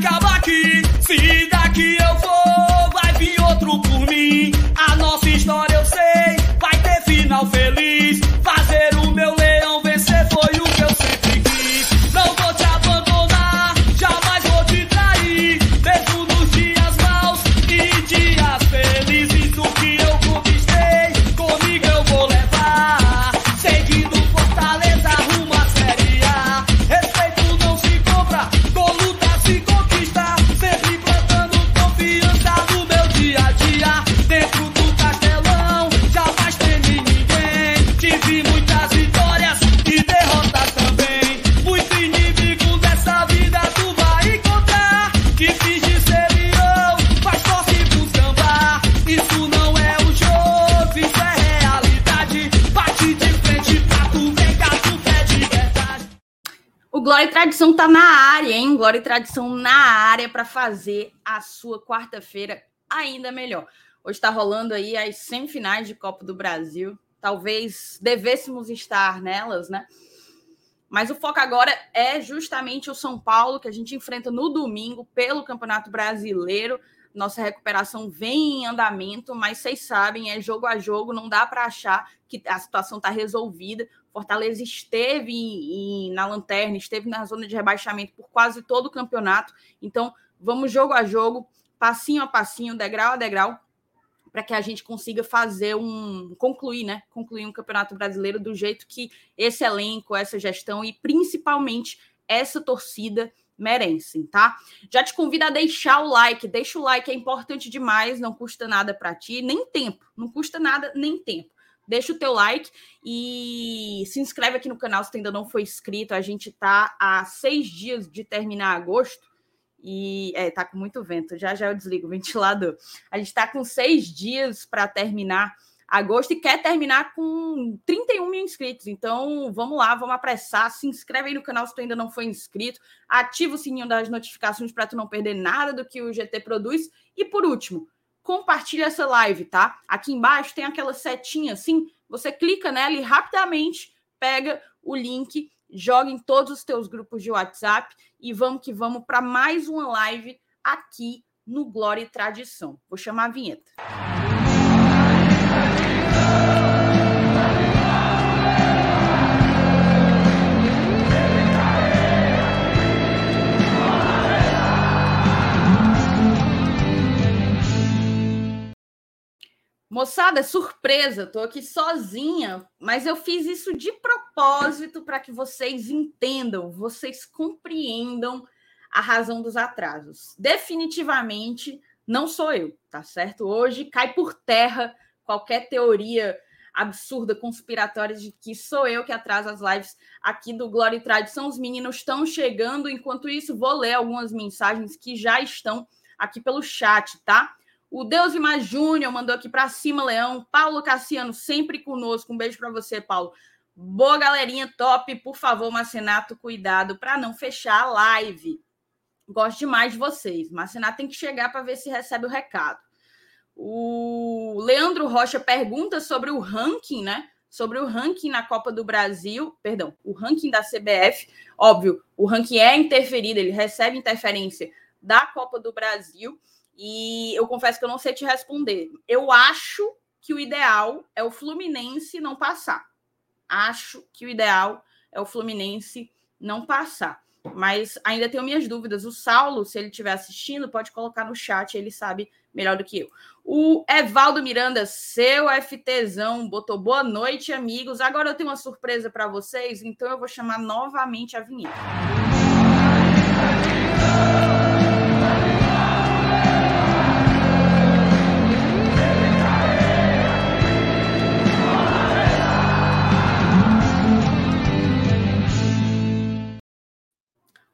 acaba aqui. Glória e Tradição na área para fazer a sua quarta-feira ainda melhor. Hoje está rolando aí as semifinais de Copa do Brasil. Talvez devêssemos estar nelas, né? Mas o foco agora é justamente o São Paulo, que a gente enfrenta no domingo pelo Campeonato Brasileiro. Nossa recuperação vem em andamento, mas vocês sabem, é jogo a jogo, não dá para achar que a situação está resolvida. Fortaleza esteve em- em- na lanterna, esteve na zona de rebaixamento por quase todo o campeonato. Então, vamos jogo a jogo, passinho a passinho, degrau a degrau, para que a gente consiga fazer um concluir, né? Concluir um campeonato brasileiro do jeito que esse elenco, essa gestão e principalmente essa torcida merecem, tá? Já te convido a deixar o like, deixa o like, é importante demais, não custa nada para ti, nem tempo, não custa nada nem tempo. Deixa o teu like e se inscreve aqui no canal se ainda não foi inscrito. A gente tá há seis dias de terminar agosto e é, tá com muito vento. Já já eu desligo o ventilador. A gente tá com seis dias para terminar agosto e quer terminar com 31 mil inscritos. Então, vamos lá, vamos apressar. Se inscreve aí no canal se tu ainda não foi inscrito. Ativa o sininho das notificações para tu não perder nada do que o GT produz. E por último, compartilha essa live, tá? Aqui embaixo tem aquela setinha assim, você clica nela e rapidamente pega o link, joga em todos os teus grupos de WhatsApp e vamos que vamos para mais uma live aqui no Glória e Tradição. Vou chamar a vinheta. Moçada, é surpresa, tô aqui sozinha, mas eu fiz isso de propósito para que vocês entendam, vocês compreendam a razão dos atrasos. Definitivamente não sou eu, tá certo? Hoje cai por terra qualquer teoria absurda, conspiratória de que sou eu que atraso as lives aqui do Glória e Tradição. Os meninos estão chegando, enquanto isso, vou ler algumas mensagens que já estão aqui pelo chat, tá? O Deus Mais Júnior mandou aqui para cima, Leão. Paulo Cassiano, sempre conosco. Um beijo para você, Paulo. Boa galerinha, top. Por favor, Marcenato, cuidado para não fechar a live. Gosto demais de vocês. Marcenato tem que chegar para ver se recebe o recado. O Leandro Rocha pergunta sobre o ranking, né? Sobre o ranking na Copa do Brasil, perdão, o ranking da CBF. Óbvio, o ranking é interferido, ele recebe interferência da Copa do Brasil. E eu confesso que eu não sei te responder. Eu acho que o ideal é o Fluminense não passar. Acho que o ideal é o Fluminense não passar. Mas ainda tenho minhas dúvidas. O Saulo, se ele estiver assistindo, pode colocar no chat, ele sabe melhor do que eu. O Evaldo Miranda, seu FTzão, botou boa noite, amigos. Agora eu tenho uma surpresa para vocês, então eu vou chamar novamente a vinheta.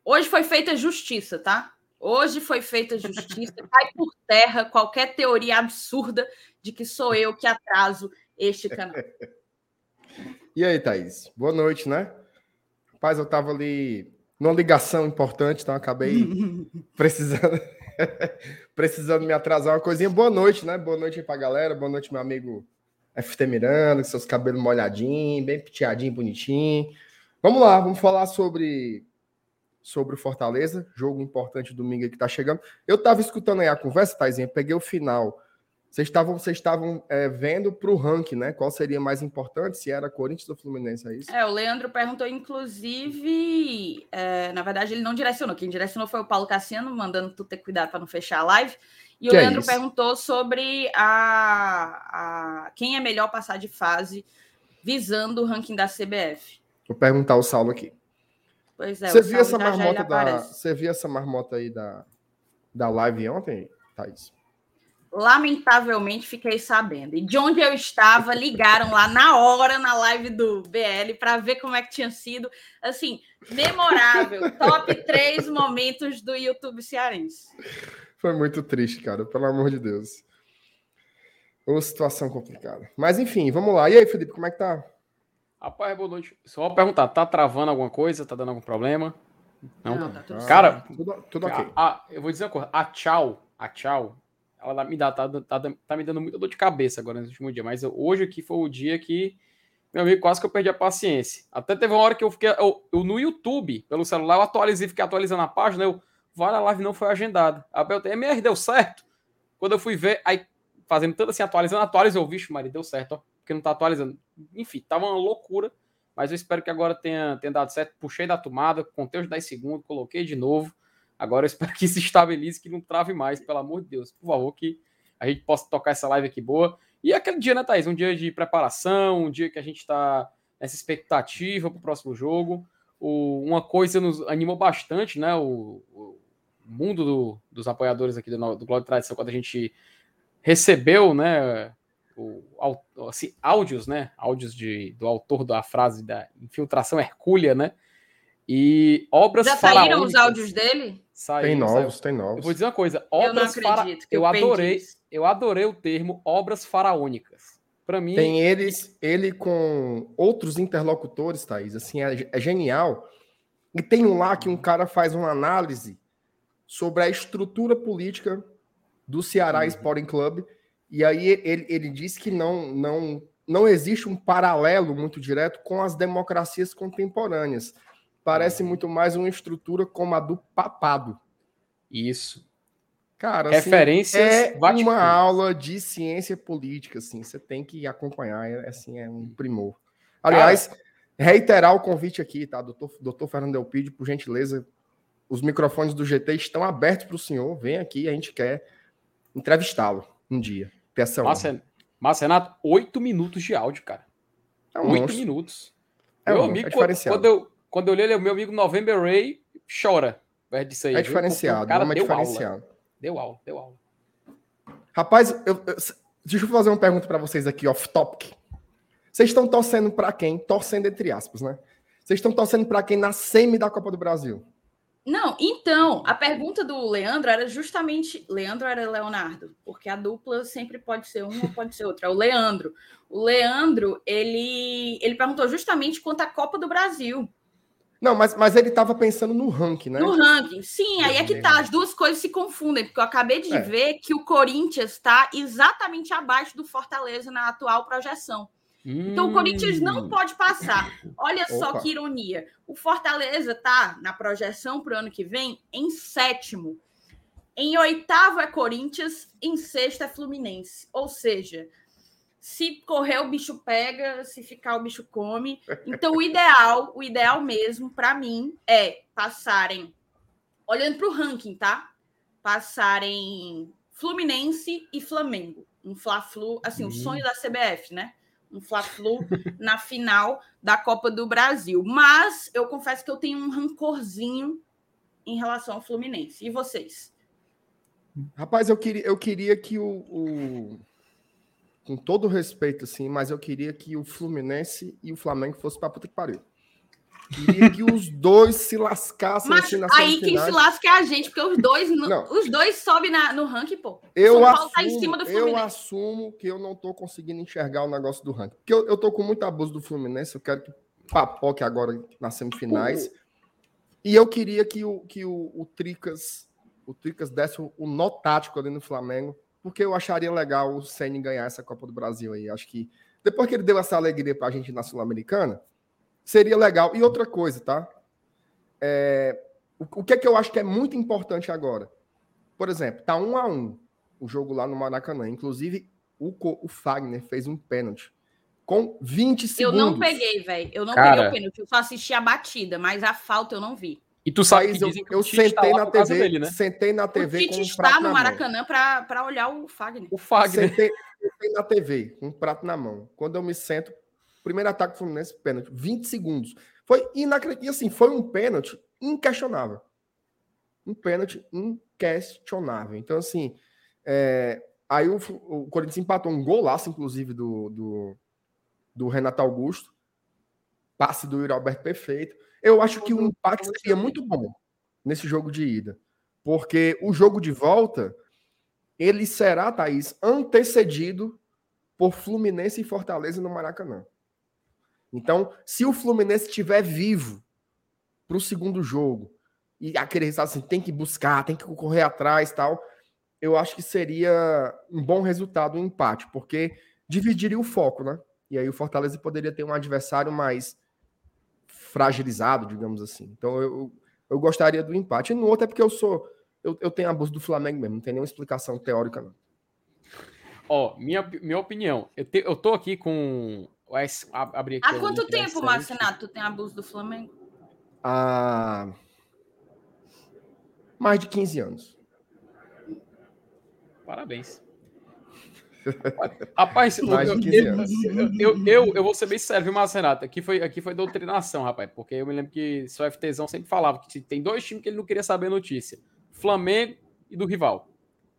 Hoje foi feita justiça, tá? Hoje foi feita justiça. Cai por terra qualquer teoria absurda de que sou eu que atraso este canal. E aí, Thaís? Boa noite, né? Rapaz, eu tava ali numa ligação importante, então acabei precisando precisando me atrasar uma coisinha. Boa noite, né? Boa noite aí pra galera. Boa noite, meu amigo FT Miranda, com seus cabelos molhadinhos, bem penteadinho, bonitinho. Vamos lá, vamos falar sobre sobre o Fortaleza, jogo importante domingo que tá chegando. Eu tava escutando aí a conversa, Taizinha, peguei o final. Vocês estavam vocês estavam é, vendo para o ranking, né? Qual seria mais importante, se era Corinthians ou Fluminense, é isso? É, o Leandro perguntou, inclusive, é, na verdade ele não direcionou, quem direcionou foi o Paulo Cassiano, mandando tu ter cuidado para não fechar a live. E que o é Leandro é perguntou sobre a, a quem é melhor passar de fase visando o ranking da CBF. Vou perguntar ao Saulo aqui. Pois é, você viu essa marmota da, Você viu essa marmota aí da, da live ontem, Thaís? Lamentavelmente fiquei sabendo. E de onde eu estava, ligaram lá na hora na live do BL para ver como é que tinha sido. Assim, memorável. top 3 momentos do YouTube cearense. Foi muito triste, cara, pelo amor de Deus. Ô, situação complicada. Mas enfim, vamos lá. E aí, Felipe, como é que tá? Rapaz, boa noite. Só vou perguntar, tá travando alguma coisa? Tá dando algum problema? Não, Não tá tudo Cara, tudo, tudo ok. A, a, eu vou dizer uma coisa. A tchau, a tchau, ela me dá, tá, tá, tá me dando muita dor de cabeça agora nesse último dia. Mas hoje aqui foi o dia que, meu amigo, quase que eu perdi a paciência. Até teve uma hora que eu fiquei. Eu, eu no YouTube, pelo celular, eu atualizei, fiquei atualizando a página, eu. Vale, a live não foi agendada. A BLTMR deu certo. Quando eu fui ver, aí fazendo tanto assim, atualizando, atualizou, vixe, Maria, deu certo, ó porque não tá atualizando. Enfim, tá uma loucura, mas eu espero que agora tenha, tenha dado certo. Puxei da tomada, contei os 10 segundos, coloquei de novo. Agora eu espero que se estabilize, que não trave mais, pelo amor de Deus. Por favor, que a gente possa tocar essa live aqui boa. E aquele dia, né, Thaís? Um dia de preparação, um dia que a gente está nessa expectativa para o próximo jogo. O, uma coisa nos animou bastante, né? O, o mundo do, dos apoiadores aqui do, do Glória Tradição, quando a gente recebeu, né? O, assim, áudios, né? Áudios de, do autor da frase da infiltração hercúlea, né? E obras Já saíram os áudios dele? Saíram, tem novos, saiu. tem novos. Eu vou dizer uma coisa, obras eu não acredito, eu, eu adorei, eu adorei o termo obras faraônicas. Para mim, tem eles, ele com outros interlocutores, Thaís, assim, é, é genial. E tem um lá que um cara faz uma análise sobre a estrutura política do Ceará uhum. Sporting Club e aí ele, ele diz que não, não, não existe um paralelo muito direto com as democracias contemporâneas. Parece uhum. muito mais uma estrutura como a do papado. Isso. Cara, assim, Referências é uma aula de ciência política, assim, você tem que acompanhar, é, assim, é um primor. Aliás, Cara, reiterar o convite aqui, tá? Doutor, doutor Fernando Elpidio, por gentileza, os microfones do GT estão abertos para o senhor, vem aqui, a gente quer entrevistá-lo um dia. Peça Márcio, Márcio Renato, oito minutos de áudio, cara. É um oito minutos. É meu um amigo, é quando, eu, quando eu li ele, meu amigo November Ray chora. Disso aí, é diferenciado, cara é deu diferenciado. Aula. Deu aula, deu aula. Rapaz, eu, eu, deixa eu fazer uma pergunta para vocês aqui, off topic. Vocês estão torcendo para quem? Torcendo entre aspas, né? Vocês estão torcendo para quem na semi da Copa do Brasil? Não, então, a pergunta do Leandro era justamente. Leandro era Leonardo, porque a dupla sempre pode ser um ou pode ser outro. É o Leandro. O Leandro, ele, ele perguntou justamente quanto à Copa do Brasil. Não, mas, mas ele estava pensando no ranking, né? No ranking, sim, aí é que tá. As duas coisas se confundem, porque eu acabei de é. ver que o Corinthians está exatamente abaixo do Fortaleza na atual projeção. Então o Corinthians não hum. pode passar. Olha Opa. só que ironia. O Fortaleza tá na projeção para o ano que vem em sétimo. Em oitavo é Corinthians, em sexto é Fluminense. Ou seja, se correr o bicho pega, se ficar o bicho come. Então o ideal, o ideal mesmo para mim é passarem olhando para o ranking, tá? Passarem Fluminense e Flamengo. Um Fla-Flu, assim, o sonho da CBF, né? Um Fla-Flu na final da Copa do Brasil. Mas eu confesso que eu tenho um rancorzinho em relação ao Fluminense. E vocês? Rapaz, eu queria, eu queria que o, o, Com todo respeito, assim, mas eu queria que o Fluminense e o Flamengo fossem para puta que pariu. Queria que os dois se lascassem Mas assim, aí quem se lasca é a gente, porque os dois, não, os dois sobem na, no ranking, pô. Eu assumo, tá em cima do Fluminense. Eu assumo que eu não tô conseguindo enxergar o negócio do ranking. Porque eu, eu tô com muito abuso do Fluminense, eu quero que papoque agora nas semifinais. E eu queria que o, que o, o Tricas o Tricas desse o, o nó tático ali no Flamengo, porque eu acharia legal o Ceni ganhar essa Copa do Brasil aí. Acho que depois que ele deu essa alegria pra gente na Sul-Americana, seria legal. E outra coisa, tá? É, O, o que é que eu acho que é muito importante agora? Por exemplo, tá um a um o jogo lá no Maracanã. Inclusive, o, o Fagner fez um pênalti com 20 segundos. Eu não peguei, velho. Eu não Cara... peguei o pênalti. Eu só assisti a batida, mas a falta eu não vi. E tu sabe que eu, eu sentei na TV, dele, né? sentei na TV com um está no Maracanã para olhar o Fagner. O Fagner. Sentei, sentei, na TV com um prato na mão. Quando eu me sento, primeiro ataque do Fluminense, pênalti, 20 segundos. Foi inacreditável. E assim, foi um pênalti inquestionável. Um pênalti inquestionável. Então, assim, é, aí o, o Corinthians empatou um golaço, inclusive, do, do, do Renato Augusto. Passe do Yuri Alberto perfeito. Eu acho que o empate seria muito bom nesse jogo de ida. Porque o jogo de volta, ele será, Thaís, antecedido por Fluminense e Fortaleza no Maracanã. Então, se o Fluminense estiver vivo para o segundo jogo e aquele resultado assim, tem que buscar, tem que correr atrás tal, eu acho que seria um bom resultado um empate, porque dividiria o foco, né? E aí o Fortaleza poderia ter um adversário mais fragilizado, digamos assim. Então eu, eu gostaria do empate. E no outro é porque eu sou. Eu, eu tenho abuso do Flamengo mesmo, não tem nenhuma explicação teórica, não. Ó, minha, minha opinião. Eu, te, eu tô aqui com. Abri aqui Há quanto tempo, Marcinato, tu tem abuso do Flamengo? Há mais de 15 anos. Parabéns. Rapaz, eu, eu, eu, eu, eu, vou ser bem sério, viu, Marcenato? Aqui foi, aqui foi doutrinação, rapaz, porque eu me lembro que o FTzão sempre falava que tem dois times que ele não queria saber notícia: Flamengo e do rival.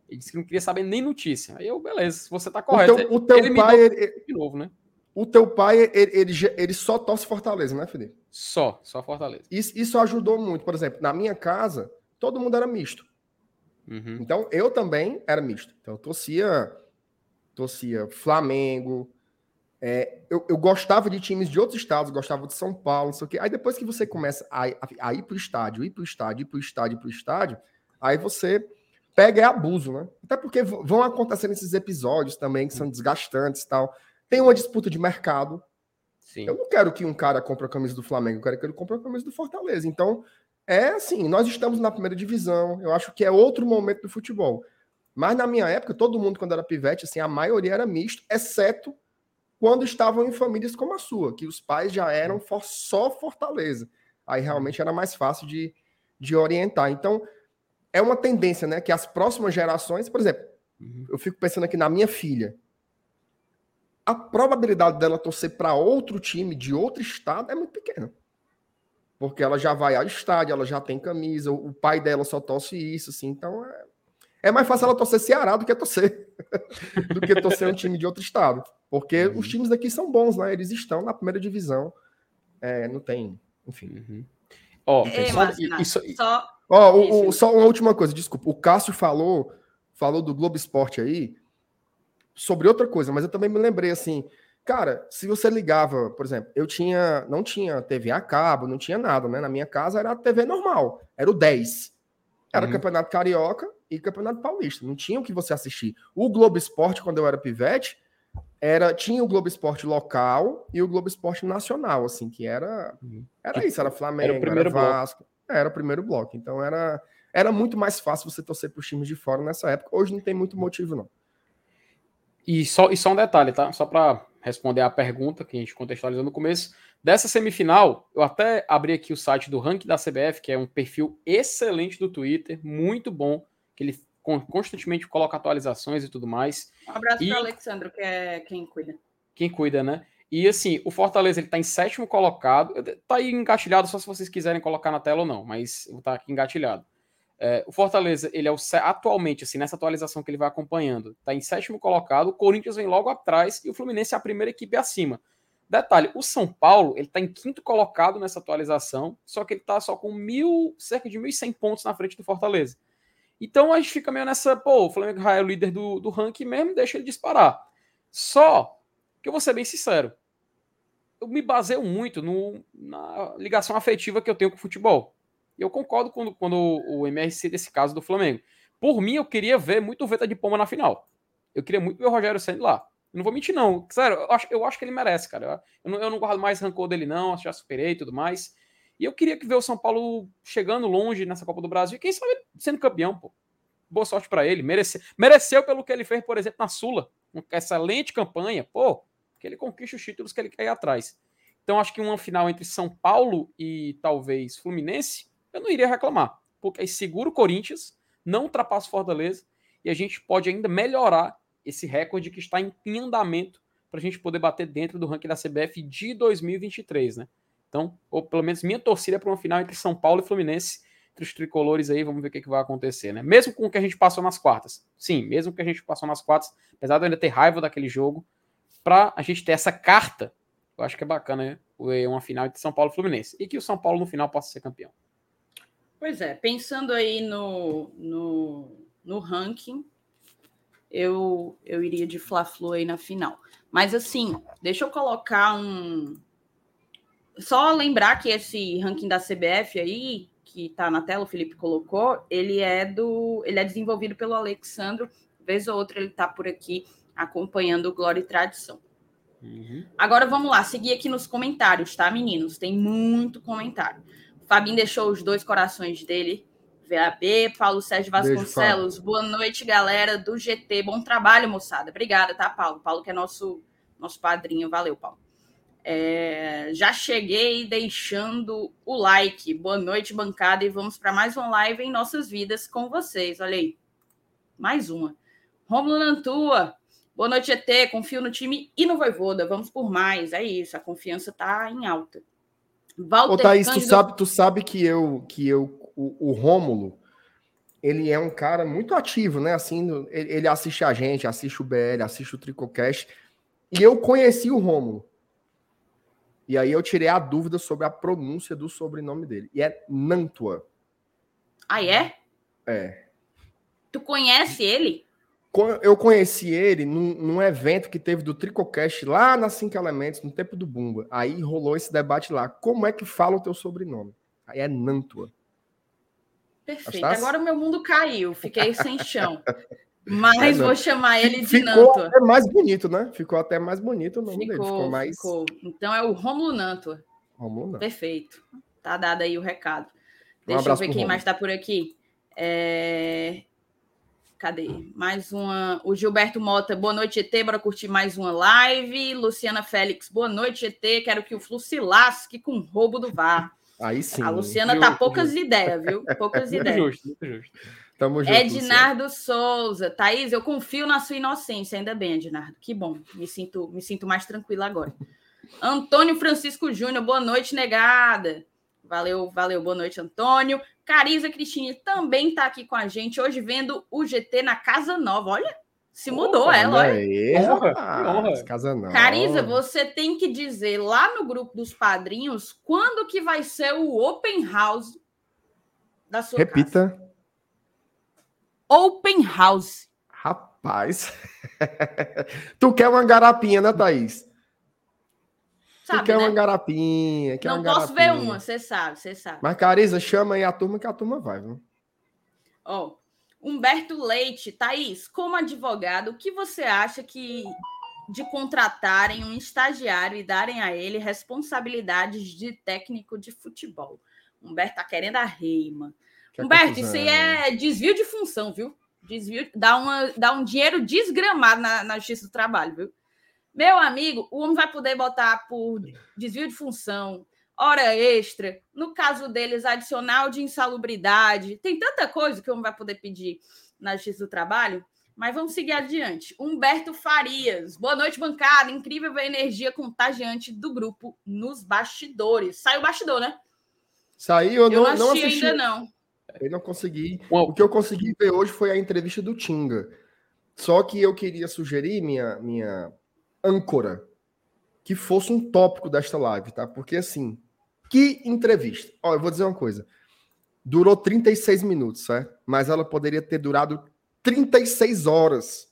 Ele disse que não queria saber nem notícia. Aí eu, beleza, se você tá correto. O teu, o teu pai. Ele, de novo, né? O teu pai, ele, ele, ele, só torce Fortaleza, né, Felipe? Só, só Fortaleza. Isso, isso ajudou muito. Por exemplo, na minha casa, todo mundo era misto. Uhum. Então, eu também era misto. Então, eu torcia torcia Flamengo. É, eu, eu, gostava de times de outros estados, gostava de São Paulo, não sei o quê. Aí depois que você começa a, a, a ir para o estádio, ir para o estádio, ir para o estádio, ir para o estádio, aí você pega é abuso, né? Até porque vão acontecendo esses episódios também que são desgastantes e tal. Tem uma disputa de mercado. Sim. Eu não quero que um cara compre a camisa do Flamengo, eu quero que ele compre a camisa do Fortaleza. Então, é assim, nós estamos na primeira divisão, eu acho que é outro momento do futebol. Mas na minha época, todo mundo, quando era pivete, assim, a maioria era misto, exceto quando estavam em famílias como a sua, que os pais já eram for, só Fortaleza. Aí realmente era mais fácil de, de orientar. Então, é uma tendência, né? Que as próximas gerações, por exemplo, uhum. eu fico pensando aqui na minha filha. A probabilidade dela torcer para outro time de outro estado é muito pequena. Porque ela já vai ao estádio, ela já tem camisa, o pai dela só torce isso, assim. Então, é, é mais fácil ela torcer Ceará do que torcer do que torcer um time de outro estado. Porque uhum. os times daqui são bons, né? Eles estão na primeira divisão. É, não tem, enfim. Uhum. Ó, oh, é, só, só... Oh, o, o, só uma última coisa, desculpa. O Cássio falou, falou do Globo Esporte aí sobre outra coisa, mas eu também me lembrei assim, cara, se você ligava, por exemplo, eu tinha, não tinha TV a cabo, não tinha nada, né? Na minha casa era a TV normal, era o 10. Era uhum. Campeonato Carioca e Campeonato Paulista. Não tinha o que você assistir. O Globo Esporte, quando eu era pivete, era tinha o Globo Esporte local e o Globo Esporte nacional, assim, que era uhum. era isso, era Flamengo, era, o primeiro era Vasco, bloco. era o primeiro bloco. Então era era muito mais fácil você torcer para os times de fora nessa época. Hoje não tem muito motivo não. E só, e só um detalhe, tá? Só para responder a pergunta que a gente contextualizou no começo. Dessa semifinal, eu até abri aqui o site do ranking da CBF, que é um perfil excelente do Twitter, muito bom, que ele constantemente coloca atualizações e tudo mais. Um abraço para o Alexandre, que é quem cuida. Quem cuida, né? E assim, o Fortaleza ele tá em sétimo colocado. Tá aí engatilhado, só se vocês quiserem colocar na tela ou não, mas tá aqui engatilhado. É, o Fortaleza, ele é o atualmente, assim, nessa atualização que ele vai acompanhando, tá em sétimo colocado. O Corinthians vem logo atrás e o Fluminense é a primeira equipe acima. Detalhe, o São Paulo, ele tá em quinto colocado nessa atualização, só que ele tá só com mil, cerca de 1.100 pontos na frente do Fortaleza. Então a gente fica meio nessa, pô, o Flamengo é o líder do, do ranking mesmo, deixa ele disparar. Só que eu vou ser bem sincero, eu me baseio muito no, na ligação afetiva que eu tenho com o futebol. E eu concordo quando, quando o MRC desse caso do Flamengo. Por mim, eu queria ver muito o Veta de Poma na final. Eu queria muito ver o Rogério Senna lá. Não vou mentir, não. Sério, eu acho, eu acho que ele merece, cara. Eu não, eu não guardo mais rancor dele, não. Já superei e tudo mais. E eu queria que ver o São Paulo chegando longe nessa Copa do Brasil, e quem sabe sendo campeão, pô. Boa sorte para ele. Merece, mereceu pelo que ele fez, por exemplo, na Sula. Uma excelente campanha, pô, que ele conquista os títulos que ele quer ir atrás. Então, acho que uma final entre São Paulo e talvez Fluminense, eu não iria reclamar, porque aí segura o Corinthians, não ultrapassa o Fortaleza, e a gente pode ainda melhorar esse recorde que está em, andamento para a gente poder bater dentro do ranking da CBF de 2023, né? Então, ou pelo menos minha torcida é para uma final entre São Paulo e Fluminense, entre os tricolores aí, vamos ver o que, que vai acontecer, né? Mesmo com o que a gente passou nas quartas. Sim, mesmo que a gente passou nas quartas, apesar de eu ainda ter raiva daquele jogo, para a gente ter essa carta, eu acho que é bacana, né? Uma final entre São Paulo e Fluminense. E que o São Paulo no final possa ser campeão. Pois é, pensando aí no, no, no ranking, eu, eu iria de Fla-Flu aí na final. Mas assim, deixa eu colocar um. Só lembrar que esse ranking da CBF aí, que está na tela, o Felipe colocou, ele é do. ele é desenvolvido pelo Alexandro. Vez ou outra ele está por aqui acompanhando Glória e Tradição. Uhum. Agora vamos lá, seguir aqui nos comentários, tá, meninos? Tem muito comentário. Fabinho deixou os dois corações dele. VAB, Paulo Sérgio Vasconcelos. Beijo, Boa noite, galera do GT. Bom trabalho, moçada. Obrigada, tá, Paulo? Paulo que é nosso, nosso padrinho. Valeu, Paulo. É, já cheguei deixando o like. Boa noite, bancada, e vamos para mais uma live em nossas vidas com vocês. Olha aí, mais uma. Romulo Nantua, boa noite, ET. Confio no time e no Voivoda. Vamos por mais. É isso, a confiança está em alta. Walter Ô, Thaís, Cândido... tu sabe, tu sabe que eu, que eu o, o Rômulo, ele é um cara muito ativo, né? Assim, ele, ele assiste a gente, assiste o BL, assiste o Tricocast. E eu conheci o Rômulo. E aí eu tirei a dúvida sobre a pronúncia do sobrenome dele. E é Nantua. Ah, é? É. Tu conhece ele? Eu conheci ele num, num, evento que teve do Tricocast lá na Cinco Elementos, no tempo do Bumba. Aí rolou esse debate lá. Como é que fala o teu sobrenome? Aí é Nantua. Perfeito. Agora o meu mundo caiu, fiquei sem chão. Mas é, vou chamar ele de Nantua. Ficou até mais bonito, né? Ficou até mais bonito o nome ficou, dele. Ficou mais. Ficou. Então é o Romulo Nantua. Romulo Nantua. Perfeito. Tá dado aí o recado. Deixa um eu ver quem mais está por aqui. É... Cadê? Mais uma. O Gilberto Mota, boa noite, ET. Bora curtir mais uma live. Luciana Félix, boa noite, ET. Quero que o Flu se lasque com o roubo do VAR. Aí sim. A Luciana justo, tá poucas justo. ideias, viu? Poucas muito ideias. Justo, muito justo. Tamo junto, Ednardo Luciana. Souza. Thaís, eu confio na sua inocência. Ainda bem, Ednardo. Que bom. Me sinto, me sinto mais tranquila agora. Antônio Francisco Júnior, boa noite, negada. Valeu, valeu, boa noite, Antônio. Cariza Cristine também está aqui com a gente hoje vendo o GT na Casa Nova. Olha, se mudou ela, olha. Aí, honra, honra. Casa não. Cariza, você tem que dizer lá no grupo dos padrinhos quando que vai ser o open house da sua Repita. Casa. Open house. Rapaz. tu quer uma garapinha, né, Thaís? Sabe, quer né? uma garapinha. Quer não uma posso garapinha. ver uma, você sabe, você sabe. Mas, Cariza, chama aí a turma que a turma vai, viu? Ó, oh, Humberto Leite, Thaís, como advogado, o que você acha que de contratarem um estagiário e darem a ele responsabilidades de técnico de futebol? Humberto tá querendo a reima. Que Humberto, isso aí é desvio de função, viu? Desvio, dá, uma, dá um dinheiro desgramado na, na Justiça do Trabalho, viu? Meu amigo, o homem vai poder botar por desvio de função, hora extra, no caso deles, adicional de insalubridade. Tem tanta coisa que o homem vai poder pedir na Justiça do Trabalho. Mas vamos seguir adiante. Humberto Farias. Boa noite, bancada. Incrível ver a energia contagiante do grupo nos bastidores. Saiu o bastidor, né? Saiu, eu, eu não, não assisti ainda não. Eu não consegui. O que eu consegui ver hoje foi a entrevista do Tinga. Só que eu queria sugerir, minha, minha âncora, que fosse um tópico desta live, tá? Porque assim, que entrevista! Ó, eu vou dizer uma coisa. Durou 36 minutos, certo? Mas ela poderia ter durado 36 horas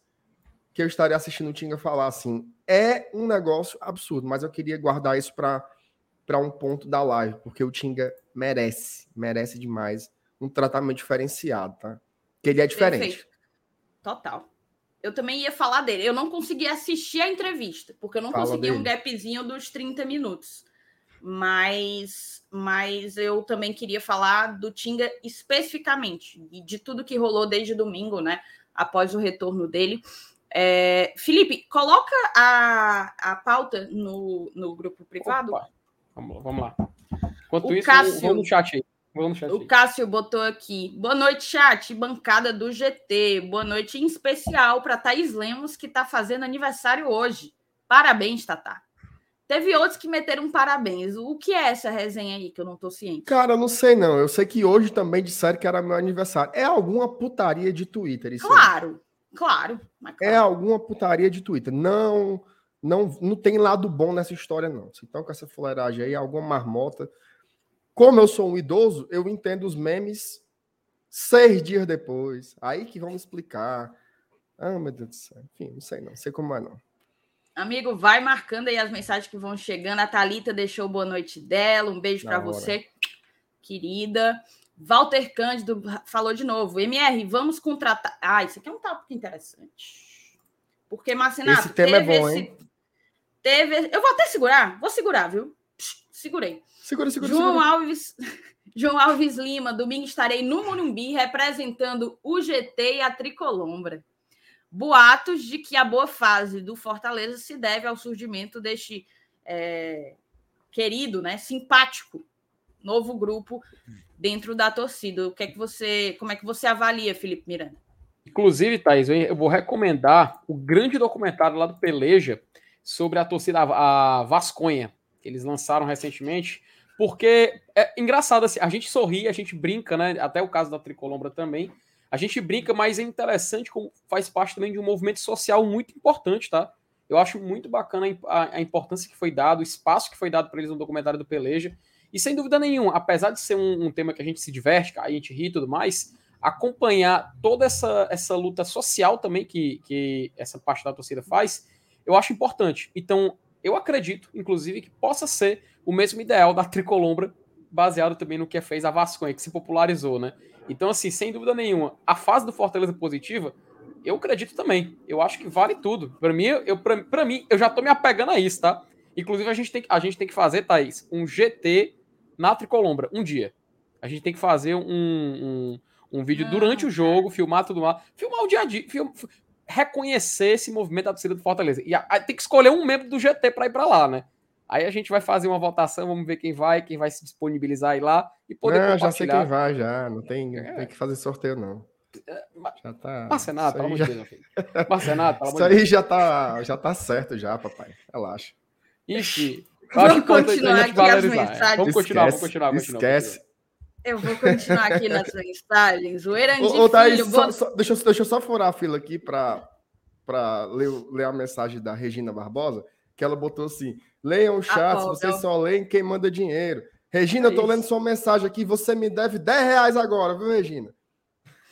que eu estaria assistindo o Tinga falar assim. É um negócio absurdo, mas eu queria guardar isso para um ponto da live, porque o Tinga merece, merece demais um tratamento diferenciado, tá? Que ele é diferente. Perfeito. Total. Eu também ia falar dele. Eu não consegui assistir a entrevista, porque eu não Fala consegui dele. um gapzinho dos 30 minutos. mas, mas eu também queria falar do Tinga especificamente, e de tudo que rolou desde domingo, né? Após o retorno dele. É, Felipe, coloca a, a pauta no, no grupo privado. Opa. Vamos, vamos lá. Enquanto O isso, Cássio- vamos no chat aí. Vamos no chat O. Cássio botou aqui. Boa noite, chat. Bancada do GT. Boa noite em especial para Thaís Lemos, que está fazendo aniversário hoje. Parabéns, Tatá. Teve outros que meteram parabéns. O que é essa resenha aí que eu não tô ciente? Cara, eu não sei não. Eu sei que hoje também disseram que era meu aniversário. É alguma putaria de Twitter isso aí. Claro, claro. mas É claro. alguma putaria de Twitter. Não, não, não tem lado bom nessa história, não. Se então com essa fuleiragem aí, alguma marmota. Como eu sou um idoso, eu entendo os memes seis dias depois. Aí que vão explicar. Ah, meu Deus do céu. Enfim, não sei não. Não sei como é, não. Amigo, vai marcando aí as mensagens que vão chegando. A Thalita deixou boa noite dela. Um beijo para você, querida. Walter Cândido falou de novo. MR, vamos contratar. Ah, isso aqui é um tópico interessante. Porque, Marcinato, Esse tema é bom, esse- hein? Teve... Eu vou até segurar. Vou segurar, viu? Segurei. Segura, segura, João segura. Alves, João Alves Lima, domingo estarei no Morumbi representando o GT e a Tricolombra. Boatos de que a boa fase do Fortaleza se deve ao surgimento deste é, querido, né, simpático novo grupo dentro da torcida. O que é que você, como é que você avalia, Felipe Miranda? Inclusive, Thaís, eu eu vou recomendar o grande documentário lá do Peleja sobre a torcida a Vasconha, que eles lançaram recentemente, porque é engraçado assim, a gente sorri, a gente brinca, né? Até o caso da Tricolombra também. A gente brinca, mas é interessante como faz parte também de um movimento social muito importante, tá? Eu acho muito bacana a a importância que foi dado, o espaço que foi dado para eles no documentário do Peleja. E sem dúvida nenhuma, apesar de ser um, um tema que a gente se diverte, que a gente ri e tudo mais, acompanhar toda essa, essa luta social também que, que essa parte da torcida faz, eu acho importante. Então, eu acredito, inclusive, que possa ser o mesmo ideal da Tricolombra, baseado também no que fez a Vasconha, que se popularizou, né? Então, assim, sem dúvida nenhuma, a fase do Fortaleza positiva, eu acredito também. Eu acho que vale tudo. Para mim, eu, pra, pra mim, eu já tô me apegando a isso, tá? Inclusive, a gente tem, que- a gente tem que fazer, Thaís, um GT na Tricolombra, um dia. A gente tem que fazer um, um, um vídeo Ah, durante o jogo, filmar tudo lá, filmar o dia a dia, film- reconhecer esse movimento da torcida do Fortaleza. E a- a- tem que escolher um membro do GT para ir para lá, né? Aí a gente vai fazer uma votação, vamos ver quem vai, quem vai se disponibilizar aí lá e poder Não, já sei quem vai, já. Não tem, É. tem que fazer sorteio, não. Já tá. Marcenato, pelo amor aí, de já, Deus, meu filho. Marcenato, pelo isso amor de Deus. aí já, tá, já tá certo, já, papai. Relaxa. Enfim. Vamos continuar aqui as mensagens. Vamos continuar, vamos continuar, vamos continuar. Esquece. Eu vou continuar aqui nas mensagens. O Erandi Ô, ô Thaís, Filho, só- só- deixa, eu- deixa eu só furar a fila aqui para ler, ler a mensagem da Regina Barbosa, que ela botou assim: leiam o chat, pobre, vocês só leem quem manda dinheiro. Regina, eu tô lendo sua mensagem aqui, você me deve 10 reais agora, viu, Regina?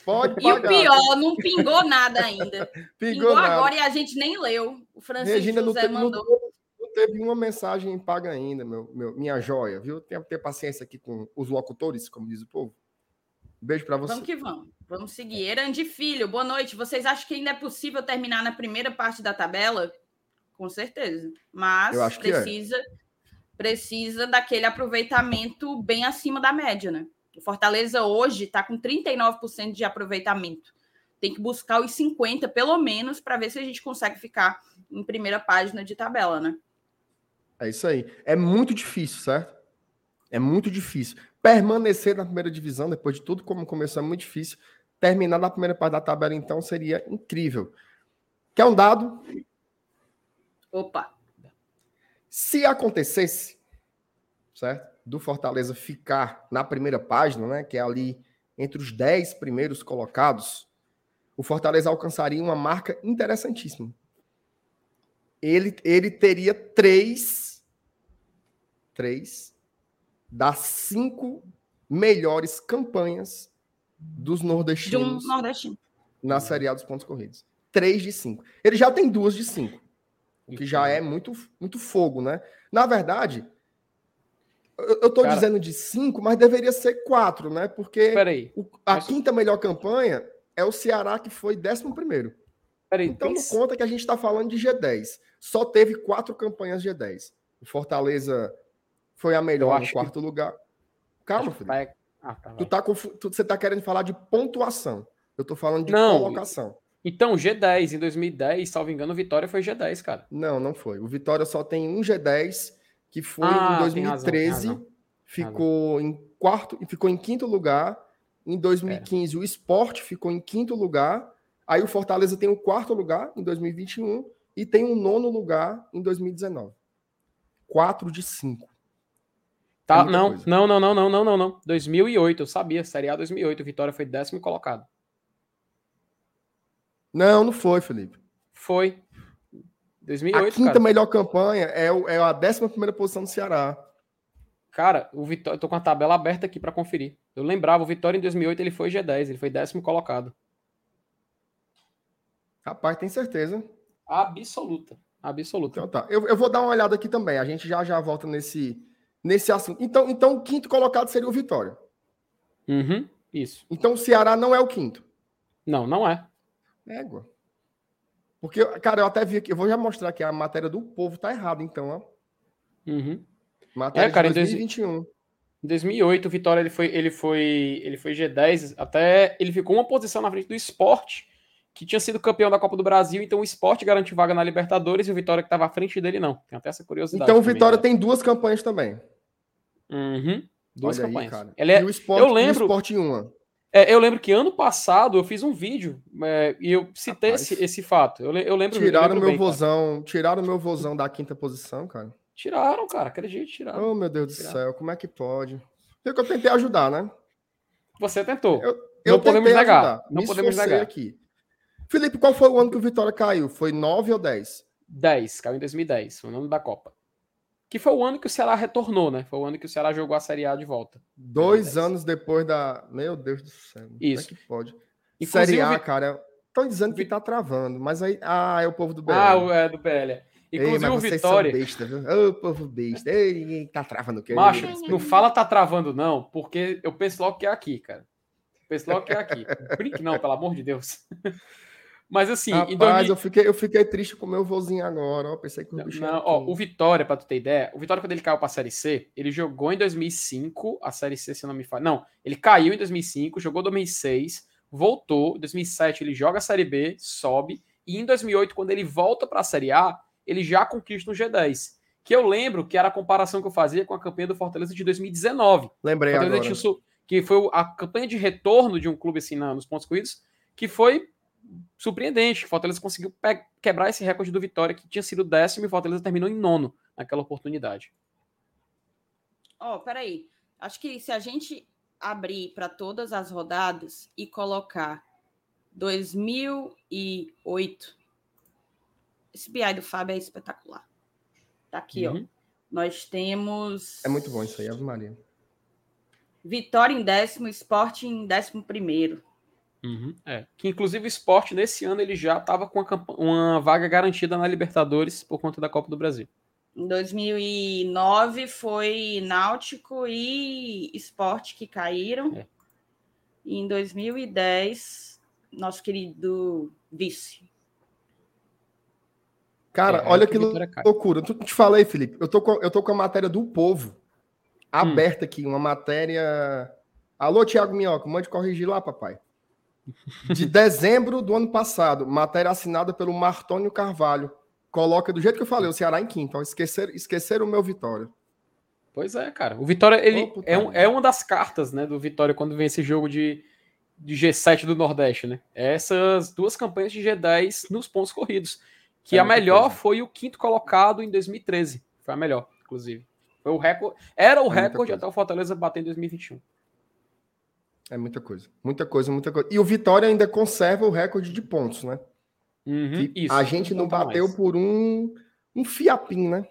Pode E o pagar. pior, não pingou nada ainda. Pingou Pingou nada. agora e a gente nem leu. O Francisco Regina, José não, mandou. não teve uma mensagem paga ainda, meu, meu- minha joia, viu? Tem que ter paciência aqui com os locutores, como diz o povo. Beijo para você. Vamos que vamos. Vamos seguir. Erandi Filho, boa noite. Vocês acham que ainda é possível terminar na primeira parte da tabela? Com certeza. Mas é. precisa, precisa daquele aproveitamento bem acima da média, né? O Fortaleza hoje está com 39% de aproveitamento. Tem que buscar os 50, pelo menos, para ver se a gente consegue ficar em primeira página de tabela, né? É isso aí. É muito difícil, certo? É muito difícil. Permanecer na primeira divisão, depois de tudo como começou, é muito difícil. Terminar na primeira parte da tabela, então, seria incrível. Quer um dado? Opa, Se acontecesse, certo? Do Fortaleza ficar na primeira página, né? Que é ali entre os 10 primeiros colocados, o Fortaleza alcançaria uma marca interessantíssima. Ele, ele teria três, três das cinco melhores campanhas dos de um nordestinos nordestino. na Série A dos pontos corridos. Três de cinco. Ele já tem duas de cinco. O que já é muito, muito fogo, né? Na verdade, eu, eu tô Cara- dizendo de cinco, mas deveria ser quatro, né? Porque Peraí, o- a mas- quinta melhor campanha é o Ceará, que foi décimo primeiro. peraí. Então não pensa- conta que a gente está falando de G10. Só teve quatro campanhas G10. O Fortaleza foi a melhor no quarto que... lugar. Calma, filho. Vai... Ah, tá, tu tá conf... tu, você tá querendo falar de pontuação. Eu tô falando de não, colocação. Então, G10 em 2010, salvo engano, o Vitória foi G10, cara. Não, não foi. O Vitória só tem um G10 que foi ah, em 2013, tem razão, tem razão. ficou em quarto e ficou em quinto lugar. Em 2015, é. o Sport ficou em quinto lugar. Aí o Fortaleza tem o quarto lugar em 2021 e tem um nono lugar em 2019. Quatro de cinco. Tá, não, não, não, não, não, não, não, não. 2008, eu sabia. Série A 2008, o Vitória foi décimo colocado. Não, não foi, Felipe. Foi. 2008, A quinta cara. melhor campanha é, é a décima primeira posição do Ceará. Cara, o Vitória, eu tô com a tabela aberta aqui para conferir. Eu lembrava, o Vitória em 2008 ele foi G10, ele foi décimo colocado. Rapaz, tem certeza? Absoluta. Absoluta. Então tá. Eu, eu vou dar uma olhada aqui também. A gente já já volta nesse, nesse assunto. Então, então o quinto colocado seria o Vitória. Uhum, isso. Então o Ceará não é o quinto. Não, não é. Égua. Porque, cara, eu até vi aqui, eu vou já mostrar que a matéria do povo tá errada, então, ó. Uhum. Matéria é, cara, de 2021. Em 2008, o Vitória ele foi, ele foi, ele foi G10, até ele ficou uma posição na frente do esporte, que tinha sido campeão da Copa do Brasil, então o esporte garantiu vaga na Libertadores e o Vitória que estava à frente dele não. Tem até essa curiosidade. Então o Vitória também, né? tem duas campanhas também. Uhum. Duas Olha campanhas. Aí, é... E o esporte, eu lembro... o esporte em uma. É, eu lembro que ano passado eu fiz um vídeo é, e eu citei esse, esse, fato. Eu, eu lembro. Tiraram eu meu bem, vozão, cara. tiraram meu vozão da quinta posição, cara. Tiraram, cara, acredito, tiraram. Oh, meu Deus tiraram. do céu, como é que pode? Eu que eu tentei ajudar, né? Você tentou. Eu, eu não podemos negar. Ajudar. Não Me podemos negar. aqui. Felipe, qual foi o ano que o Vitória caiu? Foi 9 ou 10? 10, caiu em 2010, foi o ano da Copa. Que foi o ano que o Ceará retornou, né? Foi o ano que o Ceará jogou a Série A de volta. Dois anos depois da. Meu Deus do céu. Isso. Como é que pode? Inclusive, Série A, cara. Estão dizendo que tá travando, mas aí. Ah, é o povo do BL. Ah, é do BL. Inclusive Ei, o Vitória. Besta, viu? Ô, povo besta. Ei, ninguém tá travando o que? Macho, não fala tá travando, não, porque eu penso logo que é aqui, cara. Eu penso logo que é aqui. Brinque, não, pelo amor de Deus. Mas assim, Rapaz, 2000... eu, fiquei, eu fiquei triste com o meu vozinho agora, ó. Pensei que o bicho. Não, ó, o Vitória, pra tu ter ideia, o Vitória, quando ele caiu pra Série C, ele jogou em 2005, a Série C, se não me fala. Não, ele caiu em 2005, jogou em 2006, voltou. Em 2007 ele joga a Série B, sobe. E em 2008, quando ele volta pra Série A, ele já conquista um G10. Que eu lembro que era a comparação que eu fazia com a campanha do Fortaleza de 2019. Lembrei agora. que foi a campanha de retorno de um clube assim nos pontos corridos, que foi surpreendente. Fortaleza conseguiu quebrar esse recorde do Vitória, que tinha sido décimo, e Fortaleza terminou em nono naquela oportunidade. Ó, oh, peraí. Acho que se a gente abrir para todas as rodadas e colocar 2008, esse BI do Fábio é espetacular. Tá aqui, uhum. ó. Nós temos. É muito bom isso aí, Ave Maria. Vitória em décimo, esporte em décimo primeiro. Uhum, é. Que inclusive o esporte nesse ano ele já estava com uma, vaga garantida na Libertadores por conta da Copa do Brasil. Em 2009 foi Náutico e Esporte que caíram. É. E em 2010, nosso querido vice. Cara, é, olha que loucura. Eu te falei, Felipe. Eu tô, com, eu tô com a matéria do povo hum. aberta hum. aqui, uma matéria. Alô, Thiago Minhoca, mande corrigir lá, papai de dezembro do ano passado, matéria assinada pelo Martônio Carvalho. Coloca do jeito que eu falei, o Ceará em quinto. Esquecer, esquecer o meu Vitória. Pois é, cara. O Vitória ele oh, é, um, é uma das cartas né, do Vitória quando vem esse jogo de, de G7 do Nordeste, né? Essas duas campanhas de G10 nos pontos corridos. Que é a melhor coisa. foi o quinto colocado em 2013. Foi a melhor, inclusive. Foi o recorde. Era o é recorde até o Fortaleza bater em 2021. É muita coisa. Muita coisa, muita coisa. E o Vitória ainda conserva o recorde de pontos, né? Uhum, isso, a gente não bateu mais. por um, um fiapim, né?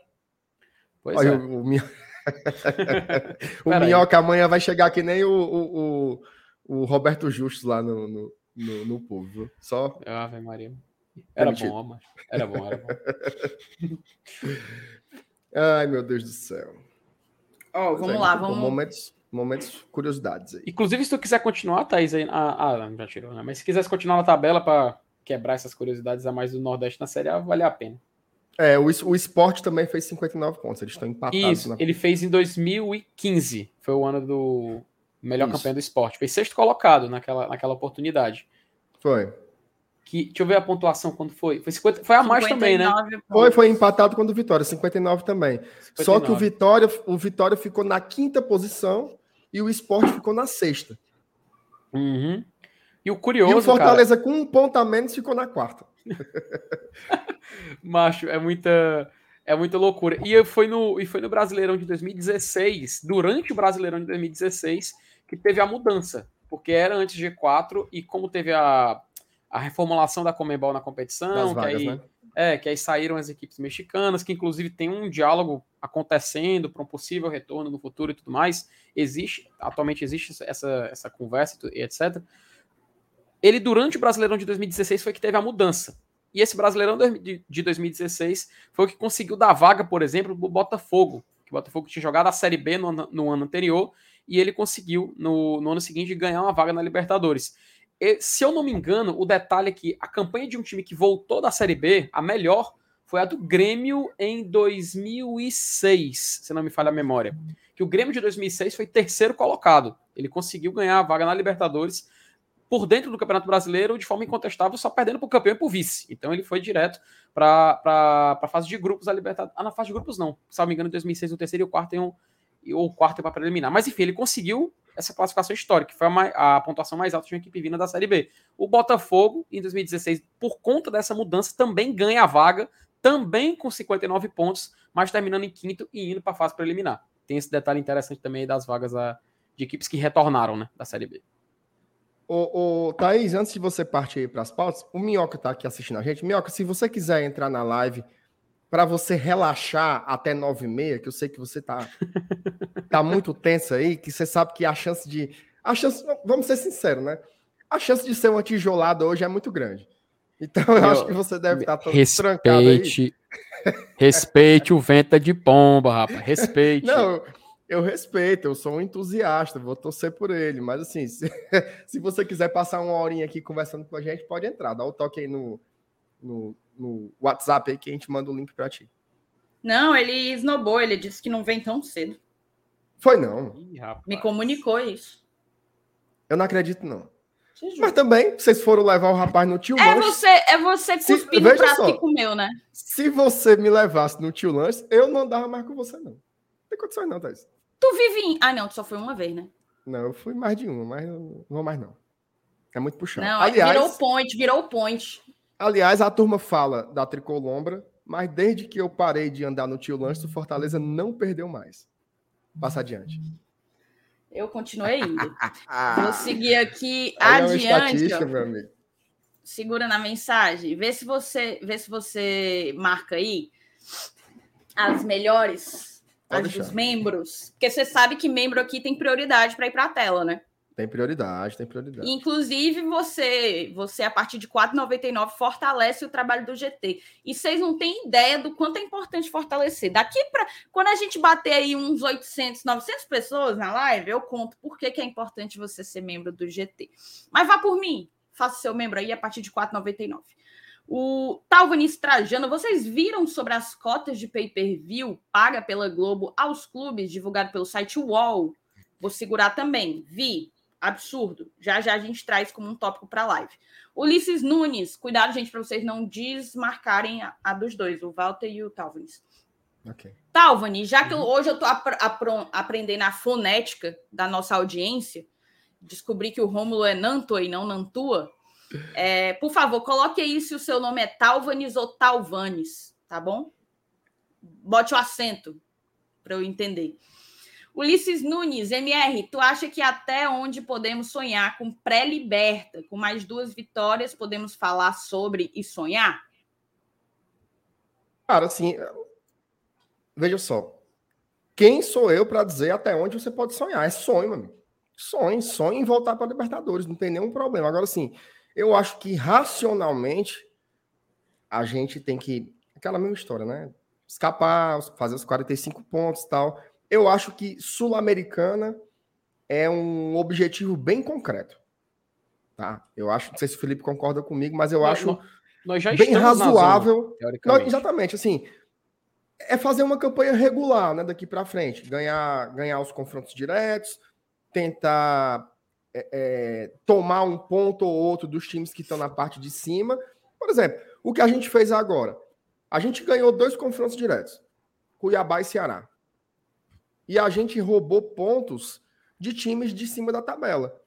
Pois Olha, é. o, o, o Minhoca amanhã vai chegar que nem o, o, o, Roberto Justus lá no, no, no, no povo. Só. Ave Maria. Era bom, mas era bom, era bom. Ai, meu Deus do céu. Oh, vamos é, lá, vamos. Momentos momentos, curiosidades aí. Inclusive, se tu quiser continuar, Thaís, aí. Ah, ah já tirou, né? Mas se quiser continuar na tabela para quebrar essas curiosidades a mais do Nordeste na Série A, vale a pena. É, o, o esporte também fez 59 pontos, eles estão empatados. Isso, na... ele fez em 2015, foi o ano do melhor Isso. campeão do esporte. Fez sexto colocado naquela, naquela oportunidade. Foi. Que, deixa eu ver a pontuação quando foi. Foi, 50, foi a mais também, né? Pontos. Foi, foi empatado com o Vitória, 59 também. 59. Só que o Vitória, o Vitória ficou na quinta posição e o esporte ficou na sexta. Uhum. E o curioso. E o Fortaleza, cara... com um ponto a menos, ficou na quarta. Macho, é muita. É muita loucura. E foi, no, e foi no Brasileirão de 2016, durante o Brasileirão de 2016, que teve a mudança. Porque era antes G4, e como teve a, a reformulação da Comembol na competição, vagas, que, aí, né? é, que aí saíram as equipes mexicanas, que inclusive tem um diálogo acontecendo para um possível retorno no futuro e tudo mais. Existe, atualmente existe essa, essa conversa e etc ele, durante o Brasileirão de 2016, foi que teve a mudança. E esse Brasileirão de 2016 foi o que conseguiu dar vaga, por exemplo, para o Botafogo. Que o Botafogo tinha jogado a Série B no, no ano anterior e ele conseguiu, no, no, ano seguinte, ganhar uma vaga na Libertadores. E, se eu não me engano, o detalhe é que a campanha de um time que voltou da Série B, a melhor, foi a do Grêmio em 2006, se não me falha a memória. Que o Grêmio de 2006 foi terceiro colocado. Ele conseguiu ganhar a vaga na Libertadores por dentro do Campeonato Brasileiro de forma incontestável, só perdendo para o campeão e para o vice. Então ele foi direto para a fase de grupos da Libertadores. Ah, na fase de grupos não. Se não me engano, em 2006 o terceiro e o quarto iam, ou o quarto para preliminar. Mas enfim, ele conseguiu essa classificação histórica, que foi a, a, pontuação mais alta de uma equipe vinda da Série B. O Botafogo, em 2016, por conta dessa mudança, também ganha a vaga, também com 59 pontos, mas terminando em quinto e indo para a fase preliminar. Tem esse detalhe interessante também das vagas da, de equipes que retornaram né, da Série B. Ô, ô, Thaís, antes de você partir para as pautas, o Minhoca está aqui assistindo a gente. Minhoca, se você quiser entrar na live para você relaxar até nove e meia, que eu sei que você tá, tá muito tenso aí, que você sabe que a chance de. A chance, vamos ser sinceros, né? A chance de ser uma tijolada hoje é muito grande. Então eu, eu acho que você deve estar todo respeite, trancado aí. Respeite o vento de pomba, rapaz. Respeite. Não, eu respeito, eu sou um entusiasta, vou torcer por ele. Mas assim, se, se, você quiser passar uma horinha aqui conversando com a gente, pode entrar. Dá o um toque aí no, no, no, WhatsApp aí que a gente manda o link para ti. Não, ele esnobou, ele disse que não vem tão cedo. Foi não. Ih, Me comunicou isso. Eu não acredito, não. Mas também, vocês foram levar o rapaz no tio é Você, é você cuspir no prato só, que comeu, né? Se você me levasse no tio Lanche, eu não andava mais com você, não. Não tem condições, não, Thais. Tu vive em. Ah, não, tu só foi uma vez, né? Não, eu fui mais de uma, mas não vou mais, não. É muito puxado. Não, aliás, virou point, virou point. Aliás, a turma fala da Tricolombra, mas desde que eu parei de andar no Tio Lanche, o Fortaleza não perdeu mais. Passa adiante. Eu continuei indo. Vou seguir aqui Olha adiante. Amigo. Segura na mensagem. Vê se você, vê se você marca aí as melhores as dos membros. Porque você sabe que membro aqui tem prioridade para ir para a tela, né? Tem prioridade, tem prioridade. Inclusive, você, você a partir de R$ 4,99, fortalece o trabalho do GT. E vocês não têm ideia do quanto é importante fortalecer. Daqui para. Quando a gente bater aí uns 800, 900 pessoas na live, eu conto por que, que é importante você ser membro do GT. Mas vá por mim, faça seu membro aí a partir de R$ 4,99. O Talvanis Trajano, vocês viram sobre as cotas de pay-per-view paga pela Globo aos clubes, divulgado pelo site UOL? Vou segurar também. Vi. Absurdo. Já já a gente traz como um tópico para a live. Ulisses Nunes, cuidado, gente, para vocês não desmarcarem a, a, dos dois, o Walter e o Talvanis. Ok. Talvani, já que eu, hoje eu estou ap aprendendo a fonética da nossa audiência, descobri que o Rômulo é Nantua e não Nantua, é, por favor, coloque aí se o seu nome é Talvanes ou Talvanes, tá bom? Bote o acento para eu entender. Ulisses Nunes, MR, tu acha que até onde podemos sonhar com pré-liberta, com mais duas vitórias, podemos falar sobre e sonhar? Cara, assim, veja só. Quem sou eu para dizer até onde você pode sonhar? É sonho, meu amigo. Sonho, sonho em voltar para Libertadores, não tem nenhum problema. Agora, assim, eu acho que racionalmente a gente tem que. Aquela mesma história, né? Escapar, fazer os 45 pontos e tal. Eu acho que Sul-Americana é um objetivo bem concreto. Tá? Eu acho, não sei se o Felipe concorda comigo, mas eu não, acho. Nós bem razoável. Zona, nós, exatamente, assim, é fazer uma campanha regular, né, daqui para frente, ganhar, ganhar os confrontos diretos, tentar é, é, tomar um ponto ou outro dos times que estão na parte de cima. Por exemplo, o que a gente fez agora, a gente ganhou dois confrontos diretos, Cuiabá e Ceará, e a gente roubou pontos de times de cima da tabela.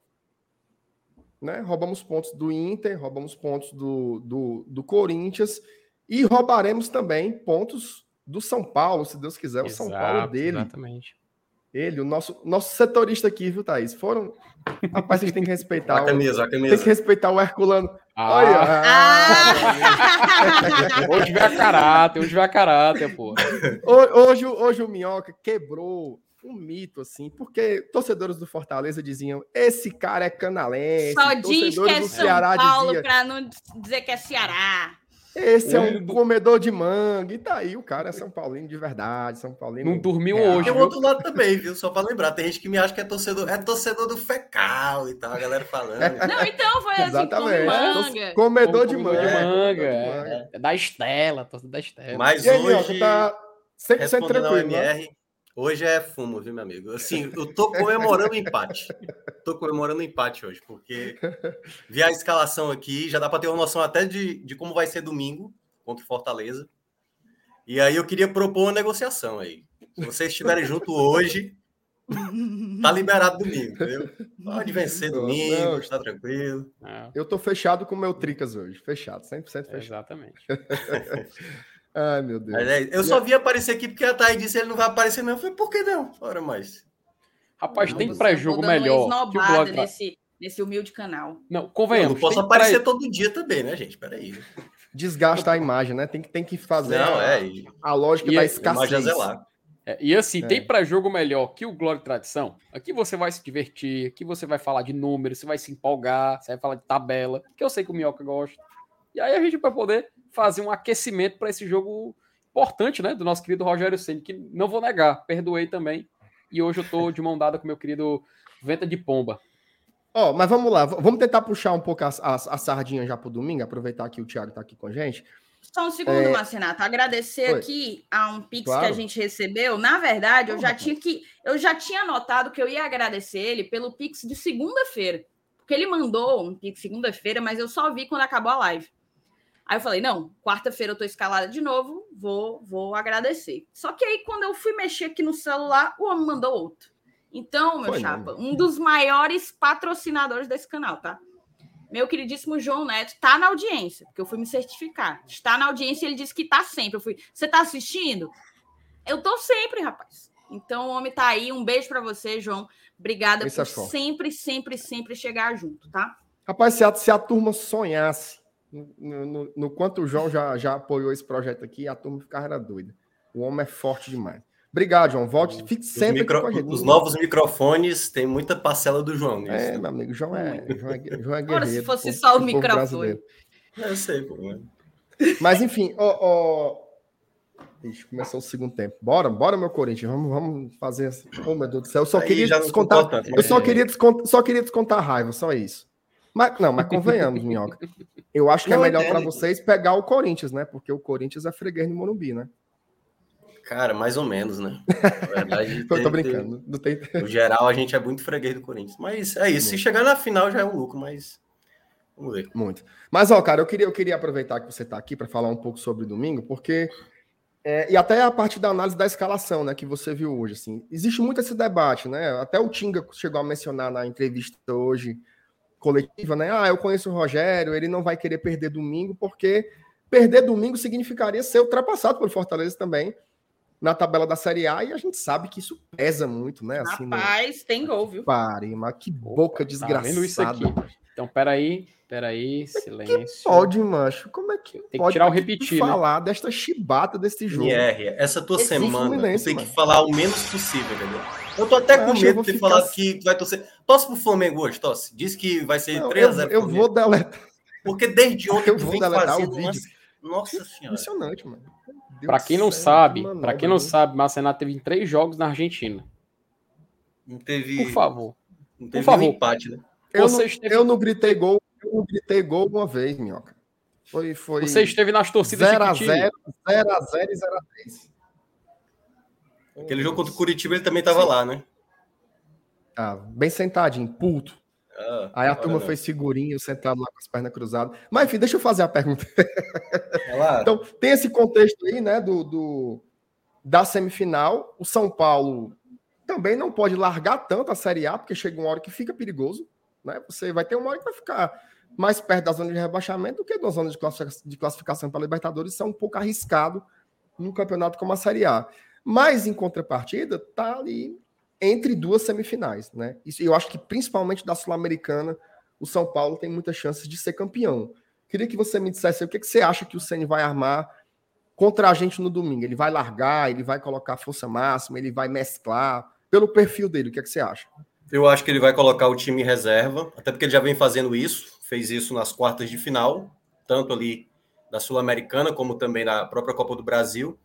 Né? Roubamos pontos do Inter, roubamos pontos do, do, do Corinthians e roubaremos também pontos do São Paulo, se Deus quiser, o São Paulo dele. Exatamente. Ele, o nosso, nosso setorista aqui, viu, Thaís? Foram. Rapaz, vocês têm que respeitar. a camisa, a camisa. Tem que respeitar o Herculano. Ah. Olha. Ah. hoje vai caráter, hoje vai caráter, pô. Hoje, hoje o Minhoca quebrou um mito, assim, porque torcedores do Fortaleza diziam: esse cara é canalense. Só diz que é São Ceará Paulo dizia, pra não dizer que é Ceará. Esse é um comedor de manga. E tá aí, o cara é São Paulino de verdade. São Paulino. Não dormiu hoje. Tem o outro lado também, viu? Só para lembrar. Tem gente que me acha que é torcedor, é torcedor do fecal e tal, a galera falando. Não, então foi assim, Exatamente. manga. Comedor, de manga. De manga. É. é. Da Estela, torcedor da Estela. Mas e aí, hoje. Tá 100% tranquilo. MR, né? Hoje é fumo, viu, meu amigo? Assim, eu tô comemorando o empate. Tô comemorando o empate hoje, porque vi a escalação aqui, já dá para ter uma noção até de, de como vai ser domingo contra o Fortaleza. E aí eu queria propor uma negociação aí. Se vocês estiverem junto hoje, tá liberado domingo, entendeu? Pode vencer domingo, não, está tranquilo. É. Eu tô fechado com o meu Tricas hoje, fechado, 100% fechado. Exatamente. Ai, meu Deus. É, eu só vi aparecer aqui porque a Thay disse que ele não vai aparecer mesmo. Eu falei, por que não? Ora mais. Rapaz, não, tem pré-jogo melhor. Que o Blood nesse, nesse humilde canal. Não, convenhamos. Eu não posso aparecer pré... todo dia também, né, gente? Peraí. Desgasta a imagem, né? Tem que, tem que fazer não, a, é, a lógica e da escassez. É, e assim, é. tem pré-jogo melhor que o Glória e Tradição? Aqui você vai se divertir, aqui você vai falar de números, você vai se empolgar, você vai falar de tabela, que eu sei que o Minhoca gosta. E aí a gente vai poder fazer um aquecimento para esse jogo importante, né? Do nosso querido Rogério Senna, que não vou negar, perdoei também. E hoje eu estou de mão dada com meu querido Venta de Pomba. Ó, oh, mas vamos lá, vamos tentar puxar um pouco a, a, a sardinha já para o domingo, aproveitar que o Thiago está aqui com a gente. Só um segundo, é... Marcenato. Agradecer Foi. aqui a um Pix claro. que a gente recebeu. Na verdade, eu já tinha que. Eu já tinha anotado que eu ia agradecer ele pelo Pix de segunda-feira. Porque ele mandou um Pix segunda-feira, mas eu só vi quando acabou a live. Aí eu falei, não, quarta-feira eu tô escalada de novo, vou, vou agradecer. Só que aí, quando eu fui mexer aqui no celular, o homem mandou outro. Então, meu Foi chapa, não. um dos maiores patrocinadores desse canal, tá? Meu queridíssimo João Neto tá na audiência, porque eu fui me certificar. Está na audiência e ele disse que tá sempre. Eu fui, você tá assistindo? Eu tô sempre, rapaz. Então, o homem tá aí. Um beijo para você, João. Obrigada Esse por é sempre, sempre, sempre chegar junto, tá? Rapaz, se a, se a turma sonhasse no, no, no, quanto o João já, já apoiou esse projeto aqui, a turma ficava doida. O homem é forte demais. Obrigado, João. Volte, fique sempre micro, com a gente. Os novos microfones tem muita parcela do João nisso. É, meu amigo, João é, João é, João é guerreiro. Agora, se fosse só o microfone. É, eu sei, pô. Mas, enfim, ó, ó... Ixi, começou o segundo tempo. Bora, bora, meu Corinthians. Vamos, vamos fazer assim. Oh, meu Deus do céu. Eu só Aí queria descontar. Eu só, é. queria descontar, só queria descontar a raiva, só isso. Mas, não, mas convenhamos, Minhoca. Eu acho que é não é melhor para vocês pegar o Corinthians, né? Porque o Corinthians é freguês no Morumbi, né? Cara, mais ou menos, né? Na verdade, eu tô brincando. Não tem... No geral, a gente é muito freguês do Corinthians. Mas é isso. Se chegar na final já é um lucro, mas. Vamos ver. Muito. Mas, ó, cara, eu queria, eu queria aproveitar que você está aqui para falar um pouco sobre domingo, porque. É, e até a parte da análise da escalação, né, que você viu hoje, assim. Existe muito esse debate, né? Até o Tinga chegou a mencionar na entrevista hoje coletiva, né? Ah, eu conheço o Rogério, ele não vai querer perder domingo, porque perder domingo significaria ser ultrapassado pelo Fortaleza também na tabela da Série A, e a gente sabe que isso pesa muito, né? Assim, Rapaz, no... tem gol, viu? Pare, mas que boca Opa, desgraçada. Tá isso aqui. Então, peraí, peraí, silêncio. Que pode, macho? Como é que tem pode que tirar o repetir, né? falar desta chibata desse jogo? NR, essa tua Esse semana, tem que falar o menos possível, entendeu? Eu tô até com medo de ter falado assim. que vai torcer. Torce pro Flamengo hoje, Tosse. Diz que vai ser 3x0. Eu, eu vou deletar. Porque desde ontem eu vou deletar o vídeo. Nossa senhora. Impressionante, mano. Para quem não sabe, para quem não sabe, Marcenato teve três jogos na Argentina. Não teve. Por favor. Não teve Por favor. empate, né? Eu, não, eu não gritei gol, eu não gritei gol uma vez, minhoca. Foi, foi. Você esteve nas torcidas 0 x 0 0 x 0 e 0 x 3 Aquele jogo contra o Curitiba ele também estava lá, né? Ah, bem sentadinho, puto. Ah, Aí a turma fez figurinho, sentado lá com as pernas cruzadas. Mas enfim, deixa eu fazer a pergunta. então, tem esse contexto aí, né, do, do, da semifinal. O São Paulo também não pode largar tanto a Série A, porque chega uma hora que fica perigoso. Né? Você vai ter uma hora que vai ficar mais perto da zona de rebaixamento do que da zona de classificação para Libertadores. Isso é um pouco arriscado num campeonato como a Série A. Mas, em contrapartida, tá ali entre duas semifinais, né? Isso, eu acho que principalmente da Sul-Americana, o São Paulo tem muitas chances de ser campeão. Queria que você me dissesse o que, que você acha que o Ceni vai armar contra a gente no domingo. Ele vai largar, ele vai colocar força máxima, ele vai mesclar. Pelo perfil dele, o que, que você acha? Eu acho que ele vai colocar o time reserva, até porque ele já vem fazendo isso, fez isso nas quartas de final, tanto ali da Sul-Americana como também na própria Copa do Brasil.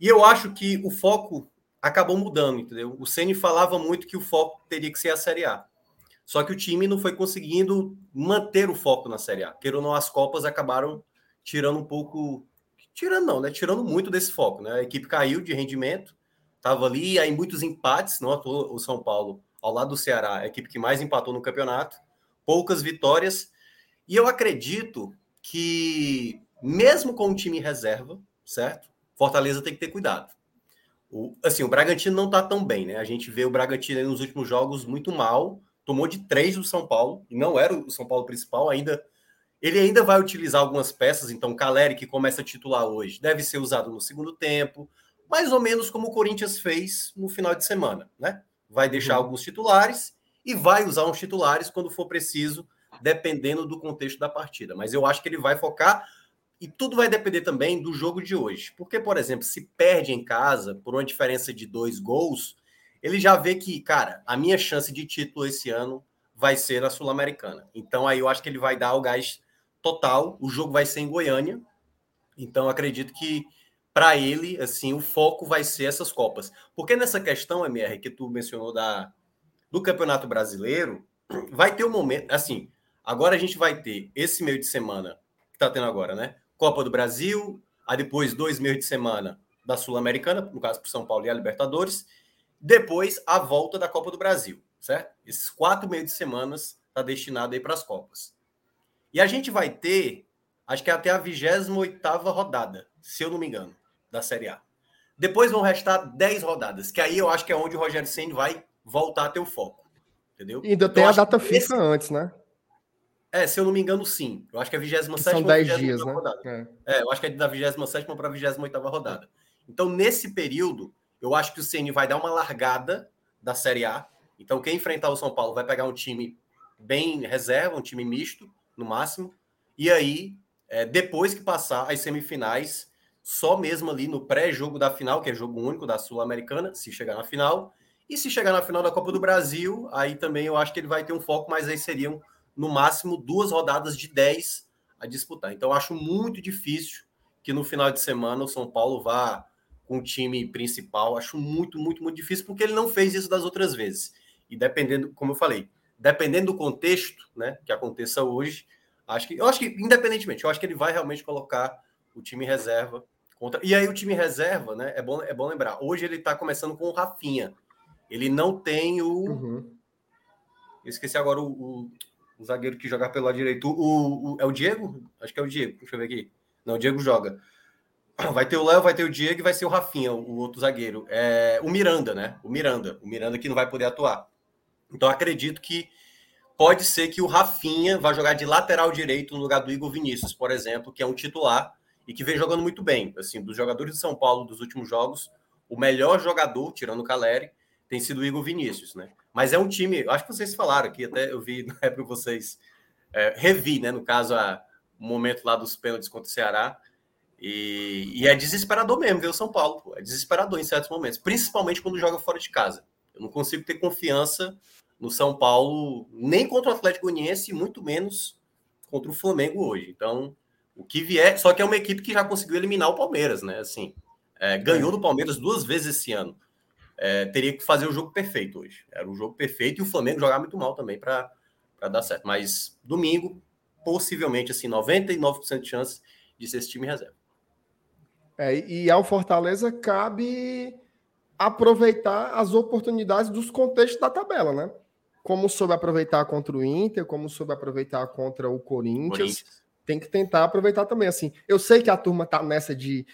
E eu acho que o foco acabou mudando, entendeu? O Ceni falava muito que o foco teria que ser a Série A. Só que o time não foi conseguindo manter o foco na Série A. Queira ou não, as Copas acabaram tirando um pouco. Tirando não, né? Tirando muito desse foco, né? A equipe caiu de rendimento, estava ali, aí muitos empates, não o São Paulo, ao lado do Ceará, a equipe que mais empatou no campeonato, poucas vitórias. E eu acredito que, mesmo com o time reserva, certo? Fortaleza tem que ter cuidado. O, assim, o Bragantino não está tão bem, né? A gente vê o Bragantino nos últimos jogos muito mal, tomou de três do São Paulo, e não era o São Paulo principal ainda. Ele ainda vai utilizar algumas peças, então o Caleri, que começa a titular hoje, deve ser usado no segundo tempo, mais ou menos como o Corinthians fez no final de semana, né? Vai deixar uhum. alguns titulares e vai usar uns titulares quando for preciso, dependendo do contexto da partida. Mas eu acho que ele vai focar e tudo vai depender também do jogo de hoje. Porque, por exemplo, se perde em casa por uma diferença de dois gols, ele já vê que, cara, a minha chance de título esse ano vai ser na Sul-Americana. Então aí eu acho que ele vai dar o gás total. O jogo vai ser em Goiânia. Então acredito que para ele, assim, o foco vai ser essas copas. Porque nessa questão, MR, que tu mencionou da do Campeonato Brasileiro, vai ter um momento, assim, agora a gente vai ter esse meio de semana que tá tendo agora, né? Copa do Brasil, aí depois dois meses de semana da Sul-Americana, no caso para São Paulo e a Libertadores, depois a volta da Copa do Brasil, certo? Esses quatro meios de semanas está destinado aí para as Copas. E a gente vai ter, acho que é até a 28 rodada, se eu não me engano, da Série A. Depois vão restar 10 rodadas, que aí eu acho que é onde o Rogério Senna vai voltar a ter o foco. Entendeu? E ainda tem a data FIFA esse... antes, né? É, se eu não me engano, sim. Eu acho que é a 27 São 10 dias, né? Rodada. É. é. eu acho que é da 27 para a 28 rodada. Então, nesse período, eu acho que o CN vai dar uma largada da Série A. Então, quem enfrentar o São Paulo vai pegar um time bem reserva, um time misto, no máximo. E aí, é, depois que passar as semifinais, só mesmo ali no pré-jogo da final, que é jogo único da Sul-Americana, se chegar na final. E se chegar na final da Copa do Brasil, aí também eu acho que ele vai ter um foco, mas aí seriam no máximo duas rodadas de 10 a disputar. Então, acho muito difícil que no final de semana o São Paulo vá com o time principal. Acho muito, muito, muito difícil, porque ele não fez isso das outras vezes. E dependendo, como eu falei, dependendo do contexto né, que aconteça hoje, acho que eu acho que, independentemente, eu acho que ele vai realmente colocar o time reserva contra. E aí, o time reserva, né? É bom, é bom lembrar. Hoje ele está começando com o Rafinha. Ele não tem o. Uhum. Eu esqueci agora o, o, o zagueiro que joga pelo lado direito. O, o, é o Diego? Acho que é o Diego. Deixa eu ver aqui. Não, o Diego joga. Vai ter o Léo, vai ter o Diego e vai ser o Rafinha, o outro zagueiro. É, o Miranda, né? O Miranda. O Miranda que não vai poder atuar. Então acredito que pode ser que o Rafinha vá jogar de lateral direito no lugar do Igor Vinícius, por exemplo, que é um titular e que vem jogando muito bem. Assim, dos jogadores de São Paulo dos últimos jogos, o melhor jogador, tirando o Caleri, tem sido o Igor Vinícius, né? Mas é um time, acho que vocês falaram aqui, até eu vi na época vocês é, revi, né? No caso, o momento lá dos pênaltis contra o Ceará. E, e, é desesperador mesmo ver o São Paulo. É desesperador em certos momentos, principalmente quando joga fora de casa. Eu não consigo ter confiança no São Paulo, nem contra o Atlético Goianiense, muito menos contra o Flamengo hoje. Então, o que vier. Só que é uma equipe que já conseguiu eliminar o Palmeiras, né? Assim, é, ganhou do Palmeiras duas vezes esse ano é, teria que fazer o jogo perfeito hoje. Era o jogo perfeito e o Flamengo jogar muito mal também para dar certo. Mas domingo, possivelmente, assim, 99% de chance de ser esse time reserva. É, e ao Fortaleza cabe aproveitar as oportunidades dos contextos da tabela, né? Como soube aproveitar contra o Inter, como soube aproveitar contra o Corinthians, Corinthians. tem que tentar aproveitar também. Assim, eu sei que a turma tá nessa de.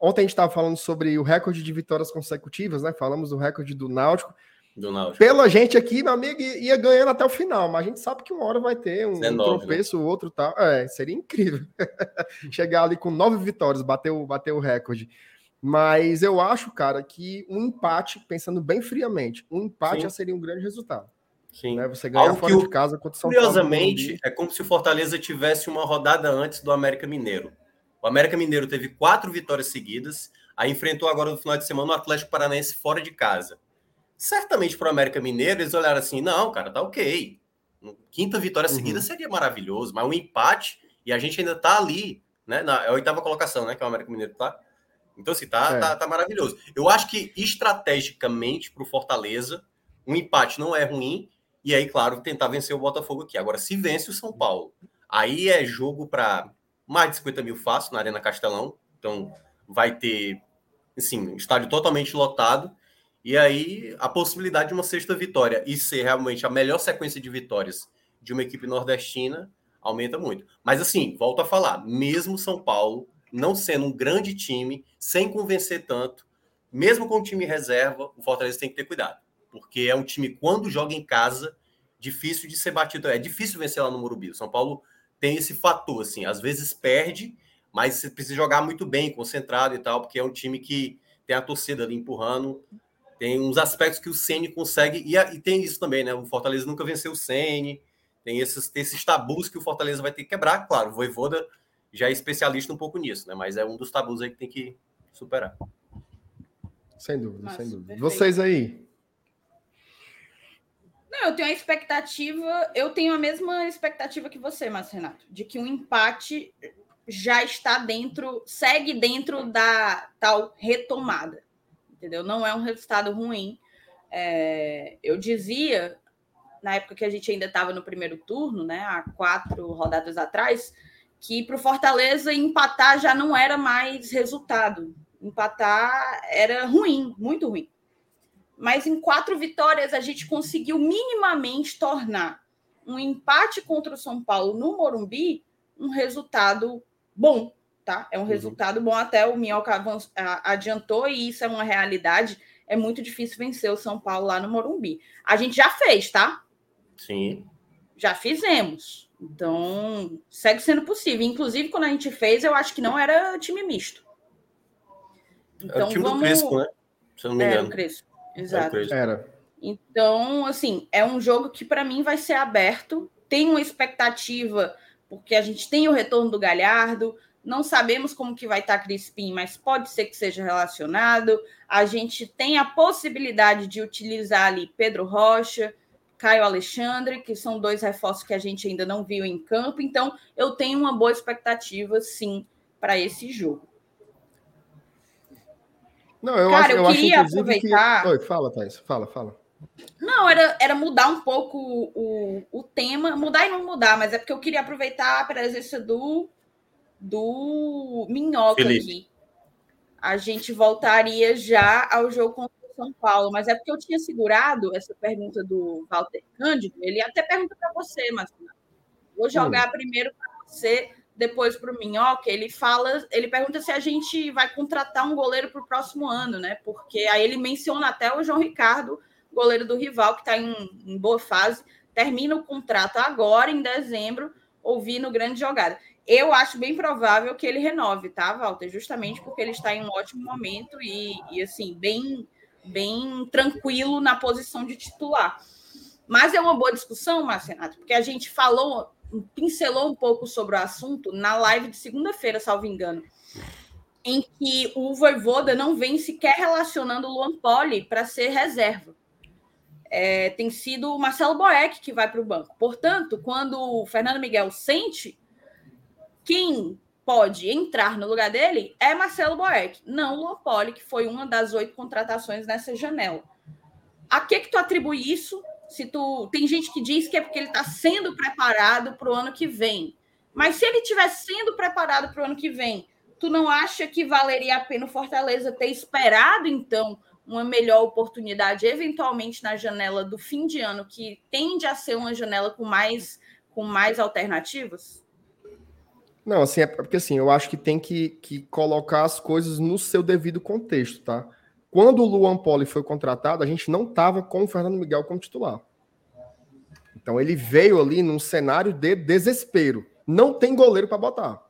Ontem a gente estava falando sobre o recorde de vitórias consecutivas, né? Falamos do recorde do Náutico. Do Náutico. Pela gente aqui, meu amigo, ia ganhando até o final, mas a gente sabe que uma hora vai ter um, 19, um tropeço, né? outro tal. É, seria incrível. Chegar ali com nove vitórias, bater o, bater o recorde. Mas eu acho, cara, que um empate, pensando bem friamente, um empate Sim. já seria um grande resultado. Sim. Né? Você ganhar Algo fora de casa contra São Curiosamente, Paulo, é como se o Fortaleza tivesse uma rodada antes do América Mineiro. O América Mineiro teve quatro vitórias seguidas, aí enfrentou agora no final de semana o Atlético Paranaense fora de casa. Certamente para o América Mineiro, eles olharam assim: não, cara, tá ok. Quinta vitória uhum. seguida seria maravilhoso, mas um empate, e a gente ainda tá ali, né? Na é oitava colocação, né? Que é o América Mineiro tá. Então, assim, tá, é. tá, tá maravilhoso. Eu acho que estrategicamente para o Fortaleza, um empate não é ruim. E aí, claro, tentar vencer o Botafogo aqui. Agora, se vence o São Paulo, aí é jogo para mais de 50 mil fácil na Arena Castelão. Então, vai ter, assim, estádio totalmente lotado. E aí, a possibilidade de uma sexta vitória e ser realmente a melhor sequência de vitórias de uma equipe nordestina aumenta muito. Mas, assim, volto a falar, mesmo São Paulo não sendo um grande time, sem convencer tanto, mesmo com o time reserva, o Fortaleza tem que ter cuidado. Porque é um time, quando joga em casa, difícil de ser batido. É difícil vencer lá no Morumbi. São Paulo tem esse fator, assim, às vezes perde, mas você precisa jogar muito bem, concentrado e tal, porque é um time que tem a torcida ali empurrando. Tem uns aspectos que o Ceni consegue, e, e, tem isso também, né? O Fortaleza nunca venceu o Ceni, tem esses, tem esses tabus que o Fortaleza vai ter que quebrar. Claro, o Voivoda já é especialista um pouco nisso, né? Mas é um dos tabus aí que tem que superar. Sem dúvida, Nossa, sem dúvida. Perfeito. Vocês aí? Não, eu tenho a expectativa, eu tenho a mesma expectativa que você, Márcio Renato, de que um empate já está dentro, segue dentro da tal retomada, entendeu? Não é um resultado ruim. É, eu dizia, na época que a gente ainda estava no primeiro turno, né, há quatro rodadas atrás, que para o Fortaleza empatar já não era mais resultado. Empatar era ruim, muito ruim. Mas em quatro vitórias a gente conseguiu minimamente tornar um empate contra o São Paulo no Morumbi um resultado bom, tá? É um uhum. resultado bom. Até o Minhoca adiantou e isso é uma realidade. É muito difícil vencer o São Paulo lá no Morumbi. A gente já fez, tá? Sim. Já fizemos. Então, segue sendo possível. Inclusive, quando a gente fez, eu acho que não era time misto. Então, era o time vamos... do Crespo, né? Se eu não me engano. Era o Crespo, exato. Era. Então, assim, é um jogo que para mim vai ser aberto. Tem uma expectativa, porque a gente tem o retorno do Galhardo, não sabemos como que vai estar Crispim, mas pode ser que seja relacionado. A gente tem a possibilidade de utilizar ali Pedro Rocha, Caio Alexandre, que são dois reforços que a gente ainda não viu em campo. Então, eu tenho uma boa expectativa, sim, para esse jogo. Não, eu Cara, acho, eu, eu queria aproveitar. Que... Oi, fala, Thais, fala, fala. Não, era, era mudar um pouco o, o tema, mudar e não mudar, mas é porque eu queria aproveitar a presença do, do Minhoca Felipe. aqui. A gente voltaria já ao jogo contra são Paulo, mas é porque eu tinha segurado essa pergunta do Walter Cândido. Ele até pergunta para você, mas vou jogar hum. primeiro para você, depois para o Minhoca. Ele fala, ele pergunta se a gente vai contratar um goleiro para o próximo ano, né? Porque aí ele menciona até o João Ricardo, goleiro do rival, que está em, em boa fase, termina o contrato agora, em dezembro, ouvindo grande jogada. Eu acho bem provável que ele renove, tá, Walter? Justamente porque ele está em um ótimo momento e, e assim, bem bem tranquilo na posição de titular. Mas é uma boa discussão, Márcio Renato, porque a gente falou, pincelou um pouco sobre o assunto na live de segunda-feira, salvo engano, em que o Voivoda não vem sequer relacionando o Luan Poli para ser reserva. É, tem sido o Marcelo Boeck que vai para o banco. Portanto, quando o Fernando Miguel sente, quem pode entrar no lugar dele é Marcelo Boeck, não o Lopoli, que foi uma das oito contratações nessa janela. A que que tu atribui isso? Se tu tem gente que diz que é porque ele está sendo preparado para o ano que vem. Mas se ele estiver sendo preparado para o ano que vem, tu não acha que valeria a pena o Fortaleza ter esperado, então, uma melhor oportunidade, eventualmente na janela do fim de ano, que tende a ser uma janela com mais, com mais alternativas? Não, assim, é porque assim, eu acho que tem que, que colocar as coisas no seu devido contexto, tá? Quando o Luan Poli foi contratado, a gente não estava com o Fernando Miguel como titular. Então ele veio ali num cenário de desespero. Não tem goleiro para botar.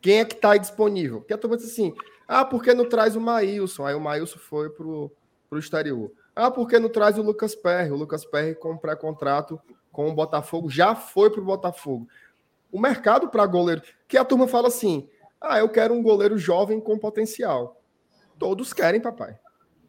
Quem é que está disponível? Porque a turma diz assim: ah, por que não traz o Maílson? Aí o Maílson foi para o exterior. Ah, por que não traz o Lucas Perry? O Lucas Perry com pré-contrato com o Botafogo já foi para o Botafogo. O mercado para goleiro, que a turma fala assim: ah, eu quero um goleiro jovem com potencial. Todos querem, papai.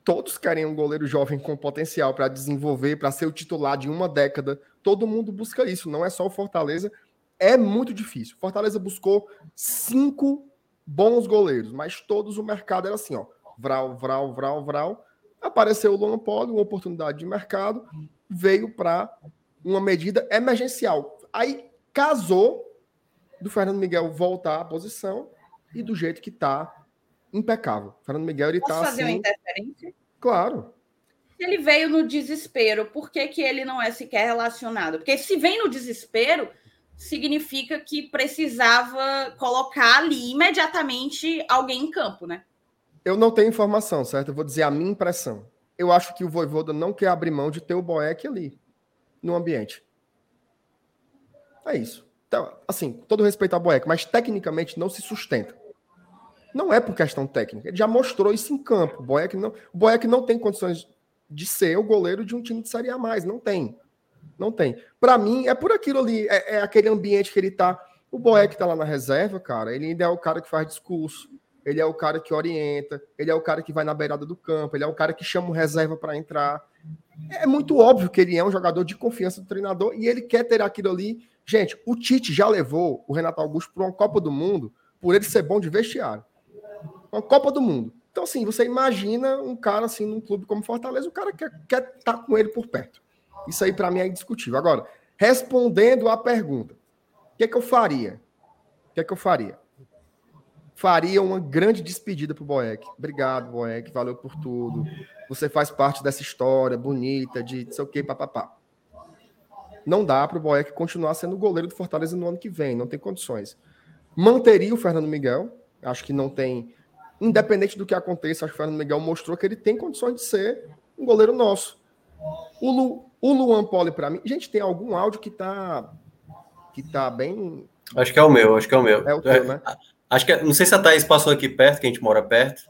Todos querem um goleiro jovem com potencial para desenvolver, para ser o titular de uma década. Todo mundo busca isso, não é só o Fortaleza. É muito difícil. Fortaleza buscou cinco bons goleiros, mas todos o mercado era assim, ó. Vral, vral, vral, vral. Apareceu o Luan Poli, uma oportunidade de mercado, veio para uma medida emergencial. Aí casou do Fernando Miguel voltar à posição e do jeito que está impecável. Fernando Miguel ele está fazer assim... uma interferência? Claro. Ele veio no desespero, por que, que ele não é sequer relacionado? Porque se vem no desespero, significa que precisava colocar ali imediatamente alguém em campo, né? Eu não tenho informação, certo? Eu vou dizer a minha impressão. Eu acho que o Voivoda não quer abrir mão de ter o Boeck ali no ambiente. É isso. Então, assim, todo respeito ao Boeck, mas tecnicamente não se sustenta. Não é por questão técnica. Ele já mostrou isso em campo. O Boeck não, o Boeck não tem condições de ser o goleiro de um time de Série A mais. Não tem. Não tem. Para mim, é por aquilo ali. É, é, aquele ambiente que ele tá. O Boeck tá lá na reserva, cara. Ele ainda é o cara que faz discurso. Ele é o cara que orienta. Ele é o cara que vai na beirada do campo. Ele é o cara que chama o reserva para entrar. É muito óbvio que ele é um jogador de confiança do treinador e ele quer ter aquilo ali. Gente, o Tite já levou o Renato Augusto para uma Copa do Mundo por ele ser bom de vestiário uma Copa do Mundo. Então, assim, você imagina um cara assim num clube como Fortaleza, o cara quer estar tá com ele por perto. Isso aí, para mim, é indiscutível. Agora, respondendo à pergunta, o que é que eu faria? O que é que eu faria? Faria uma grande despedida para o Boeck. Obrigado, Boeck, valeu por tudo. Você faz parte dessa história bonita de não sei o que, papapá. Não dá para o Boeck continuar sendo goleiro do Fortaleza no ano que vem, não tem condições. Manteria o Fernando Miguel, acho que não tem independente do que aconteça, acho que o Fernando Miguel mostrou que ele tem condições de ser um goleiro nosso. O, Lu, o Luan Poli, para mim, gente, tem algum áudio que tá que tá bem. Acho que é o meu, acho que é o meu. É o teu, né? Acho que é, não sei se a Thaís passou aqui perto, que a gente mora perto.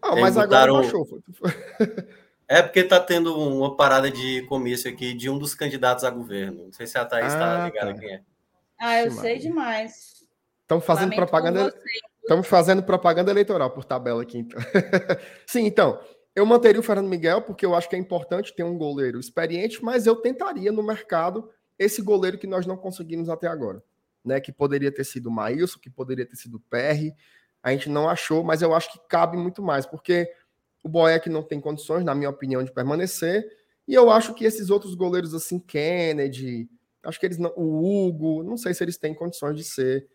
Ah, mas agora baixou. É porque tá tendo uma parada de comício aqui de um dos candidatos a governo. Não sei se a Thaís está ah, ligada tá. quem é. Ah, eu sei demais. Estão fazendo Lamento propaganda. Estamos fazendo propaganda eleitoral por tabela aqui, então. Sim, então, eu manteria o Fernando Miguel, porque eu acho que é importante ter um goleiro experiente, mas eu tentaria no mercado esse goleiro que nós não conseguimos até agora. Né, que poderia ter sido o Maílson, que poderia ter sido o Perry. A gente não achou, mas eu acho que cabe muito mais, porque o Boeck não tem condições, na minha opinião, de permanecer. E eu acho que esses outros goleiros, assim, Kennedy, acho que eles não. O Hugo, não sei se eles têm condições de ser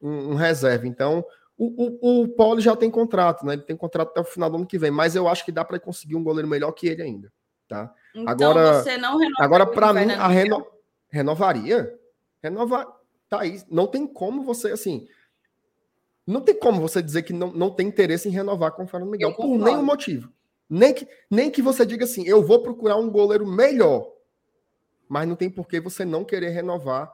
um, um reserva. Então, o, o, o Paulo já tem contrato, né? Ele tem contrato até o final do ano que vem, mas eu acho que dá para conseguir um goleiro melhor que ele ainda, tá? Então agora, você não Agora, para mim, a reno, renovaria. Renovar. Thaís, não tem como você, assim. Não tem como você dizer que não, não tem interesse em renovar com o Fernando Miguel, por nenhum motivo. Nem que, nem que você diga assim, eu vou procurar um goleiro melhor. Mas não tem por que você não querer renovar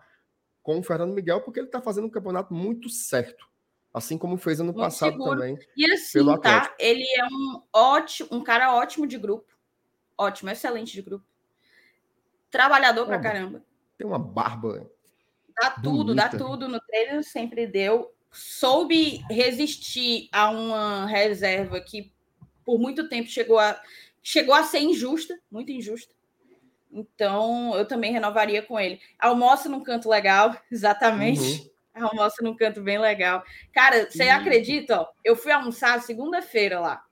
com o Fernando Miguel, porque ele está fazendo um campeonato muito certo. Assim como fez ano passado seguro. também. E assim, tá? Ele é um ótimo, um cara ótimo de grupo. Ótimo, excelente de grupo. Trabalhador pra caramba. Tem uma barba. Dá tudo, bonita. dá tudo no treino, sempre deu. Soube resistir a uma reserva que por muito tempo chegou a, chegou a ser injusta, muito injusta. Então, eu também renovaria com ele. Almoça num canto legal, exatamente. Uhum. Almoça num canto bem legal. Cara, você acredita? Ó, eu fui almoçar segunda-feira lá.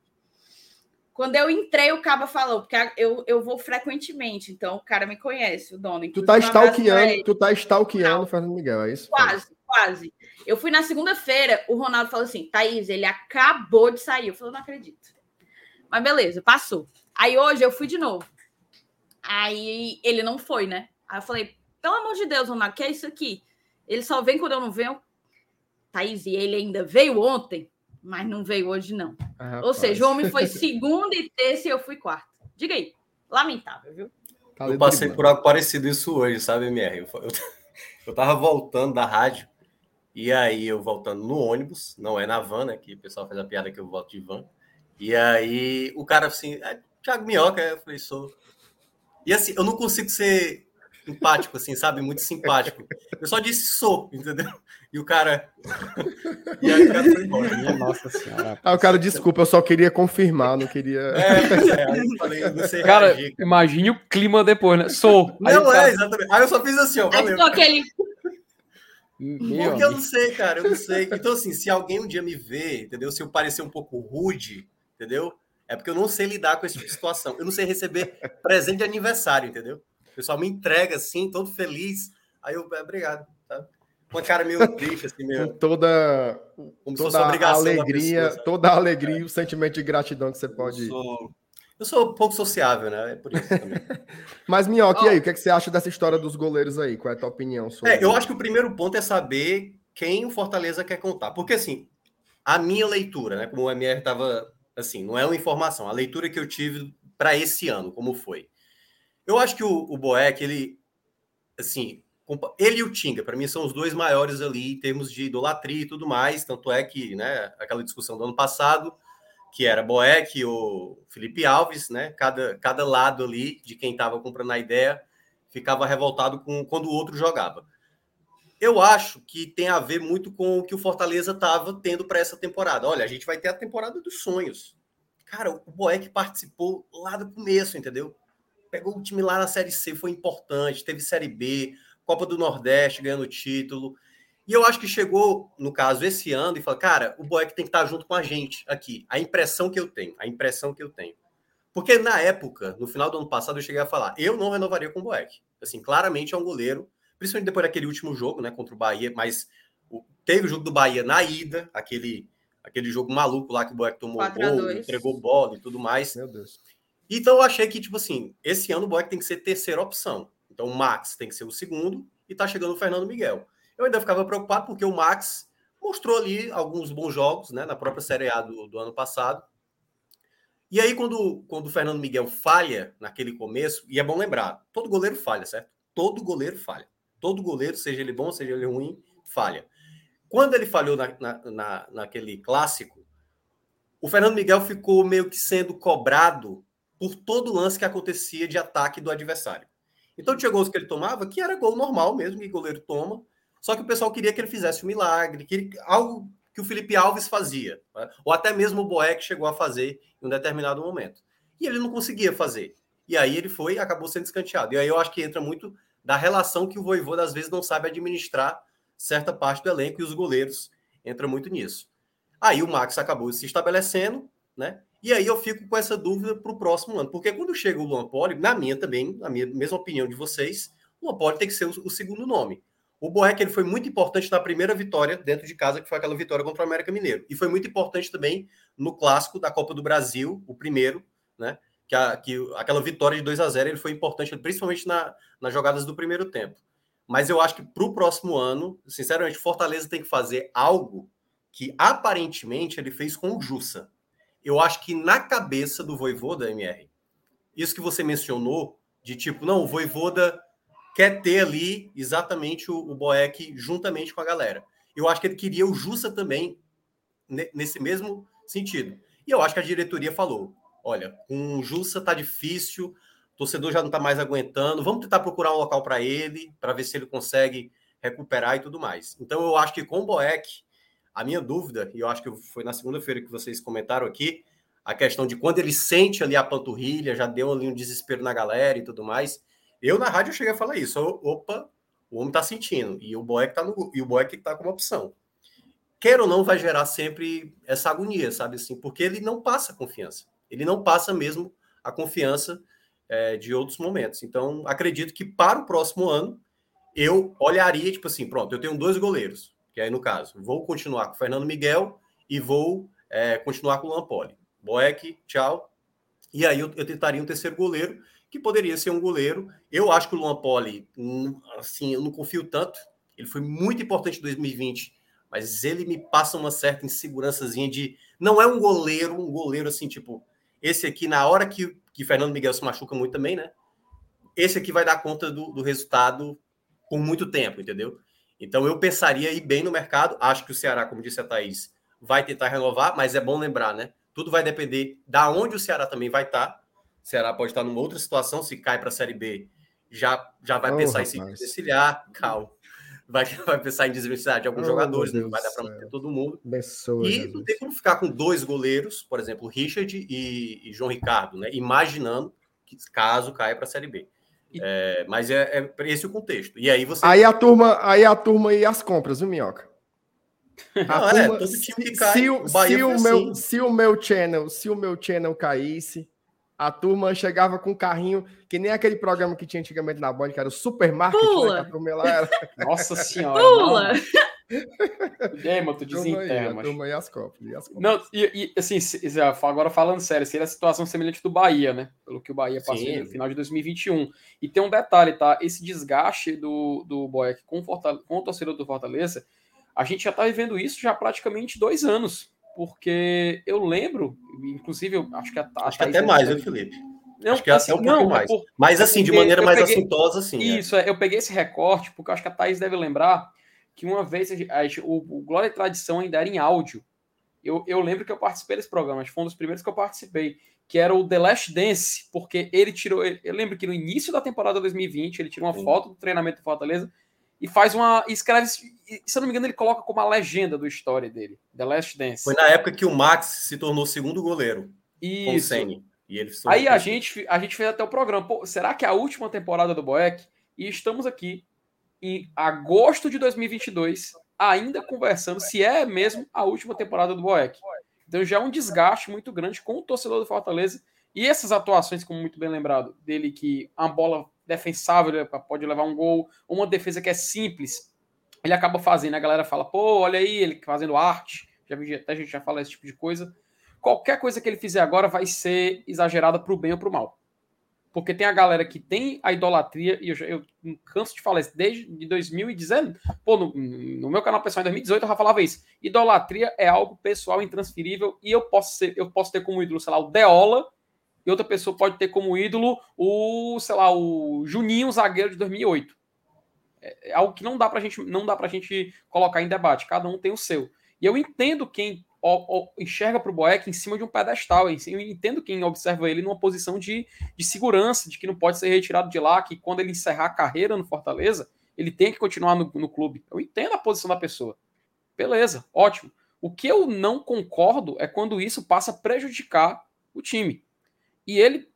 Quando eu entrei, o Caba falou, porque eu, eu vou frequentemente, então o cara me conhece, o dono. Tu tá stalkeando, tu tá stalkeando Fernando Miguel, é isso? Quase, quase. Eu fui na segunda-feira, o Ronaldo falou assim: Thaís, ele acabou de sair. Eu falei, não acredito. Mas beleza, passou. Aí hoje eu fui de novo. Aí ele não foi, né? Aí eu falei, pelo amor de Deus, Ronaldo, que é isso aqui? Ele só vem quando eu não venho. Thaís, e ele ainda veio ontem, mas não veio hoje, não. Ah, Ou seja, o homem foi segunda e terça e eu fui quarta. Diga aí. Lamentável, viu? Tá eu passei por algo parecido isso hoje, sabe, MR? Eu, eu, eu tava voltando da rádio, e aí eu voltando no ônibus, não é na van, né? Que o pessoal faz a piada que eu volto de van. E aí o cara assim, é, Thiago Minhoca, eu falei, sou. E assim, eu não consigo ser empático, assim, sabe? Muito simpático. Eu só disse sou, entendeu? E o cara. E aí o cara foi embora. Nossa senhora. Ah, o cara, desculpa, eu só queria confirmar, não queria. É, é aí eu falei, não sei Cara, reagir. imagine o clima depois, né? Sou. Não, é, exatamente. Aí eu só fiz assim, ó. Valeu. Aí aquele. Porque eu não sei, cara, eu não sei. Então, assim, se alguém um dia me vê, entendeu? Se eu parecer um pouco rude, entendeu? É porque eu não sei lidar com esse tipo de situação. Eu não sei receber presente de aniversário, entendeu? O pessoal me entrega assim, todo feliz. Aí eu, é, obrigado, tá? Uma cara meio triste, assim, meio. Com toda, como toda a alegria, toda a alegria e o sentimento de gratidão que você pode. Eu sou, eu sou pouco sociável, né? É por isso também. Mas, Minhoca, oh. e aí? O que, é que você acha dessa história dos goleiros aí? Qual é a tua opinião sobre é, Eu acho que o primeiro ponto é saber quem o Fortaleza quer contar. Porque, assim, a minha leitura, né? Como o MR estava. Assim, não é uma informação. A leitura que eu tive para esse ano, como foi. Eu acho que o, o Boeck, ele. Assim, ele e o Tinga, para mim, são os dois maiores ali em termos de idolatria e tudo mais. Tanto é que, né, aquela discussão do ano passado, que era Boeck e o Felipe Alves, né? Cada, cada lado ali de quem estava comprando a ideia ficava revoltado com quando o outro jogava. Eu acho que tem a ver muito com o que o Fortaleza estava tendo para essa temporada. Olha, a gente vai ter a temporada dos sonhos. Cara, o Boeck participou lá do começo, entendeu? Pegou o time lá na Série C, foi importante, teve Série B, Copa do Nordeste ganhando título. E eu acho que chegou, no caso, esse ano e falou, cara, o Boeck tem que estar junto com a gente aqui. A impressão que eu tenho, a impressão que eu tenho. Porque na época, no final do ano passado, eu cheguei a falar, eu não renovaria com o Boeck. Assim, claramente é um goleiro, principalmente depois daquele último jogo, né, contra o Bahia, mas o, teve o jogo do Bahia na ida, aquele, aquele jogo maluco lá que o Boeck tomou gol, entregou bola e tudo mais. Meu Deus. Então eu achei que, tipo assim, esse ano o Boeck tem que ser terceira opção. Então o Max tem que ser o segundo e tá chegando o Fernando Miguel. Eu ainda ficava preocupado porque o Max mostrou ali alguns bons jogos, né, na própria Série A do, do ano passado. E aí, quando, quando o Fernando Miguel falha naquele começo, e é bom lembrar, todo goleiro falha, certo? Todo goleiro falha. Todo goleiro, seja ele bom, seja ele ruim, falha. Quando ele falhou na, na, na, naquele clássico, o Fernando Miguel ficou meio que sendo cobrado por todo lance que acontecia de ataque do adversário. Então tinha gols que ele tomava que era gol normal mesmo, que o goleiro toma, só que o pessoal queria que ele fizesse um milagre, que ele, algo que o Felipe Alves fazia, né? ou até mesmo o Boeck chegou a fazer em um determinado momento. E ele não conseguia fazer. E aí ele foi acabou sendo escanteado. E aí eu acho que entra muito da relação que o Voivoda às vezes não sabe administrar certa parte do elenco e os goleiros entra muito nisso. Aí o Max acabou se estabelecendo, né? E aí eu fico com essa dúvida para o próximo ano, porque quando chega o Luan Poli, na minha também, na minha mesma opinião de vocês, o Luan Poli tem que ser o, o segundo nome. O Boeck ele foi muito importante na primeira vitória dentro de casa, que foi aquela vitória contra o América Mineiro. E foi muito importante também no clássico da Copa do Brasil, o primeiro, né? Que, a, que aquela vitória de 2 a 0 ele foi importante, principalmente na, nas jogadas do primeiro tempo. Mas eu acho que para o próximo ano, sinceramente, Fortaleza tem que fazer algo que aparentemente ele fez com o Jussa. Eu acho que na cabeça do Voivoda, MR, isso que você mencionou, de tipo, não, o Voivoda quer ter ali exatamente o, o Boeck juntamente com a galera. Eu acho que ele queria o Jussa também nesse mesmo sentido. E eu acho que a diretoria falou: olha, com o Jussa tá difícil, o torcedor já não tá mais aguentando, vamos tentar procurar um local para ele, para ver se ele consegue recuperar e tudo mais. Então eu acho que com o Boeck, a minha dúvida, e eu acho que foi na segunda-feira que vocês comentaram aqui, a questão de quando ele sente ali a panturrilha, já deu ali um desespero na galera e tudo mais. Eu na rádio cheguei a falar isso. Opa, o homem tá sentindo. E o Boeck tá no, e o Boeck tá como opção. Quer ou não, vai gerar sempre essa agonia, sabe assim? Porque ele não passa confiança. Ele não passa mesmo a confiança é, de outros momentos. Então, acredito que para o próximo ano, eu olharia, tipo assim, pronto, eu tenho dois goleiros. Que aí, no caso, vou continuar com o Fernando Miguel e vou é, continuar com o Lampoli. Boeck, tchau. E aí eu, eu, tentaria um terceiro goleiro, que poderia ser um goleiro. Eu acho que o Luan Poli, hum, assim, eu não confio tanto. Ele foi muito importante em 2020, mas ele me passa uma certa insegurançazinha de. Não é um goleiro, um goleiro assim, tipo, esse aqui, na hora que, que Fernando Miguel se machuca muito também, né? Esse aqui vai dar conta do, do resultado por muito tempo, entendeu? Então eu pensaria ir bem no mercado. Acho que o Ceará, como disse a Thaís, vai tentar renovar, mas é bom lembrar, né? Tudo vai depender da onde o Ceará também vai estar. O Ceará pode estar numa outra situação, se cai para a Série B, já, já vai oh, pensar rapaz. em se desvencilhar, calma. Vai, vai pensar em desvencilhar de alguns oh, jogadores, não vai dar para manter todo mundo. Pessoa, e não tem como ficar com dois goleiros, por exemplo, Richard e, e João Ricardo, né? Imaginando que caso caia para a Série B. É, mas é, é esse o contexto. E aí você. Aí a turma, aí a turma e as compras, viu, Minhoca? Não, é, todo time que cai, se, o, se, o meu, assim. se o meu channel, se o meu channel caísse, a turma chegava com um carrinho, que nem aquele programa que tinha antigamente na Band, que era o Supermarket, né, Pula. Né, a turma lá era... Nossa senhora. Pula! É, mas tu desenterra, mas... Turma e as copas, e as copas. Não, e, e assim, agora falando sério, seria a situação semelhante do Bahia, né? Pelo que o Bahia passou no final de 2021. E tem um detalhe, tá? Esse desgaste do, do Boeck com, com o torcedor do Fortaleza a gente já está vivendo isso já há praticamente dois anos, porque eu lembro, inclusive, eu acho que a, acho que até mais, viu, Felipe? Não, acho que assim, até um pouco mais. Por, Mas assim, de maneira mais peguei, assintosa, assim. Né? Isso, é. eu peguei esse recorte, porque eu acho que a Thaís deve lembrar que uma vez o, o Glória e Tradição ainda era em áudio. Eu, eu lembro que eu participei desse programa, foi um dos primeiros que eu participei, que era o The Last Dance, porque ele tirou. Eu lembro que no início da temporada 2020, ele tirou uma Sim. foto do treinamento do Fortaleza e faz uma. escreve. Se eu não me engano, ele coloca como a legenda do história dele, The Last Dance. Foi na época que o Max se tornou segundo goleiro. Isso. Com. E ele Aí a gente, a gente fez até o programa. Pô, será que é a última temporada do Boeck? E estamos aqui em agosto de 2022, ainda conversando se é mesmo a última temporada do Boeck. Então já é um desgaste muito grande com o torcedor do Fortaleza. E essas atuações, como muito bem lembrado, dele que a bola defensável, pode levar um gol, uma defesa que é simples, ele acaba fazendo. A galera fala, pô, olha aí, ele fazendo arte. Já vi, até a gente já fala esse tipo de coisa. Qualquer coisa que ele fizer agora vai ser exagerada para o bem ou para o mal. Porque tem a galera que tem a idolatria, e eu, eu canso de falar isso, desde de 2019. Pô, no, no, meu canal pessoal em 2018 eu já falava isso. Idolatria é algo pessoal, intransferível, e eu posso, ser, eu posso ter como ídolo, sei lá, o Deola, e outra pessoa pode ter como ídolo o, sei lá, o Juninho, zagueiro de 2008. É, é algo que não dá pra gente, não dá pra gente colocar em debate, cada um tem o seu. E eu entendo quem ó, enxerga pro Boeck em cima de um pedestal, eu entendo quem observa ele numa posição de, de segurança, de que não pode ser retirado de lá, que quando ele encerrar a carreira no Fortaleza, ele tem que continuar no, no clube. Eu entendo a posição da pessoa. Beleza, ótimo. O que eu não concordo é quando isso passa a prejudicar o time. E ele,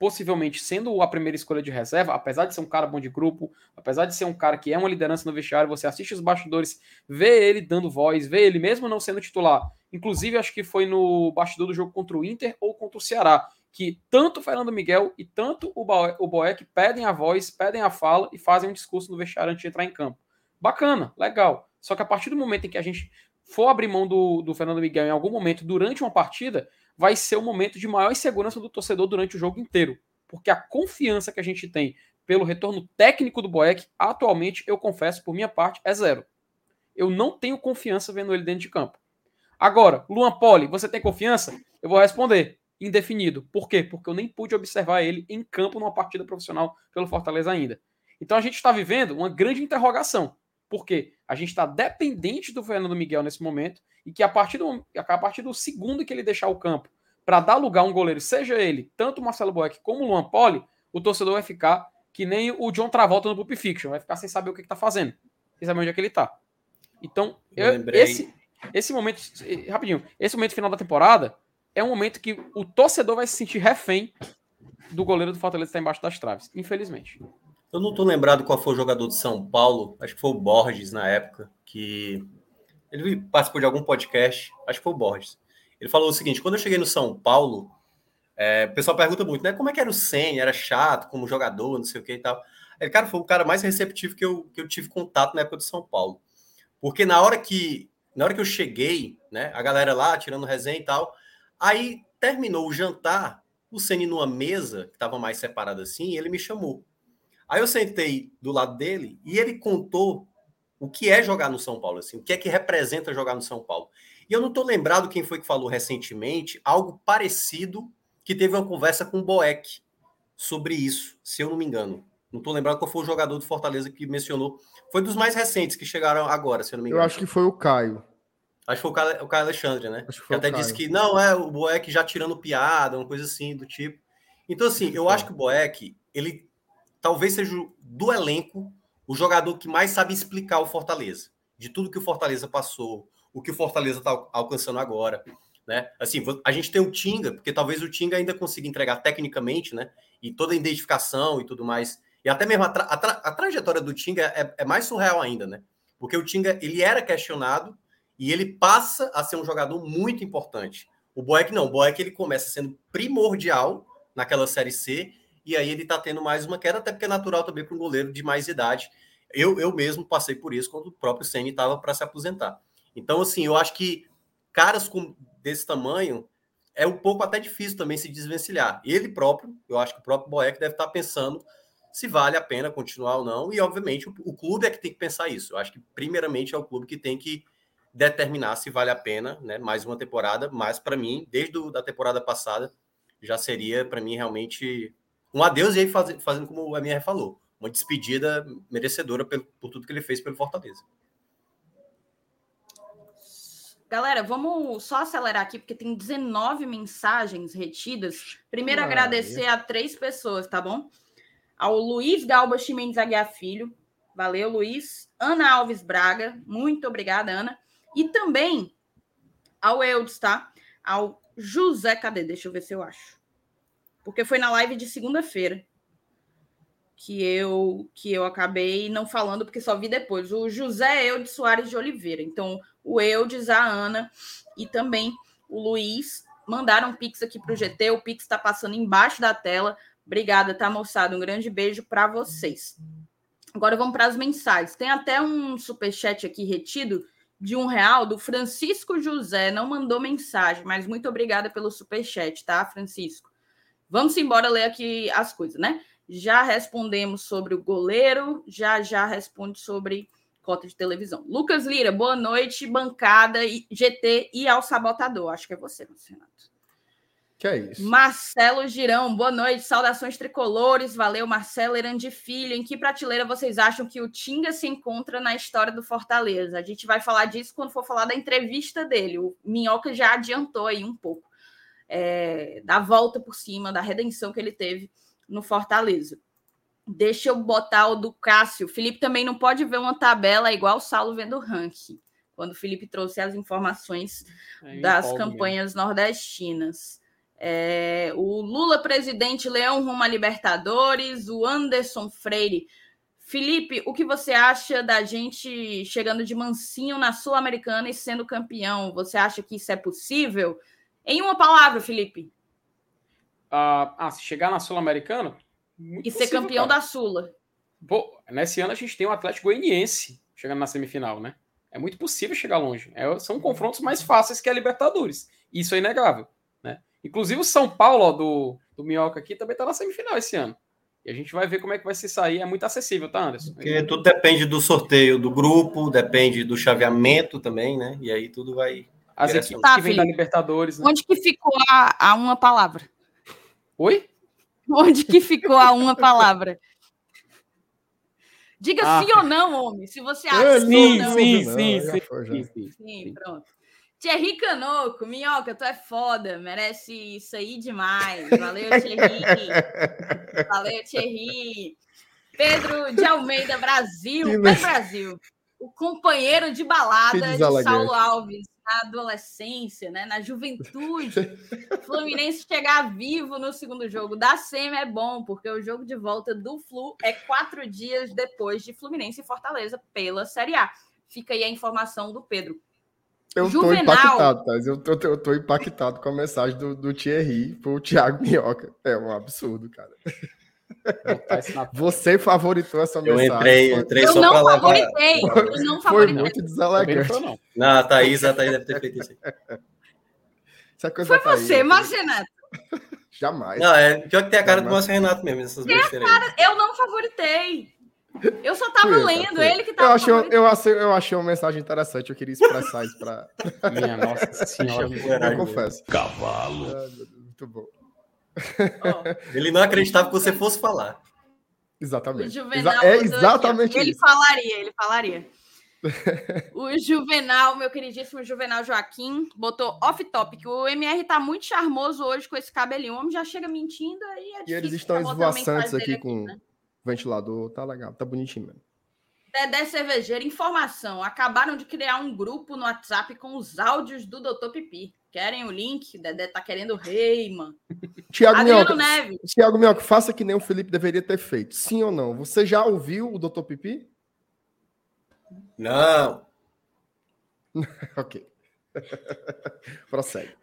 possivelmente sendo a primeira escolha de reserva, apesar de ser um cara bom de grupo, apesar de ser um cara que é uma liderança no vestiário, você assiste os bastidores, vê ele dando voz, vê ele mesmo não sendo titular. Inclusive, acho que foi no bastidor do jogo contra o Inter ou contra o Ceará, que tanto o Fernando Miguel e tanto o, Boeck pedem a voz, pedem a fala e fazem um discurso no vestiário antes de entrar em campo. Bacana, legal. Só que a partir do momento em que a gente for abrir mão do, do Fernando Miguel em algum momento durante uma partida, vai ser o momento de maior insegurança do torcedor durante o jogo inteiro. Porque a confiança que a gente tem pelo retorno técnico do Boeck, atualmente, eu confesso, por minha parte, é zero. Eu não tenho confiança vendo ele dentro de campo. Agora, Luan Poli, você tem confiança? Eu vou responder. Indefinido. Por quê? Porque eu nem pude observar ele em campo numa partida profissional pelo Fortaleza ainda. Então a gente está vivendo uma grande interrogação. Porque a gente está dependente do Fernando Miguel nesse momento e que a partir do, a partir do segundo que ele deixar o campo para dar lugar a um goleiro, seja ele tanto o Marcelo Boeck como o Luan Poli, o torcedor vai ficar que nem o John Travolta no Pulp Fiction, vai ficar sem saber o que, está fazendo, sem saber onde é que ele está. Então, eu, esse, esse momento, rapidinho, esse momento final da temporada é um momento que o torcedor vai se sentir refém do goleiro do Fortaleza que está embaixo das traves, infelizmente. Eu não estou lembrado qual foi o jogador de São Paulo, acho que foi o Borges na época, que ele participou de algum podcast, acho que foi o Borges. Ele falou o seguinte: quando eu cheguei no São Paulo, é, o pessoal pergunta muito, né? Como é que era o Senna? Era chato como jogador, não sei o que e tal. Ele, cara, foi o cara mais receptivo que eu, que eu tive contato na época do São Paulo. Porque na hora que na hora que eu cheguei, né, a galera lá tirando resenha e tal, aí terminou o jantar, o Ceni numa mesa que estava mais separada assim, ele me chamou. Aí eu sentei do lado dele e ele contou o que é jogar no São Paulo, assim, o que é que representa jogar no São Paulo. E eu não estou lembrado quem foi que falou recentemente algo parecido que teve uma conversa com o Boeck sobre isso, se eu não me engano. Não estou lembrado qual foi o jogador do Fortaleza que mencionou. Foi dos mais recentes que chegaram agora, se eu não me engano. Eu acho que foi o Caio. Acho que foi o Caio, Caio Alexandre, né? Acho que, que até disse que não, é o Boeck já tirando piada, uma coisa assim do tipo. Então, assim, eu acho que o Boeck, ele talvez seja do elenco o jogador que mais sabe explicar o Fortaleza. De tudo que o Fortaleza passou, o que o Fortaleza está alcançando agora. Né? Assim, a gente tem o Tinga, porque talvez o Tinga ainda consiga entregar tecnicamente, né? E toda a identificação e tudo mais. E até mesmo a, tra a, tra a trajetória do Tinga é, é, mais surreal ainda, né? Porque o Tinga ele era questionado e ele passa a ser um jogador muito importante. O Boeck não, o Boeck ele começa sendo primordial naquela série C e aí ele tá tendo mais uma queda, até porque é natural também para um goleiro de mais idade. Eu, eu mesmo passei por isso quando o próprio Ceni estava para se aposentar. Então, assim, eu acho que caras com, desse tamanho é um pouco até difícil também se desvencilhar. Ele próprio, eu acho que o próprio Boeck deve estar tá pensando se vale a pena continuar ou não. E, obviamente, o, o, clube é que tem que pensar isso. Eu acho que, primeiramente, é o clube que tem que determinar se vale a pena né, mais uma temporada. Mas, para mim, desde a temporada passada, já seria, para mim, realmente um adeus. E aí, faz, fazendo como o MR falou, uma despedida merecedora por, por tudo que ele fez pelo Fortaleza. Galera, vamos só acelerar aqui, porque tem 19 mensagens retidas. Primeiro, agradecer a três pessoas, tá bom? Ao Luiz Galba Chimenez Aguiar Filho. Valeu, Luiz. Ana Alves Braga. Muito obrigada, Ana. E também ao Eudes, tá? Ao José, cadê? Deixa eu ver se eu acho. Porque foi na live de segunda-feira que eu que eu acabei não falando porque só vi depois. O José Eudes Soares de Oliveira. Então, o Eudes, a Ana e também o Luiz mandaram um pix aqui para o GT. O pix está passando embaixo da tela. Obrigada, tá, moçada? Um grande beijo para vocês. Agora vamos para as mensagens. Tem até um super chat aqui retido de um real do Francisco José. Não mandou mensagem, mas muito obrigada pelo super chat, tá, Francisco? Vamos embora ler aqui as coisas, né? já respondemos sobre o goleiro, já já responde sobre cota de televisão. Lucas Lira, boa noite, bancada, GT e ao sabotador. Acho que é você, Renato. Que é isso. Marcelo Girão, boa noite, saudações tricolores. Valeu, Marcelo Erandi Filho. Em que prateleira vocês acham que o Tinga se encontra na história do Fortaleza? A gente vai falar disso quando for falar da entrevista dele. O Minhoca já adiantou aí um pouco é, da volta por cima, da redenção que ele teve no Fortaleza. Deixa eu botar o do Cássio. O Felipe também não pode ver uma tabela igual o Saulo vendo o ranking. Quando o Felipe trouxe as informações é das campanhas mesmo. nordestinas. É, o Lula presidente Leão rumo a Libertadores, o Anderson Freire. Felipe, o que você acha da gente chegando de mansinho na Sul-Americana e sendo campeão? Você acha que isso é possível? Em uma palavra, Felipe. Uh, ah, se chegar na Sul-Americana. E ser campeão cara. da Sula. Pô, nesse ano a gente tem o Atlético Goianiense chegando na semifinal, né? É muito possível chegar longe. É, são confrontos mais fáceis que a Libertadores. Isso é inegável. Né? Inclusive o São Paulo, ó, do, do Minhoca aqui, também está na semifinal esse ano. E a gente vai ver como é que vai se sair. É muito acessível, tá, Anderson? Porque tudo depende do sorteio do grupo, depende do chaveamento também, né? E aí tudo vai. As equipes tá, que vêm da Libertadores. Né? Onde que ficou a, a uma palavra? Oi? Onde que ficou a uma palavra? Diga ah. sim ou não, homem. Se você acha sim, não. Sim, sim, sim, sim, sim, sim. pronto. Thierry Canoco, Minhoca, tu é foda, merece isso aí demais. Valeu, Thierry. Valeu, Thierry. Pedro de Almeida, Brasil. Pedro Brasil. O companheiro de balada de Saulo Alves na adolescência, né, na juventude, o Fluminense chegar vivo no segundo jogo da SEMI é bom, porque o jogo de volta do Flu é quatro dias depois de Fluminense e Fortaleza pela Série A. Fica aí a informação do Pedro. Eu Juvenal... tô impactado, Thais. Eu tô, eu tô impactado com a mensagem do, do Thierry pro Thiago Minhoca. É um absurdo, cara. Você favoritou essa mensagem. Eu entrei, entrei eu só não favoritei. Levar... Eu não favoritei. Foi muito deselegante. Não, não, a Thaís, a Thaís deve ter feito isso. Essa coisa Foi você, Márcio Renato. Jamais. Não, é pior que tem a cara Jamais. do Márcio Renato mesmo, essas cara, Eu não favoritei. Eu só tava eu, lendo, tá, ele que tava. Eu achei, eu, achei, eu achei uma mensagem interessante, eu queria expressar isso pra. Minha nossa senhora. eu confesso. Cavalo. muito bom. Oh. Ele não acreditava que você fosse falar. Exatamente. Juvenal, é exatamente Ele isso. falaria, ele falaria. o Juvenal, meu queridíssimo Juvenal Joaquim, botou off-topic. O MR tá muito charmoso hoje com esse cabelinho. O homem já chega mentindo aí. É e eles estão esvoaçantes aqui, aqui com né? ventilador. Tá legal, tá bonitinho mesmo. Dedé Cervejeiro, informação. Acabaram de criar um grupo no WhatsApp com os áudios do Dr. Pipi. Querem o link? Dedé tá querendo rei, mano. Tiago Minhoca, Tiago Minhoca, faça que nem o Felipe deveria ter feito. Sim ou não? Você já ouviu o Dr. Pipi? Não. ok. Prossegue.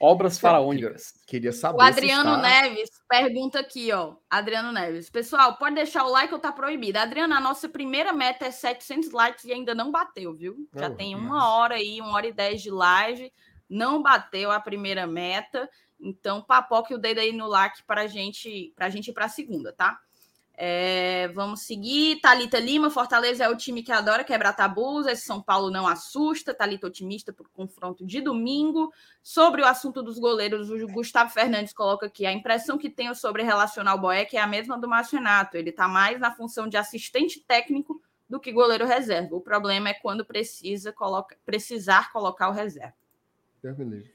Obras faraônicas. Queria saber. O Adriano está... Neves pergunta aqui, ó. Adriano Neves. Pessoal, pode deixar o like ou tá proibido? Adriano, a nossa primeira meta é 700 likes e ainda não bateu, viu? Já oh, tem uma hora aí, uma hora e dez de live. Não bateu a primeira meta. Então, papoque o dedo aí no like para gente, a gente ir para a segunda, tá? É, vamos seguir. Talita Lima, Fortaleza é o time que adora quebrar tabus. Esse São Paulo não assusta. Talita otimista para o confronto de domingo. Sobre o assunto dos goleiros, o Gustavo Fernandes coloca aqui: a impressão que tenho sobre relacionar o Boeck é a mesma do Márcio Renato. Ele está mais na função de assistente técnico do que goleiro reserva. O problema é quando precisa coloca, precisar colocar o reserva.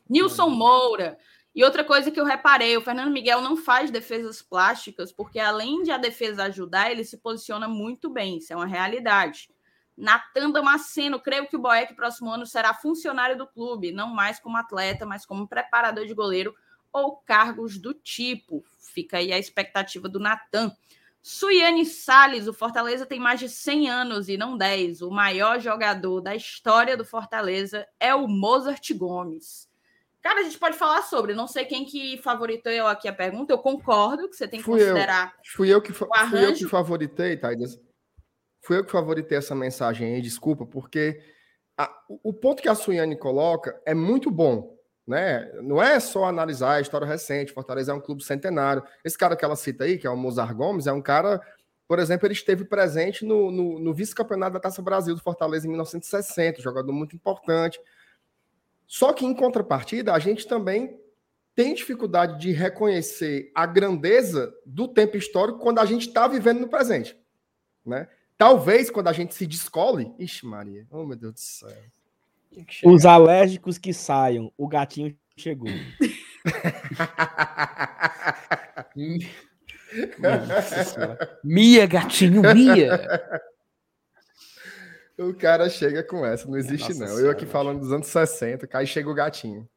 Nilson Moura. E outra coisa que eu reparei, o Fernando Miguel não faz defesas plásticas, porque além de a defesa ajudar, ele se posiciona muito bem, isso é uma realidade. Natan Damasceno, creio que o Boeck próximo ano será funcionário do clube, não mais como atleta, mas como preparador de goleiro ou cargos do tipo. Fica aí a expectativa do Natan. Suiane Salles, o Fortaleza tem mais de 100 anos e não 10. O maior jogador da história do Fortaleza é o Mozart Gomes. Cara, a gente pode falar sobre. Não sei quem que favoritou eu aqui a pergunta. Eu concordo que você tem que fui considerar. Eu. Fui eu que fui eu que favoritei, Taidas. Fui eu que favoritei essa mensagem aí, desculpa, porque a, o ponto que a Suiane coloca é muito bom. Né? Não é só analisar a história recente. Fortaleza é um clube centenário. Esse cara que ela cita aí, que é o Mozart Gomes, é um cara, por exemplo, ele esteve presente no, no, no vice-campeonato da Taça Brasil do Fortaleza em 1960, jogador muito importante. Só que, em contrapartida, a gente também tem dificuldade de reconhecer a grandeza do tempo histórico quando a gente está vivendo no presente. Né? Talvez quando a gente se descole. Ixi, Maria, oh meu Deus do céu. Os alérgicos que saiam, o gatinho chegou. Mia, gatinho, Mia. O cara chega com essa, não existe Nossa não. Senhora, eu aqui falando dos anos 60, aí chega o gatinho.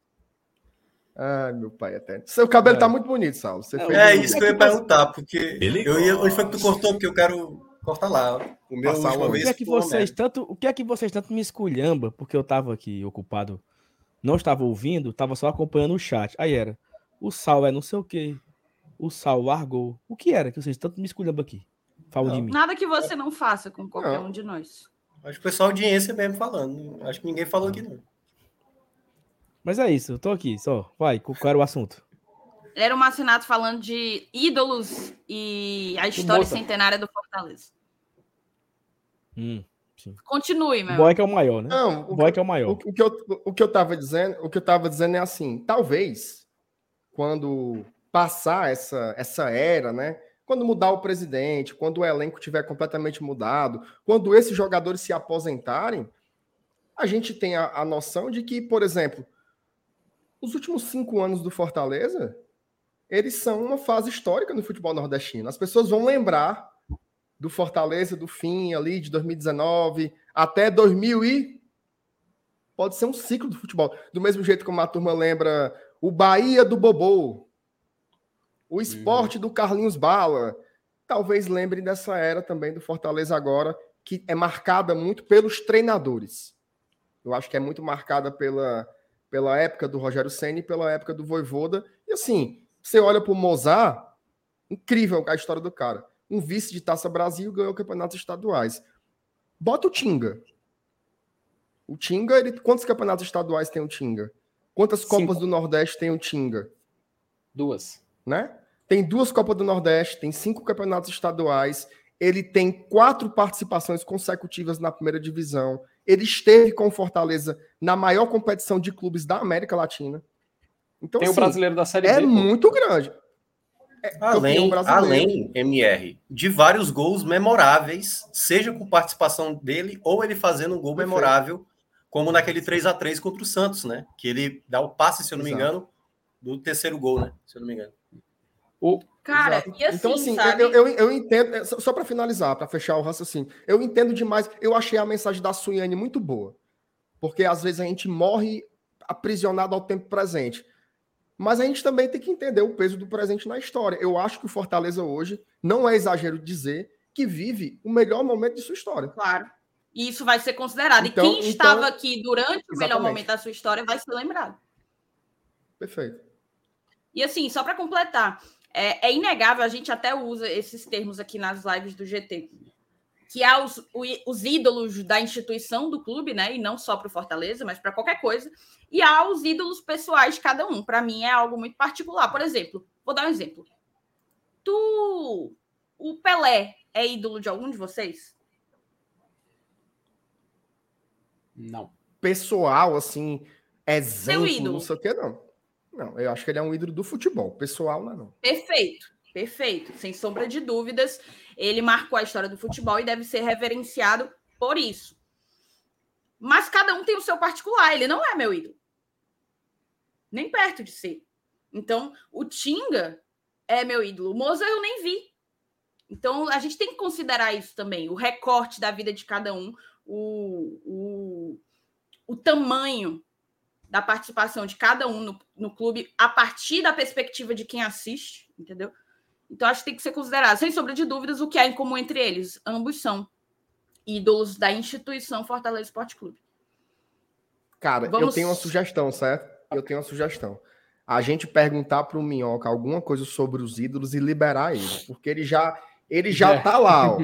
Ai, meu pai até. Seu cabelo é. tá muito bonito, Saulo. Você é, é isso que eu ia perguntar, porque Ele eu ia, hoje foi que tu cortou, porque eu quero cortar lá. O meu Passar uma vez. O que é que vocês tanto, o que é que vocês tanto me esculhamba, porque eu tava aqui ocupado, não estava ouvindo, tava só acompanhando o chat. Aí era, o Sal é não sei o quê. O Sal largou. O que era que vocês tanto me esculhamba aqui? Fala de mim. Nada que você não faça com qualquer não. um de nós. Acho que foi só a audiência mesmo falando. Acho que ninguém falou aqui, não. Mas é isso, eu tô aqui, só. Vai, qual era o assunto? Era o Marcinato falando de ídolos e a história centenária do Fortaleza. Hum, Continue, meu. O Boy é o maior, né? Não, o, Boy é o maior. O, o, que eu, o que eu tava dizendo, o que eu tava dizendo é assim, talvez quando passar essa essa era, né? Quando mudar o presidente, quando o elenco tiver completamente mudado, quando esses jogadores se aposentarem, a gente tem a, a noção de que, por exemplo, os últimos cinco anos do Fortaleza, eles são uma fase histórica no futebol nordestino. As pessoas vão lembrar do Fortaleza do fim ali de 2019 até 2000 e pode ser um ciclo do futebol. Do mesmo jeito como a turma lembra o Bahia do Bobô, o esporte uhum. do Carlinhos Bala. Talvez lembrem dessa era também do Fortaleza agora, que é marcada muito pelos treinadores. Eu acho que é muito marcada pela, pela época do Rogério Senna e pela época do Voivoda. E assim, você olha para o Mozart, Incrível a história do cara. Um vice de Taça Brasil ganhou campeonatos estaduais. Bota o Tinga. O Tinga, ele, quantos campeonatos estaduais tem o Tinga? Quantas Copas do Nordeste tem o Tinga? Duas. Né? Tem duas Copas do Nordeste, tem cinco campeonatos estaduais, ele tem quatro participações consecutivas na primeira divisão. Ele esteve com Fortaleza na maior competição de clubes da América Latina. Então, tem assim, o brasileiro da Série é B. É muito grande. É, além, além, MR, de vários gols memoráveis, seja com participação dele ou ele fazendo um gol Perfeito. memorável, como naquele 3 a 3 contra o Santos, né? Que ele dá o passe, se eu não Exato. me engano, do terceiro gol, né? Se eu não me engano. O... Cara, Exato. e assim, então, assim, sabe... eu, eu, eu entendo, é, só para finalizar, para fechar o raciocínio, eu entendo demais, eu achei a mensagem da Suiane muito boa, porque às vezes a gente morre aprisionado ao tempo presente. Mas a gente também tem que entender o peso do presente na história. Eu acho que o Fortaleza hoje, não é exagero dizer, que vive o melhor momento de sua história. Claro. E isso vai ser considerado. Então, e quem então, estava aqui durante o exatamente. melhor momento da sua história vai ser lembrado. Perfeito. E assim, só para completar, é, é, inegável, a gente até usa esses termos aqui nas lives do GT, que há os, os ídolos da instituição do clube, né? E não só para o Fortaleza, mas para qualquer coisa. E há os ídolos pessoais de cada um. Para mim é algo muito particular. Por exemplo, vou dar um exemplo. Tu. O Pelé é ídolo de algum de vocês? Não. Pessoal, assim, exemplo, não sei o que, não. Não, eu acho que ele é um ídolo do futebol. Pessoal, não é não. Perfeito, perfeito. Sem sombra de dúvidas, ele marcou a história do futebol e deve ser reverenciado por isso. Mas cada um tem o seu particular. Ele não é meu ídolo. Nem perto de ser. Então, o Tinga é meu ídolo. O Moza eu nem vi. Então, a gente tem que considerar isso também. O recorte da vida de cada um, o, o, o tamanho da participação de cada um no, no clube a partir da perspectiva de quem assiste, entendeu? Então, acho que tem que ser considerado, sem sombra de dúvidas, o que há em comum entre eles. Ambos são ídolos da instituição Fortaleza Esporte Clube. Cara, Vamos... eu tenho uma sugestão, certo? Eu tenho uma sugestão. A gente perguntar para o Minhoca alguma coisa sobre os ídolos e liberar ele, porque ele já ele já é. tá lá, ó.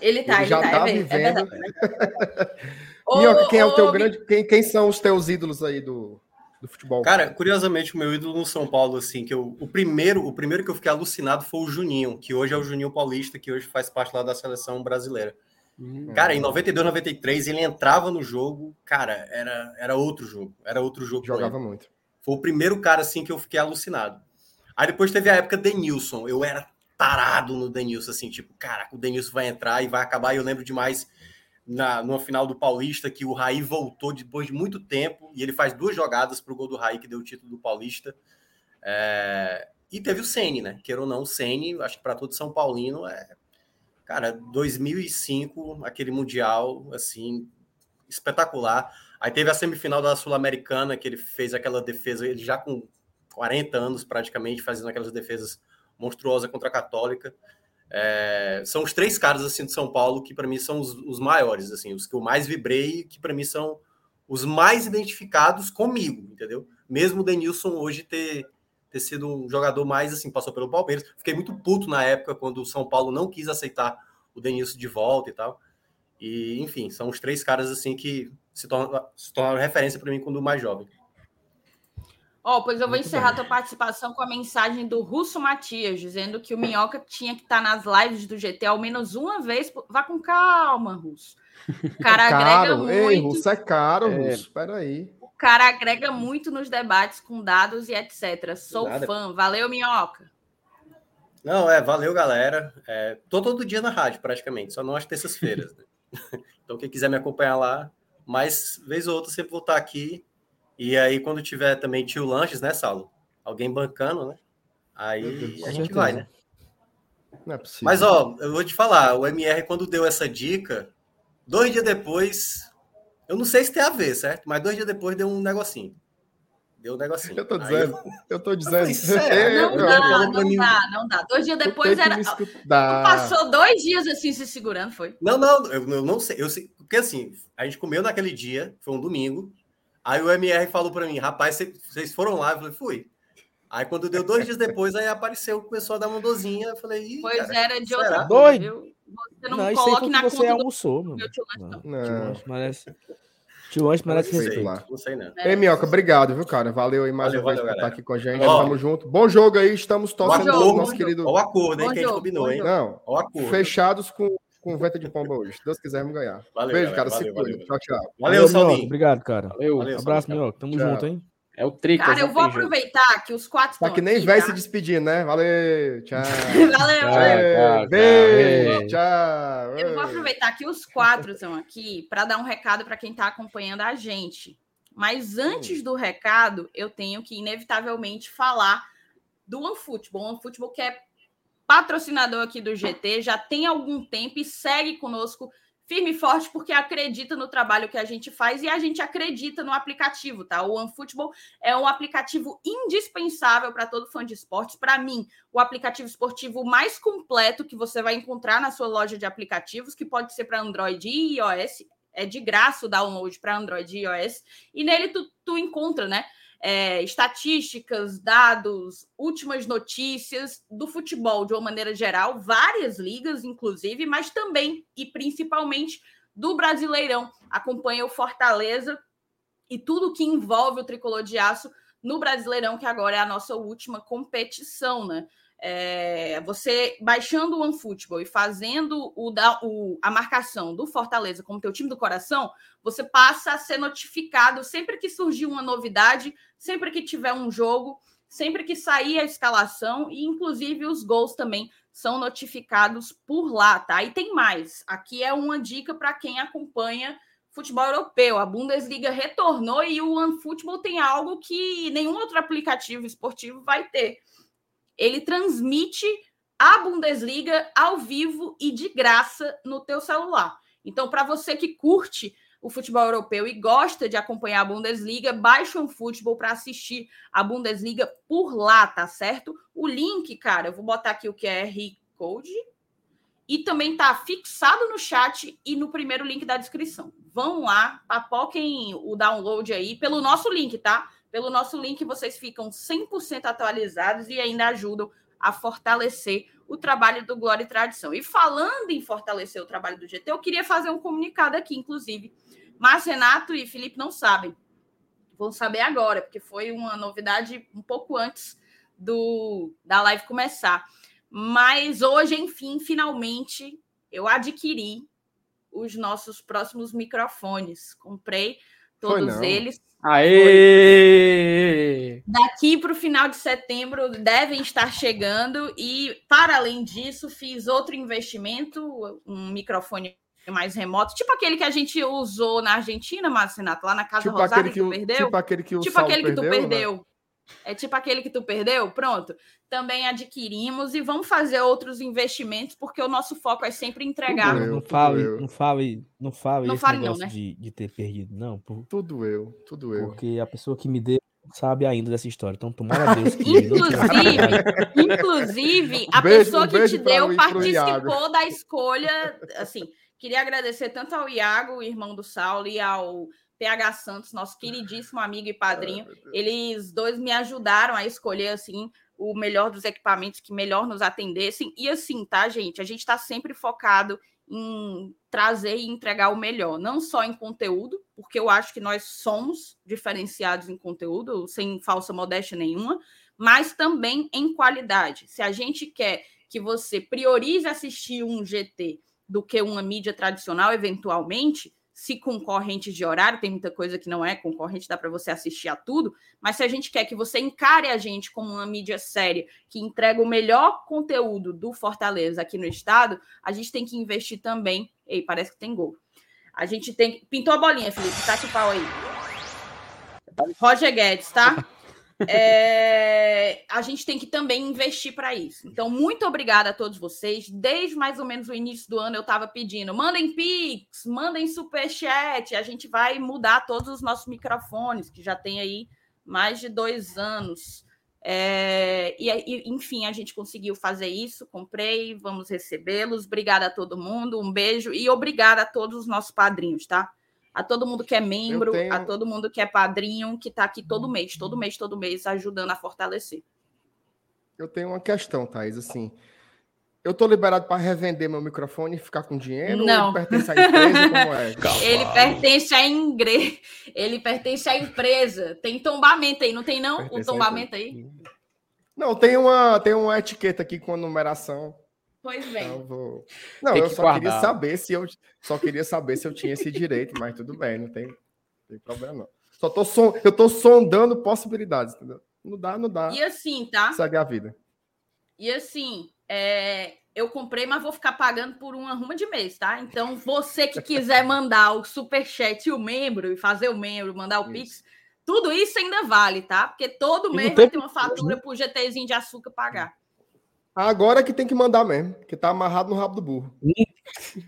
Ele tá, ele, ele já tá, tá é vivendo. É Minhoca, quem é o teu grande. Quem, quem são os teus ídolos aí do, do futebol? Cara, curiosamente, o meu ídolo no São Paulo, assim, que eu, o primeiro, o primeiro que eu fiquei alucinado foi o Juninho, que hoje é o Juninho Paulista, que hoje faz parte lá da seleção brasileira. Hum. Cara, em 92, 93, ele entrava no jogo, cara, era, era outro jogo. Era outro jogo. Jogava muito. Foi o primeiro cara, assim, que eu fiquei alucinado. Aí depois teve a época Denilson. Eu era tarado no Denilson, assim, tipo, cara, o Denilson vai entrar e vai acabar. E eu lembro demais na, final do Paulista, que o Raí voltou depois de muito tempo e ele faz duas jogadas para o gol do Raí, que deu o título do Paulista. É... E teve o Sene, né? Queira ou não, o Sene, acho que para todo São Paulino é. Cara, 2005, aquele Mundial, assim, espetacular. Aí teve a semifinal da Sul-Americana, que ele fez aquela defesa, ele já com 40 anos praticamente, fazendo aquelas defesas monstruosas contra a Católica. É, são os três caras assim de São Paulo que para mim são os, os, maiores, assim, os que eu mais vibrei, que para mim são os mais identificados comigo, entendeu? Mesmo o Denilson hoje ter, ter sido um jogador mais assim, passou pelo Palmeiras. Fiquei muito puto na época quando o São Paulo não quis aceitar o Denilson de volta e tal. E, enfim, são os três caras assim que se tornaram, se tornaram referência para mim quando mais jovem. Ó, oh, pois eu vou Muito encerrar bem. tua participação com a mensagem do Russo Matias, dizendo que o Minhoca tinha que estar nas lives do GT ao menos uma vez. Vá com calma, Russo. O cara é agrega caro. muito. Ei, Russo é caro, é. Russo. Peraí. O cara agrega muito nos debates com dados e etc. Sou Nada. fã. Valeu, Minhoca. Não, é, valeu, galera. É, tô todo dia na rádio, praticamente, só não às terças-feiras. Né? então, quem quiser me acompanhar lá, mais vez ou outra, sempre vou estar aqui e aí, quando tiver também tio lanches, né, Saulo? Alguém bancando, né? Aí a gente vai, né? Não é possível. Mas, ó, eu vou te falar, o MR, quando deu essa dica, dois dias depois, eu não sei se tem a ver, certo? Mas dois dias depois deu um negocinho. Deu um negocinho. Eu tô dizendo, eu, eu tô dizendo. Eu não, dá, não dá, não dá. Dois dias depois era. Passou dois dias assim se segurando, foi? Não, não, eu, eu não sei. Eu sei. Porque assim, a gente comeu naquele dia, foi um domingo. Aí o MR falou para mim, rapaz, vocês foram lá? Eu falei, fui. Aí quando deu dois dias depois, aí apareceu, começou a dar uma dozinha. Eu falei, pois cara, era de outra coisa, viu? Você não, não coloque na você conta almoçou, do... meu tio não. não. Tio merece. Tio Anjo merece respeito. Não sei, não. Ei, Minhoca, obrigado, viu, cara? Valeu aí mais valeu, uma vez por estar aqui com a gente. Ó, Tamo junto. Bom jogo aí, estamos torcendo o nosso querido. Olha o acordo, hein, que a gente combinou, hein? Não, fechados com com vento de pomba hoje. Se Deus quiser, vamos ganhar. Valeu, Beijo, cara. Valeu, se valeu, Tchau, tchau. Valeu, Valeu Obrigado, cara. Valeu. valeu Abraço, Minhoca. Tamo tchau. junto, hein? É o trico. Cara, eu vou aproveitar que os quatro Tá que nem vai tá? se despedir, né? Valeu, tchau. valeu, valeu. Beijo, tchau. Eu vou aproveitar que os quatro estão aqui para dar um recado para quem está acompanhando a gente. Mas antes do recado, eu tenho que inevitavelmente falar do OneFootball. O OneFootball que é patrocinador aqui do GT, já tem algum tempo e segue conosco firme e forte porque acredita no trabalho que a gente faz e a gente acredita no aplicativo, tá? O OneFootball é um aplicativo indispensável para todo fã de esportes. Para mim, o aplicativo esportivo mais completo que você vai encontrar na sua loja de aplicativos, que pode ser para Android e iOS. É de graça o download para Android e iOS. E nele tu, tu encontra, né? É, estatísticas, dados, últimas notícias do futebol de uma maneira geral, várias ligas, inclusive, mas também e principalmente do Brasileirão. Acompanha o Fortaleza e tudo que envolve o tricolor de aço no Brasileirão, que agora é a nossa última competição, né? É, você baixando o OneFootball e fazendo o, da, o, a marcação do Fortaleza como teu time do coração, você passa a ser notificado sempre que surgir uma novidade, sempre que tiver um jogo, sempre que sair a escalação e inclusive os gols também são notificados por lá, tá? E tem mais. Aqui é uma dica para quem acompanha futebol europeu. A Bundesliga retornou e o OneFootball tem algo que nenhum outro aplicativo esportivo vai ter ele transmite a Bundesliga ao vivo e de graça no teu celular. Então, para você que curte o futebol europeu e gosta de acompanhar a Bundesliga, baixa um futebol para assistir a Bundesliga por lá, tá certo? O link, cara, eu vou botar aqui o QR Code e também tá fixado no chat e no primeiro link da descrição. Vão lá, papoquem o download aí pelo nosso link, tá? Pelo nosso link, vocês ficam 100% atualizados e ainda ajudam a fortalecer o trabalho do Glória e Tradição. E falando em fortalecer o trabalho do GT, eu queria fazer um comunicado aqui, inclusive. Mas Renato e Felipe não sabem. Vão saber agora, porque foi uma novidade um pouco antes do da live começar. Mas hoje, enfim, finalmente, eu adquiri os nossos próximos microfones. Comprei todos eles. Aê! Daqui para o final de setembro devem estar chegando e, para além disso, fiz outro investimento, um microfone mais remoto, tipo aquele que a gente usou na Argentina, Márcio Renato, lá na Casa tipo Rosada que, que tu perdeu. Tipo aquele que, o tipo aquele que tu perdeu. Né? perdeu. Né? É tipo aquele que tu perdeu? Pronto. Também adquirimos e vamos fazer outros investimentos, porque o nosso foco é sempre entregar. Eu, não, fale, não fale, não fale, não fale não, né? de, de ter perdido, não. Por... Tudo eu, tudo eu. Porque a pessoa que me deu sabe ainda dessa história. Então, tomara a Deus que. inclusive, inclusive, a beijo, pessoa que te deu participou da escolha. Assim, queria agradecer tanto ao Iago, irmão do Saulo, e ao PH Santos, nosso queridíssimo amigo e padrinho. Eles dois me ajudaram a escolher assim o melhor dos equipamentos que melhor nos atendessem. E assim, tá, gente? A gente está sempre focado em trazer e entregar o melhor, não só em conteúdo, porque eu acho que nós somos diferenciados em conteúdo, sem falsa modéstia nenhuma, mas também em qualidade. Se a gente quer que você priorize assistir um GT do que uma mídia tradicional, eventualmente, se concorrente de horário, tem muita coisa que não é concorrente, dá para você assistir a tudo, mas se a gente quer que você encare a gente como uma mídia séria que entrega o melhor conteúdo do Fortaleza aqui no estado, a gente tem que investir também. Ei, parece que tem gol. A gente tem. Pintou a bolinha, Felipe, tá de pau aí. Roger Guedes, tá? É, a gente tem que também investir para isso. Então, muito obrigada a todos vocês. Desde mais ou menos o início do ano, eu estava pedindo: mandem Pix, mandem Superchat. A gente vai mudar todos os nossos microfones, que já tem aí mais de dois anos. É, e, enfim, a gente conseguiu fazer isso. Comprei, vamos recebê-los. Obrigada a todo mundo, um beijo e obrigada a todos os nossos padrinhos, tá? A todo mundo que é membro, tenho... a todo mundo que é padrinho, que está aqui todo mês, todo mês, todo mês, ajudando a fortalecer. eu tenho uma questão, Thaís, assim. Eu tô liberado para revender meu microfone e ficar com dinheiro? Não. ele pertence à empresa? Como é? Ele pertence à ingre... Ele pertence à empresa. Tem tombamento aí, não tem não? Pertence o tombamento aí? Não, tem uma, tem uma etiqueta aqui com a numeração. Pois bem. Então, vou... Não, eu só guardar. queria saber se eu só queria saber se eu tinha esse direito, mas tudo bem, não tem, não tem problema não. Só tô son... eu tô sondando possibilidades, entendeu? Não dá, não dá. E assim, tá? Segue a vida. E assim, é... eu comprei, mas vou ficar pagando por uma ruma de mês, tá? Então, você que quiser mandar o superchat e o membro, e fazer o membro, mandar o isso. Pix, tudo isso ainda vale, tá? Porque todo mês vai ter uma fatura né? pro GTzinho de açúcar pagar. Agora que tem que mandar mesmo, que tá amarrado no rabo do burro.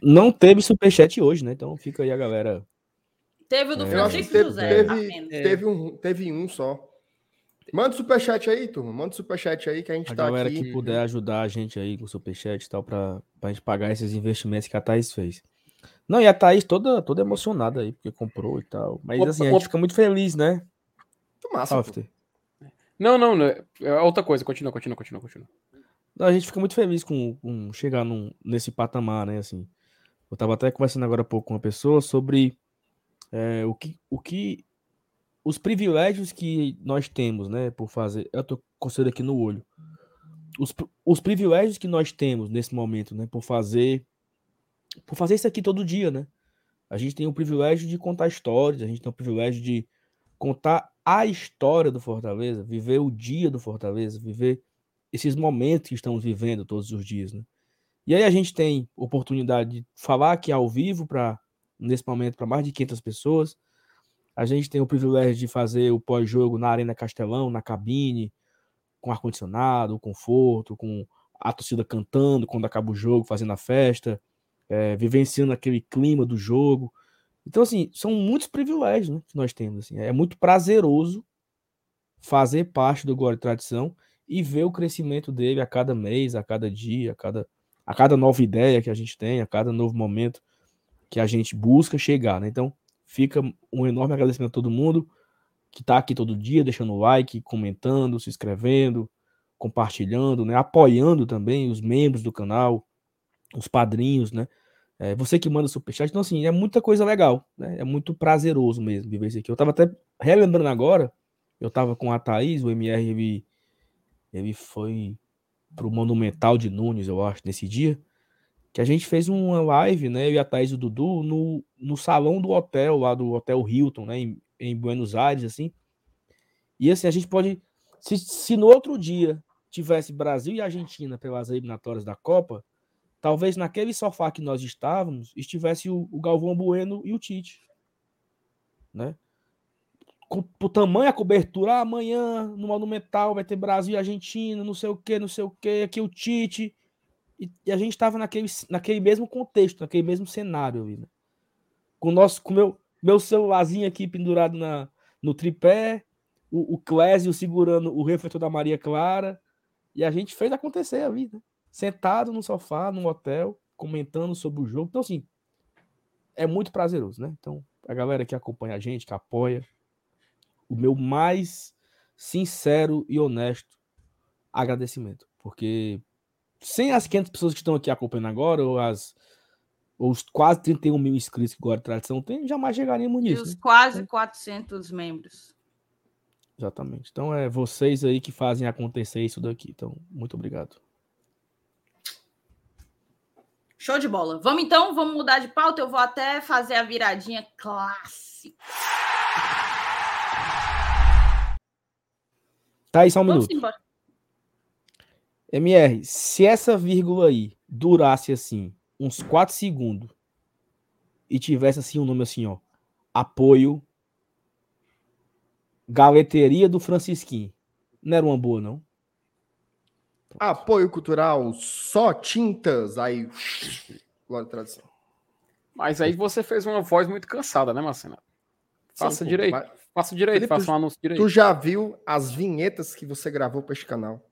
Não teve superchat hoje, né? Então fica aí a galera. Teve o do é. Francisco teve, José. Teve, teve, um, teve um só. Manda superchat aí, turma. Manda superchat aí que a gente a tá aqui. A galera que puder ajudar a gente aí com superchat e tal, pra, pra gente pagar esses investimentos que a Thaís fez. Não, e a Thaís toda, toda emocionada aí, porque comprou e tal. Mas assim, a gente fica muito feliz, né? Muito massa. Não, não, não, é outra coisa. Continua, continua, continua, continua. A gente fica muito feliz com, com chegar num, nesse patamar, né? Assim, eu estava até conversando agora há pouco com uma pessoa sobre é, o, que, o que os privilégios que nós temos, né? Por fazer. Eu tô coçando aqui no olho. Os, os privilégios que nós temos nesse momento, né? Por fazer. Por fazer isso aqui todo dia, né? A gente tem o privilégio de contar histórias, a gente tem o privilégio de contar a história do Fortaleza, viver o dia do Fortaleza, viver esses momentos que estamos vivendo todos os dias, né? E aí a gente tem oportunidade de falar aqui ao vivo para nesse momento para mais de 500 pessoas. A gente tem o privilégio de fazer o pós-jogo na Arena Castelão, na cabine, com ar condicionado, conforto, com a torcida cantando quando acaba o jogo, fazendo a festa, é, vivenciando aquele clima do jogo. Então, assim, são muitos privilégios né, que nós temos. Assim. É muito prazeroso fazer parte do Glória e Tradição e ver o crescimento dele a cada mês, a cada dia, a cada, a cada nova ideia que a gente tem, a cada novo momento que a gente busca chegar. Né? Então, fica um enorme agradecimento a todo mundo que está aqui todo dia, deixando like, comentando, se inscrevendo, compartilhando, né? apoiando também os membros do canal, os padrinhos, né? É, você que manda superchat. Então, assim, é muita coisa legal, né? É muito prazeroso mesmo viver isso aqui. Eu estava até relembrando agora, eu estava com a Thaís, o MR, ele foi pro Monumental de Nunes, eu acho, nesse dia. Que a gente fez uma live, né? Eu e a Thaís e o Dudu, no, no salão do hotel, lá do Hotel Hilton, né? Em, em Buenos Aires, assim. E assim, a gente pode. Se, se no outro dia tivesse Brasil e Argentina pelas eliminatórias da Copa, talvez naquele sofá que nós estávamos estivesse o, o Galvão Bueno e o Tite. Né? O tamanho, a cobertura, ah, amanhã no Monumental vai ter Brasil e Argentina, não sei o que, não sei o que, aqui o Tite. E, e, a gente estava naquele, naquele mesmo contexto, naquele mesmo cenário né? Com o nosso, com meu, meu celularzinho aqui pendurado na, no tripé, o, o Clésio segurando o refletor da Maria Clara, e a gente fez acontecer ali, né? Sentado no sofá, no hotel, comentando sobre o jogo. Então, assim, é muito prazeroso, né? Então, a galera que acompanha a gente, que apoia, o meu mais sincero e honesto agradecimento. Porque sem as 500 pessoas que estão aqui acompanhando agora, ou, as, ou os quase 31 mil inscritos que agora a tradição tem, jamais chegaríamos nisso. E os né? quase 400 membros. Exatamente. Então é vocês aí que fazem acontecer isso daqui. Então, muito obrigado. Show de bola. Vamos então, vamos mudar de pauta. Eu vou até fazer a viradinha clássica. Tá aí só um Vamos minuto. Embora. MR, se essa vírgula aí durasse assim, uns 4 segundos, e tivesse assim um nome assim, ó, apoio Galeteria do Francisquinho. Não era uma boa, não? Apoio cultural, só tintas, aí. Glória tradição. Mas aí você fez uma voz muito cansada, né, Marcena? Faça Sim, direito. Mas... Faça direito, Felipe, faça um anúncio direito. Tu já viu as vinhetas que você gravou para este canal?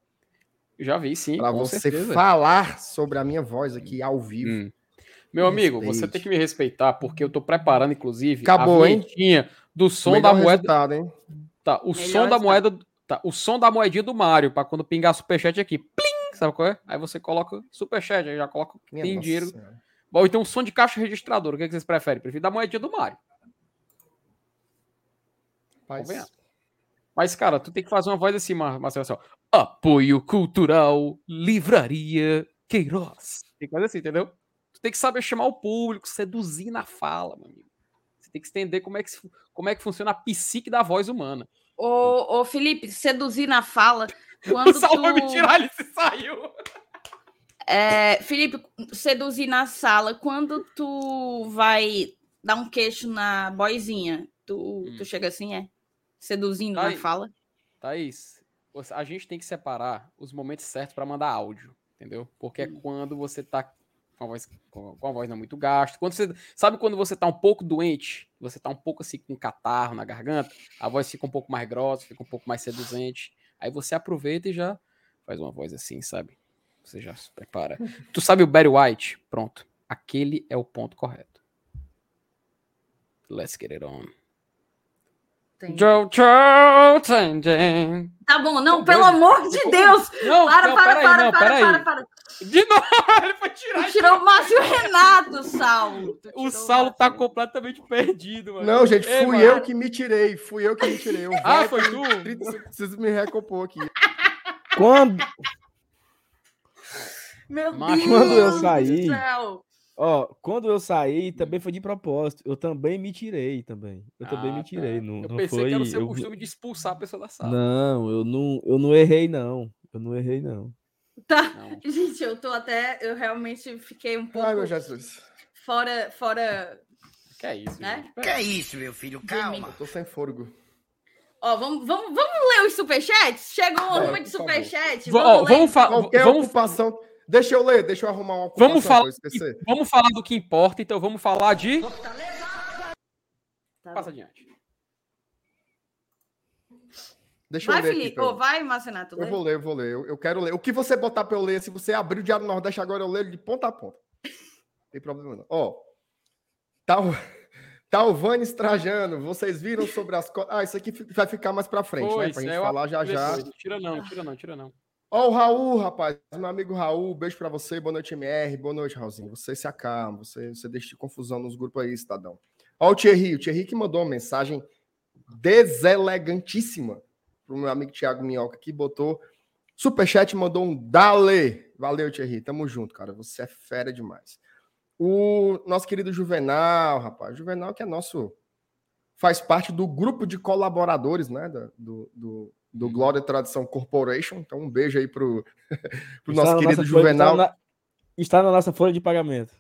Já vi, sim. Para você certeza. falar sobre a minha voz aqui ao vivo. Hum. Meu me amigo, respeite. você tem que me respeitar, porque eu tô preparando, inclusive, Acabou, a vinhetinha hein? do som da moeda. Hein? Tá, o Melhor som da moeda. Tá, o som da moedinha do Mario, para quando pingar superchat aqui. Plim! Sabe qual é? Aí você coloca superchat, aí já coloca Minha tem dinheiro. Senhora. Bom, então um som de caixa registradora. O que, é que vocês preferem? Prefiro da moedinha do Mario. Mas... Mas, cara, tu tem que fazer uma voz assim, Marcelo. Assim, Apoio Cultural Livraria Queiroz. Tem que fazer assim, entendeu? Tu tem que saber chamar o público, seduzir na fala, meu amigo. Você tem que entender como é que, como é que funciona a psique da voz humana. Ô, ô Felipe, seduzir na fala. Quando o Saulo tu... me tirar, ele se saiu. É, Felipe, seduzir na sala. Quando tu vai dar um queixo na boizinha, tu, hum. tu chega assim, é? Seduzindo Thaís, na fala. Thaís, a gente tem que separar os momentos certos para mandar áudio, entendeu? Porque hum. é quando você tá com a voz, com a voz não muito gasto. Quando você, sabe quando você tá um pouco doente, você tá um pouco assim com catarro na garganta, a voz fica um pouco mais grossa, fica um pouco mais seduzente. Aí você aproveita e já faz uma voz assim, sabe? Você já se prepara. tu sabe o Barry White? Pronto. Aquele é o ponto correto. Let's get it on. Jojo Tá bom, não, pelo amor de Deus! Não, para, não, para, para, para, para, para, para, De novo, ele foi tirar. Tu tirou o Márcio Renato, Saulo. O Saulo tá completamente perdido, mano. Não, gente, fui Ei, eu mano. que me tirei. Fui eu que me tirei. Eu ah, foi tu? Preciso me recompor aqui. Quando. Meu Deus! Quando eu saí. Ó, quando eu saí, também foi de propósito. Eu também me tirei também. Eu ah, também me tirei. Tá. Não, eu não pensei foi... que era o seu eu... costume de expulsar a pessoa da sala. Não, eu não, eu não errei, não. Eu não errei, não. Tá. Não. Gente, eu tô até. Eu realmente fiquei um pouco. Ai, meu Jesus. Fora. fora que é isso, né? Que é isso, meu filho? Calma. Eu tô sem fôlego. Ó, vamos, vamos, vamos ler os superchats? Chegou uma ruma de superchat. Vamos, vamos falar. Vamos ocupação. Deixa eu ler, deixa eu arrumar uma vamos falar, vamos falar do que importa, então vamos falar de. Tá Passa adiante. Deixa vai, eu ler Felipe. Aqui, oh, vai, Marcenato. Eu vou ler, eu vou ler. Eu, eu, quero ler. O que você botar para eu ler, se você abrir o Diário Nordeste agora, eu leio de ponta a ponta. Não tem problema não. Ó, tal, Talvanes Trajano, vocês viram sobre as... Ah, isso aqui vai ficar mais para frente, pois, né? Pra gente é, falar já já. Tira não, tira não, tira não. Ó, o Raul, rapaz, meu amigo Raul, beijo para você, boa noite, MR, boa noite, Raulzinho. Você se acalma, você, você deixa de confusão nos grupos aí, cidadão. Ó, o Thierry, o Thierry que mandou uma mensagem deselegantíssima pro meu amigo Thiago Minhoca, que botou superchat mandou um dale. Valeu, Thierry, tamo junto, cara, você é fera demais. O nosso querido Juvenal, rapaz, Juvenal que é nosso, faz parte do grupo de colaboradores, né, do, do do. Glória Tradição Corporation. Então, um beijo aí pro, pro nosso querido Juvenal. Está na, está na, nossa folha de pagamento.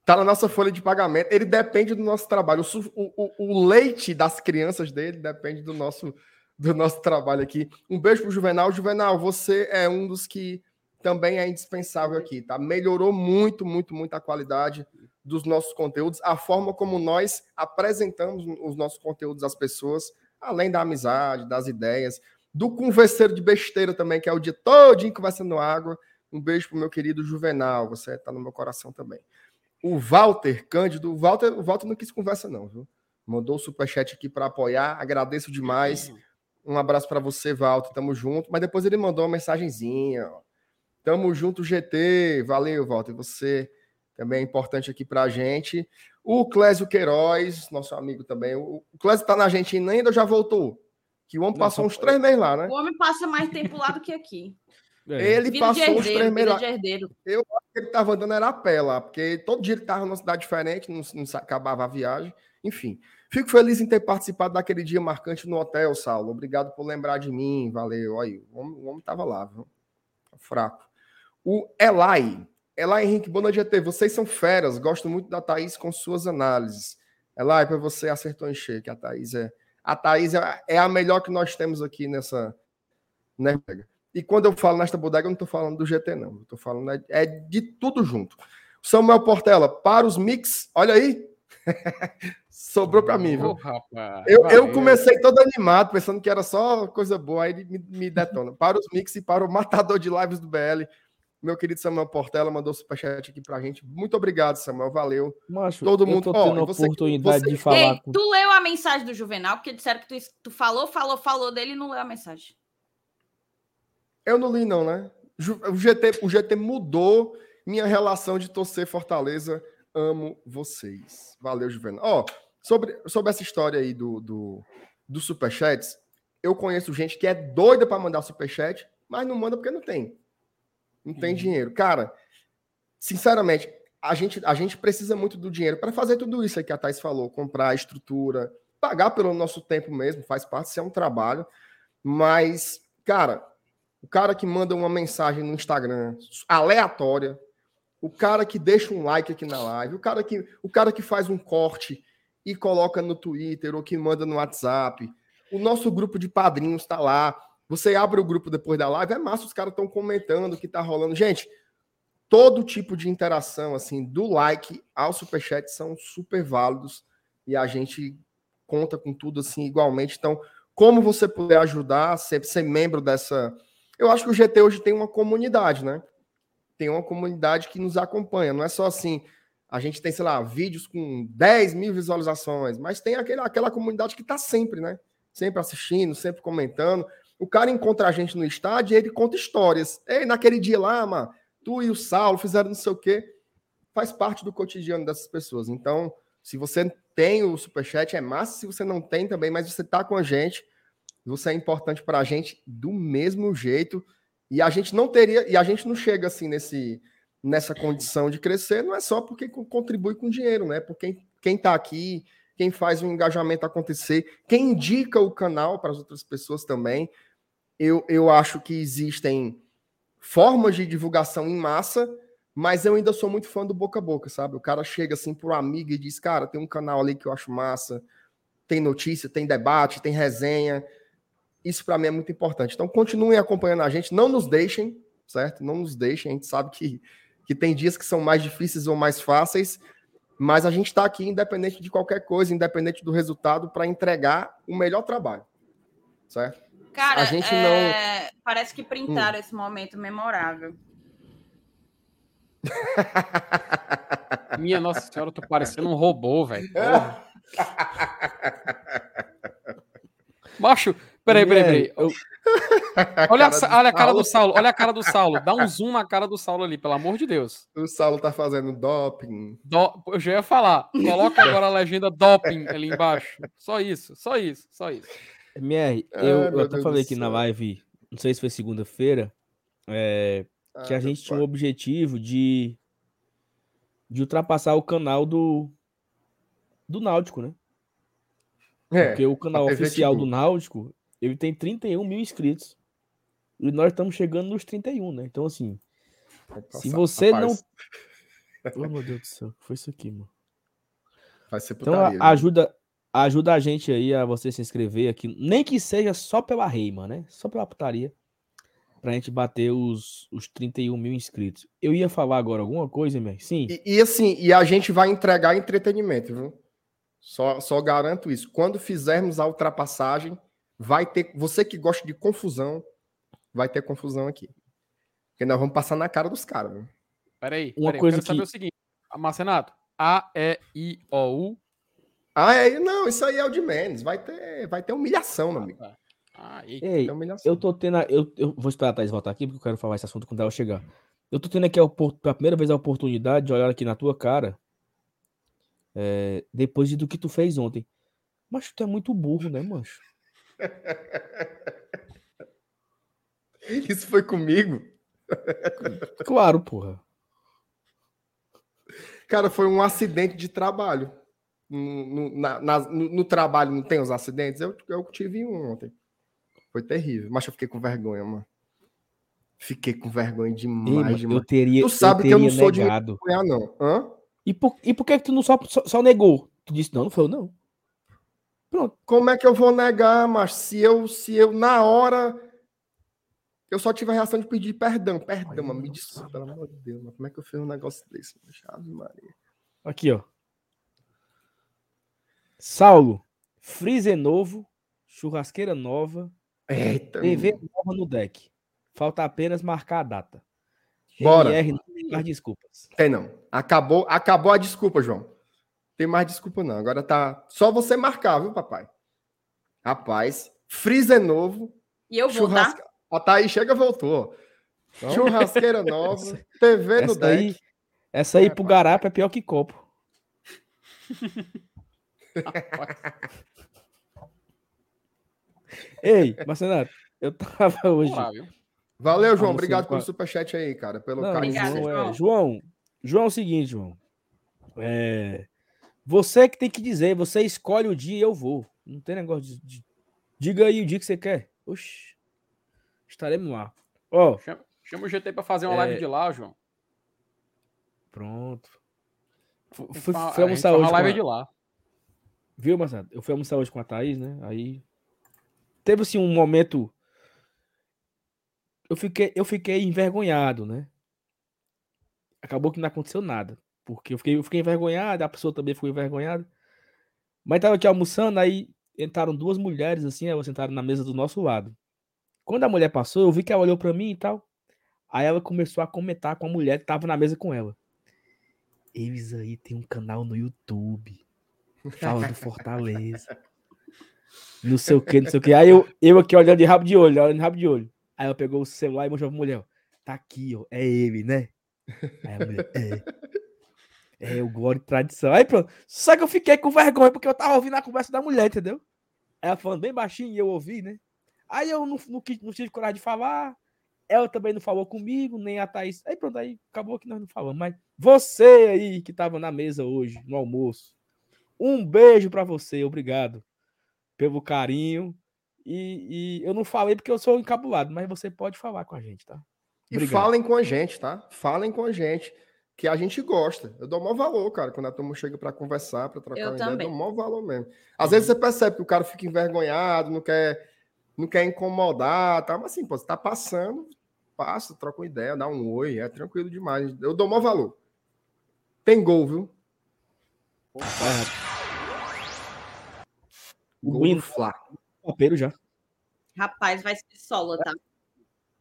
Está na nossa folha de pagamento. Ele depende do nosso trabalho. O, o, o, leite das crianças dele depende do nosso, do nosso trabalho aqui. Um beijo pro Juvenal. Juvenal, você é um dos que também é indispensável aqui, tá? Melhorou muito, muito, muito a qualidade dos nossos conteúdos, a forma como nós apresentamos os nossos conteúdos às pessoas, além da amizade, das ideias do converseiro de besteira também, que é o dia todinho conversando água. Um beijo pro meu querido Juvenal, você tá no meu coração também. O Walter Cândido, o Walter, o Walter não quis conversa não, viu? Mandou o superchat aqui para apoiar, agradeço demais. Um abraço para você, Walter, tamo junto. Mas depois ele mandou uma mensagenzinha, ó. Tamo junto, GT. Valeu, Walter. Você também é importante aqui pra gente. O Clésio Queiroz, nosso amigo também. O Clésio tá na Argentina ainda ou já voltou? Que o homem passou uns três meses lá, né? O homem passa mais tempo lá do que aqui. É. Ele vida passou herdeiro, uns três meses lá. Eu acho que ele estava andando era a pé lá, porque todo dia ele estava numa cidade diferente, não, não acabava a viagem. Enfim, fico feliz em ter participado daquele dia marcante no hotel, Saulo. Obrigado por lembrar de mim, valeu. Olha, o homem, estava lá, viu? Fraco. O Elai. Elai Henrique, boa noite, GT. Vocês são feras, gosto muito da Thaís com suas análises. Elai, para você acertou em cheio, que a Thaís é a Thaís é, é a melhor que nós temos aqui nessa. Né, e quando eu falo nesta bodega, eu não estou falando do GT, não. Estou falando é, é de tudo junto. Samuel Portela, para os mix, olha aí. Sobrou para mim, viu? Oh, rapaz, eu, eu, comecei todo animado, pensando que era só coisa boa, aí ele me, me detona. Para os mix e para o matador de lives do BL, meu querido Samuel Portela mandou superchat aqui pra gente. Muito obrigado, Samuel. Valeu. Macho, Todo mundo. Eu tô tendo oh, você, oportunidade você... de falar. Ei, com... Tu leu a mensagem do Juvenal, porque disseram que tu, tu falou, falou, falou dele e não leu a mensagem. Eu não li, não, né? O GT, o GT mudou minha relação de torcer Fortaleza. Amo vocês. Valeu, Juvenal. Ó, oh, sobre, sobre essa história aí do, do, do Superchats, eu conheço gente que é doida para mandar Superchat, mas não manda porque não tem. Não tem uhum. dinheiro. Cara, sinceramente, a gente, a gente precisa muito do dinheiro para fazer tudo isso aí que a Thais falou: comprar estrutura, pagar pelo nosso tempo mesmo, faz parte, isso é um trabalho. Mas, cara, o cara que manda uma mensagem no Instagram aleatória, o cara que deixa um like aqui na live, o cara que, o cara que faz um corte e coloca no Twitter ou que manda no WhatsApp. O nosso grupo de padrinhos está lá. Você abre o grupo depois da live, é massa, os caras estão comentando o que está rolando. Gente, todo tipo de interação, assim, do like ao superchat são super válidos e a gente conta com tudo assim igualmente. Então, como você puder ajudar, ser, ser membro dessa. Eu acho que o GT hoje tem uma comunidade, né? Tem uma comunidade que nos acompanha. Não é só assim, a gente tem, sei lá, vídeos com 10 mil visualizações, mas tem aquele, aquela comunidade que está sempre, né? Sempre assistindo, sempre comentando. O cara encontra a gente no estádio e ele conta histórias. Ei, naquele dia lá, mano, tu e o Saulo fizeram não sei o quê. Faz parte do cotidiano dessas pessoas. Então, se você tem o superchat, é massa. Se você não tem também, mas você tá com a gente, você é importante para a gente do mesmo jeito. E a gente não teria, e a gente não chega assim nesse, nessa condição de crescer, não é só porque contribui com dinheiro, né? Porque quem está aqui, quem faz o engajamento acontecer, quem indica o canal para as outras pessoas também. Eu, eu acho que existem formas de divulgação em massa mas eu ainda sou muito fã do boca a boca, sabe? O cara chega assim pro amigo e diz: Cara, tem um canal ali que eu acho massa, tem notícia, tem debate, tem resenha. Isso para mim é muito importante. Então, continuem acompanhando a gente, não nos deixem, certo? Não nos deixem. A gente sabe que, que tem dias que são mais difíceis ou mais fáceis, mas a gente está aqui, independente de qualquer coisa, independente do resultado, para entregar o melhor trabalho, certo? Cara, a gente é... não... parece que printaram hum. esse momento memorável. Minha Nossa Senhora, eu tô parecendo um robô, velho. Macho, peraí, peraí, peraí. Eu... Olha, a, olha a cara do Saulo, olha a cara do Saulo. Dá um zoom na cara do Saulo ali, pelo amor de Deus. O Saulo tá fazendo doping. Do... Eu já ia falar. Coloca agora a legenda doping ali embaixo. Só isso, só isso, só isso. MR, eu, eu até falei aqui na live, não sei se foi segunda-feira, é, que ah, a gente tinha o um objetivo de, de ultrapassar o canal do, do Náutico, né? É, Porque o canal oficial do Náutico, ele tem 31 mil inscritos. E nós estamos chegando nos 31, né? Então, assim, se você rapaz. não... Oh, meu Deus do céu, foi isso aqui, mano. Vai ser então, putaria, Então, ajuda, ajuda a gente aí a você se inscrever aqui. Nem que seja só pela reima, né? Só pela putaria pra gente bater os, os 31 mil inscritos. Eu ia falar agora alguma coisa, Mer? Sim. E, e, assim, e a gente vai entregar entretenimento, viu? Só, só garanto isso. Quando fizermos a ultrapassagem, vai ter. Você que gosta de confusão, vai ter confusão aqui. Porque nós vamos passar na cara dos caras, viu? Peraí, uma peraí, coisa eu quero que... saber o seguinte. Marcenato, A, E, I, O, U. Ah, é, não, isso aí é o de menos. Vai ter, vai ter humilhação, meu amigo. Ah, Ei, eu tô tendo. A, eu, eu vou esperar a Thaís voltar aqui, porque eu quero falar esse assunto quando ela chegar. Eu tô tendo aqui a, pela primeira vez a oportunidade de olhar aqui na tua cara. É, depois de do que tu fez ontem. Mas tu é muito burro, né, mancho? Isso foi comigo? Claro, porra. Cara, foi um acidente de trabalho. No, no, na, no, no trabalho não tem os acidentes? Eu, eu tive um ontem. Foi terrível. Mas eu fiquei com vergonha, mano. Fiquei com vergonha demais, Ei, demais. Eu teria, tu sabe eu que eu não sou negado. de vergonha, não. Hã? E por, e por que, que tu não só, só, só, negou? Tu disse, não, não foi não. Pronto. Como é que eu vou negar, mas se eu, se eu, na hora, eu só tive a reação de pedir perdão. Perdão, Ai, me desculpa, pelo amor de Deus, mas como é que eu fiz um negócio desse? Ave Maria. Aqui, ó. Saulo, freezer novo, churrasqueira nova, Eita. TV nova no deck. Falta apenas marcar a data. Bora. GR não tem mais desculpas. Tem não. Acabou, acabou a desculpa, João. Tem mais desculpa não. Agora tá só você marcar, viu, papai? Rapaz, freezer novo. E eu vou, tá? A Thaís chega voltou. Churrasqueira nova, TV no essa deck. Aí, essa aí é, pro Garapa é pior que copo. Ei, Marcenato, eu tava hoje. Valeu, João. Obrigado pelo superchat aí, cara. Pelo Não, carinho. João, é, João, João, é o seguinte, João. É, você que tem que dizer, você escolhe o dia e eu vou. Não tem negócio de, de... Diga aí o dia que você quer. Oxi. Estaremos lá. Ó. Oh, chama, chama, o GT para fazer uma é... live de lá, João. Pronto. Fui, fui almoçar hoje. Uma live a... de lá. Viu, Marcelo? Eu fui almoçar hoje com a Thaís, né? Aí. Teve assim um momento. Eu fiquei, eu fiquei envergonhado, né? Acabou que não aconteceu nada. Porque eu fiquei, eu fiquei envergonhado, a pessoa também ficou envergonhada. Mas tava aqui almoçando, aí entraram duas mulheres assim, elas sentaram na mesa do nosso lado. Quando a mulher passou, eu vi que ela olhou para mim e tal. Aí ela começou a comentar com a mulher que tava na mesa com ela. Eles aí tem um canal no YouTube. Fala do Fortaleza. não sei o que, não sei o que. Aí eu, eu aqui olhando de rabo de olho, olhando de rabo de olho. Aí ela pegou o celular e mostrou pra mulher. Tá aqui, ó. É ele, né? Aí a mulher, é. É, o Glória e Tradição. Aí pronto. Só que eu fiquei com vergonha porque eu tava ouvindo a conversa da mulher, entendeu? Ela falando bem baixinho e eu ouvi, né? Aí eu não, não, não tive coragem de falar. Ela também não falou comigo, nem a Thaís. Aí pronto, aí acabou que nós não falamos. Mas você aí que tava na mesa hoje, no almoço, um beijo para você, obrigado pelo carinho. E, e, eu não falei porque eu sou encabulado, mas você pode falar com a gente, tá? Obrigado. E falem com a gente, tá? Falem com a gente que a gente gosta. Eu dou maior valor, cara, quando a turma chega para conversar, para trocar eu uma também. ideia, eu dou maior valor mesmo. Às vezes você percebe que o cara fica envergonhado, não quer, não quer incomodar, tá? mas assim, pô, você tá passando, passa, troca uma ideia, dá um oi, é tranquilo demais. Eu dou maior valor. Tem gol, viu? Gol do Flá. Copeiro já. Rapaz, vai ser solo, tá?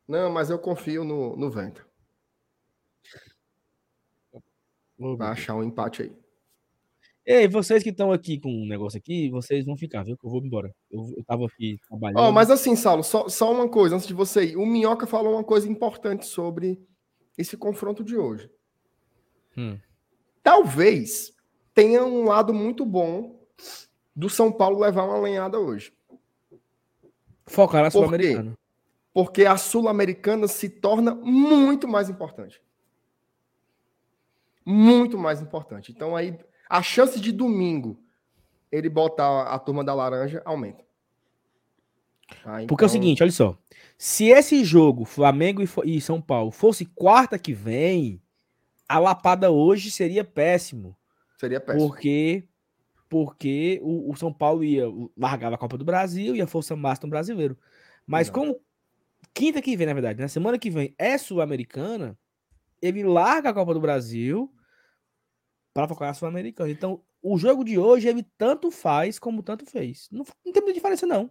Não, mas eu confio no, no vento. Vai achar um empate aí. Ei, vocês que estão aqui com um negócio aqui, vocês vão ficar, viu? Que eu vou embora. Eu, eu tava aqui trabalhando. Oh, mas assim, Saulo, só, só uma coisa antes de você ir. O Minhoca falou uma coisa importante sobre esse confronto de hoje. Hum. Talvez tenha um lado muito bom do São Paulo levar uma lenhada hoje. Focar na Sul-Americana. Porque a Sul-Americana se torna muito mais importante muito mais importante. Então aí a chance de domingo ele botar a turma da laranja aumenta. Ah, então... Porque é o então seguinte, olha só. Se esse jogo, Flamengo e São Paulo, fosse quarta que vem, a lapada hoje seria péssimo. Seria péssimo. Porque, porque o, o São Paulo ia largar a Copa do Brasil e a força máxima brasileiro. Mas Não. como quinta que vem, na verdade, na semana que vem é sul-americana, ele larga a Copa do Brasil para focar na Sul-Americana. Então, o jogo de hoje, ele tanto faz como tanto fez. Não, não tem muita diferença, não.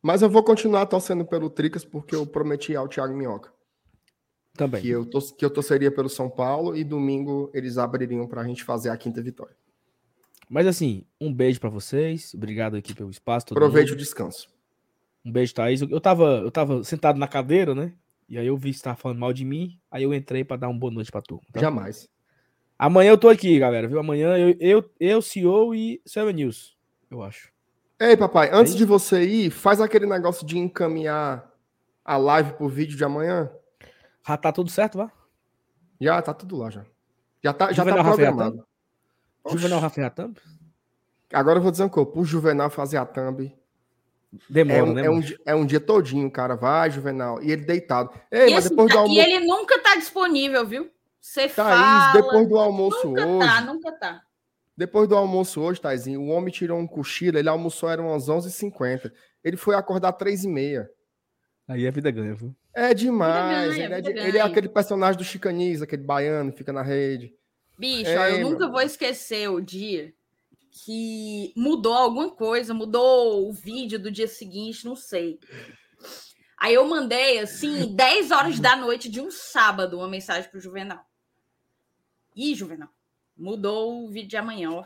Mas eu vou continuar torcendo pelo Tricas, porque eu prometi ao Thiago Minhoca. Também. Que eu, tor que eu torceria pelo São Paulo e domingo eles abririam para a gente fazer a quinta vitória. Mas assim, um beijo para vocês. Obrigado aqui pelo espaço. Aproveite mundo. o descanso. Um beijo, Thaís. Eu tava, eu tava sentado na cadeira, né? E aí eu vi que você tava falando mal de mim, aí eu entrei para dar uma boa noite pra turma. Tá? Jamais. Amanhã eu tô aqui, galera, viu? Amanhã eu, eu, eu CEO e Seven News, eu acho. Ei, papai, antes é de você ir, faz aquele negócio de encaminhar a live por vídeo de amanhã. Já tá tudo certo lá? Já, tá tudo lá já. Já tá, já tá programado. Juvenal Rafael Thumb? Agora eu vou dizer uma coisa, pro Juvenal fazer a thumb, Demora, é um, né? É um, é um dia todinho, cara. Vai, Juvenal. E ele deitado. Ei, e mas depois do almoço. E ele nunca tá disponível, viu? Você Thaís, fala. depois do almoço nunca hoje. Tá, nunca tá. Depois do almoço hoje, Taizinho, o homem tirou um cochilo. Ele almoçou, eram umas 11h50. Ele foi acordar 3h30. Aí a vida ganha, viu? É demais. Ganha, ele, é de, ele, é aquele personagem do Chicaniz, aquele baiano, fica na rede. Bicho, é, eu nunca vou esquecer o dia que mudou alguma coisa, mudou o vídeo do dia seguinte, não sei. Aí eu mandei, assim, 10 horas da noite de um sábado, uma mensagem pro Juvenal. Ih, Juvenal, mudou o vídeo de amanhã, ó.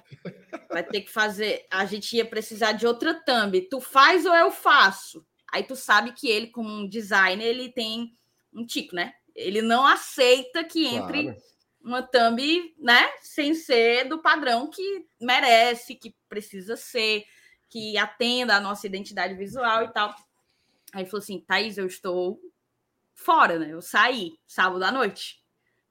Vai ter que fazer. A gente ia precisar de outra thumb. Tu faz ou eu faço? Aí tu sabe que ele, como um designer, ele tem um tico, né? Ele não aceita que entre claro. Uma thumb, né? Sem ser do padrão que merece, que precisa ser, que atenda a nossa identidade visual e tal. Aí ele falou assim: Thaís, eu estou fora, né? Eu saí sábado à noite.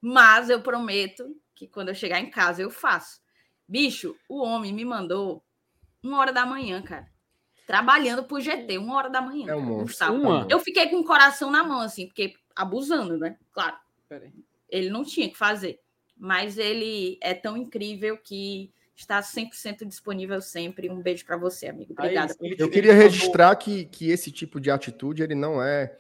Mas eu prometo que quando eu chegar em casa eu faço. Bicho, o homem me mandou uma hora da manhã, cara. Trabalhando pro GT, uma hora da manhã. É um uma. Eu fiquei com o coração na mão, assim, porque abusando, né? Claro. Ele não tinha que fazer. Mas ele é tão incrível que está 100% disponível sempre. Um beijo para você, amigo. Obrigada. eu queria registrar que, que esse tipo de atitude ele não é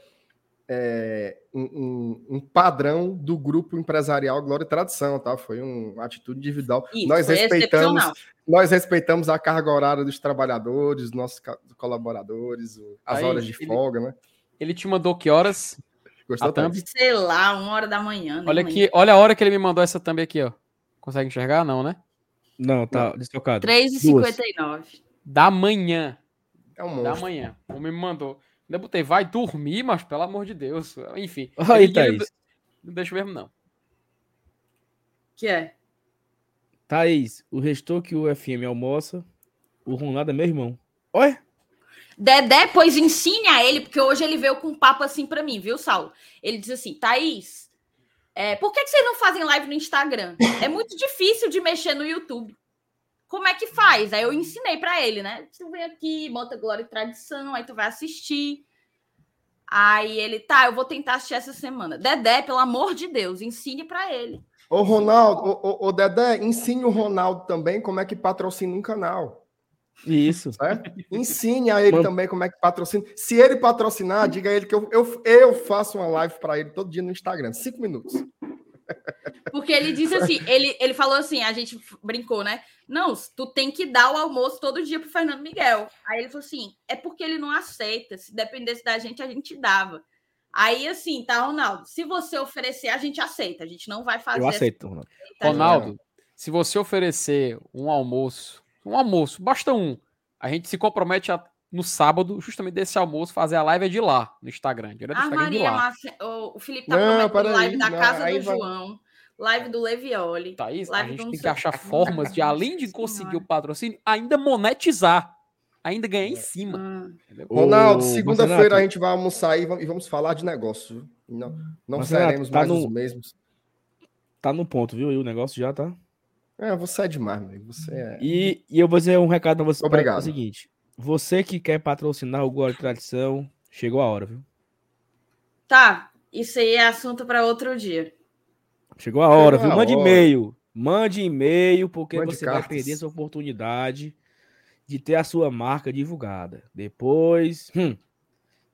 é, um, um, padrão do grupo empresarial Glória e Tradição, tá? Foi uma atitude individual. Isso, nós respeitamos, nós respeitamos a carga horária dos trabalhadores, nossos colaboradores, as Aí, horas de ele, folga, né? Ele te mandou que horas? Gostou tanto? Sei lá, uma hora da manhã. Olha aqui, olha a hora que ele me mandou essa thumb aqui, ó. Consegue enxergar? Não, né? Não, tá deslocado. 3h59. Da manhã. É um monstro. Da manhã. O homem me mandou. Ainda botei, vai dormir, mas pelo amor de Deus. Enfim. Aí, Thaís. Não deixa mesmo, não. Que é? Thaís, o restou que o FM almoça, o Ronaldo é meu irmão. Olha! Dedé, pois ensine a ele, porque hoje ele veio com um papo assim para mim, viu, Saulo? Ele diz assim, Thaís, é, por que, que vocês não fazem live no Instagram? É muito difícil de mexer no YouTube. Como é que faz? Aí eu ensinei para ele, né? Tu vem aqui, bota Glória e Tradição, aí tu vai assistir. Aí ele, tá, eu vou tentar assistir essa semana. Dedé, pelo amor de Deus, ensine para ele. Ô, Ronaldo, ô, ô, Dedé, ensine o Ronaldo também como é que patrocina um canal. Isso. Certo? Ensine a ele Mano. também como é que patrocina. Se ele patrocinar, diga a ele que eu, eu, eu faço uma live para ele todo dia no Instagram. Cinco minutos. Porque ele disse assim, ele, ele falou assim, a gente brincou, né? Não, tu tem que dar o almoço todo dia pro Fernando Miguel. Aí ele falou assim, é porque ele não aceita. Se dependesse da gente, a gente dava. Aí, assim, tá, Ronaldo? Se você oferecer, a gente aceita. A gente não vai fazer. Eu aceito, Ronaldo. Ronaldo, se você oferecer um almoço, um almoço, basta um, a gente se compromete a no sábado, justamente desse almoço, fazer a live é de lá, no Instagram. Direto ah, Instagram Maria, Márcia, o Felipe tá não, prometendo live da não, casa do vai... João, live do Levioli. Thaís, live a gente tem que achar formas de, além de conseguir o patrocínio, ainda monetizar. Ainda ganhar em cima. Ah. Ronaldo, segunda-feira a gente vai almoçar e vamos falar de negócio. Não, não seremos tá mais no, os mesmos. Tá no ponto, viu? E o negócio já tá. É, você é demais, amigo. Você é... e, e eu vou dizer um recado pra você. Obrigado. É o seguinte: você que quer patrocinar o Glória Tradição, chegou a hora, viu? Tá, isso aí é assunto para outro dia. Chegou a hora, chegou viu? Mande e-mail. Mande e-mail, porque Mande você cartas. vai perder essa oportunidade de ter a sua marca divulgada. Depois. Hum,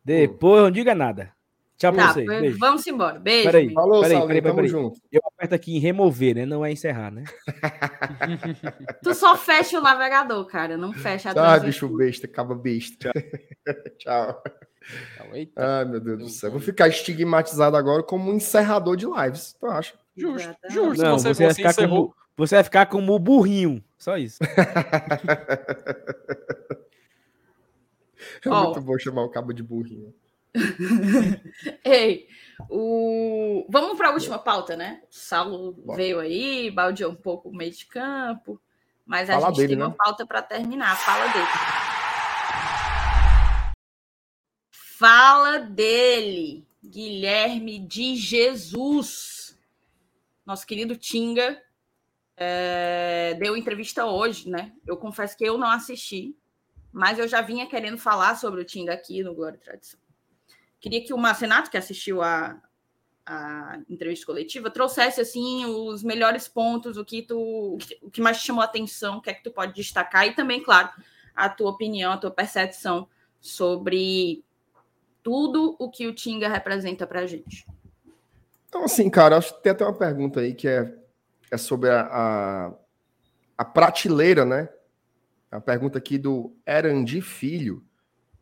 depois, não diga nada. Tchau pra tá, vocês. Beijo. Vamos embora. Beijo. Peraí, Falou, peraí, peraí, peraí, peraí. junto. Eu aperto aqui em remover, né? Não é encerrar, né? tu só fecha o navegador, cara. Não fecha a Tá, bicho besta, acaba besta. Tchau. Eita. Ai, meu Deus do céu. Vou ficar estigmatizado agora como um encerrador de lives. Tu acha? Justo, justo. Não, você, você, vai ficar como, você vai ficar como o burrinho. Só isso. é oh. muito bom chamar o cabo de burrinho. Ei, o... vamos para a última pauta, né? O Saulo Bom. veio aí, baldeou um pouco o meio de campo, mas Fala a gente dele, tem né? uma pauta para terminar. Fala dele. Fala dele, Guilherme de Jesus. Nosso querido Tinga é, deu entrevista hoje, né? Eu confesso que eu não assisti, mas eu já vinha querendo falar sobre o Tinga aqui no Glória e Tradição. Queria que o Marcenato, que assistiu a, a entrevista coletiva, trouxesse assim os melhores pontos, o que tu, o que mais te chamou a atenção, o que é que tu pode destacar e também, claro, a tua opinião, a tua percepção sobre tudo o que o Tinga representa para a gente. Então, assim, cara, acho que tem até uma pergunta aí que é, é sobre a, a, a prateleira, né? A pergunta aqui do Erandi Filho.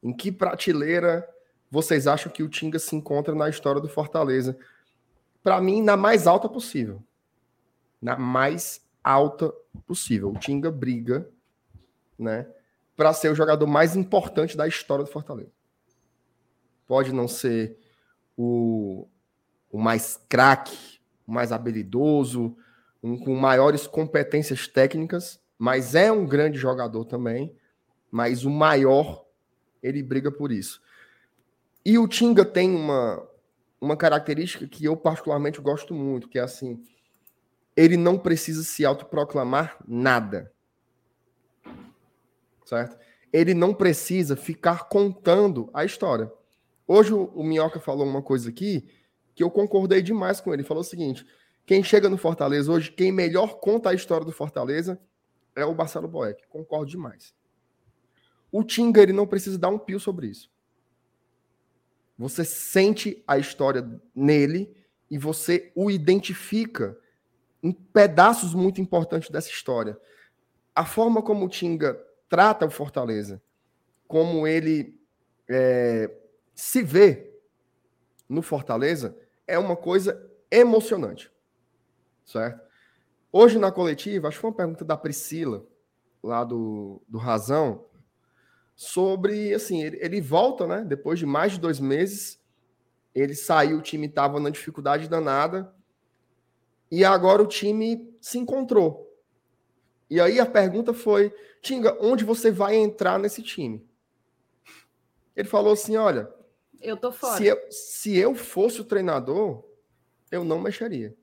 Em que prateleira vocês acham que o Tinga se encontra na história do Fortaleza? Para mim, na mais alta possível. Na mais alta possível. O Tinga briga, né, para ser o jogador mais importante da história do Fortaleza. pode não ser o, o mais craque, o mais habilidoso, um, com maiores competências técnicas, mas é um grande jogador também. Mas o maior, ele briga por isso. E o Tinga tem uma, uma característica que eu particularmente gosto muito, que é assim, ele não precisa se autoproclamar nada. Certo? Ele não precisa ficar contando a história. Hoje o, o Minhoca falou uma coisa aqui que eu concordei demais com ele. Ele falou o seguinte: quem chega no Fortaleza hoje, quem melhor conta a história do Fortaleza é o Marcelo Boeck. Concordo demais. O Tinga ele não precisa dar um pio sobre isso. Você sente a história nele e você o identifica em pedaços muito importantes dessa história. A forma como o Tinga trata o Fortaleza, como ele é, se vê no Fortaleza, é uma coisa emocionante. Certo? Hoje na coletiva, acho que foi uma pergunta da Priscila, lá do, do Razão, sobre, assim, ele, ele volta, né? Depois de mais de dois meses, ele saiu, o time estava na dificuldade danada, e agora o time se encontrou. E aí a pergunta foi: Tinga, onde você vai entrar nesse time? Ele falou assim: olha. Eu tô fora. Se eu, se eu fosse o treinador, eu não mexeria.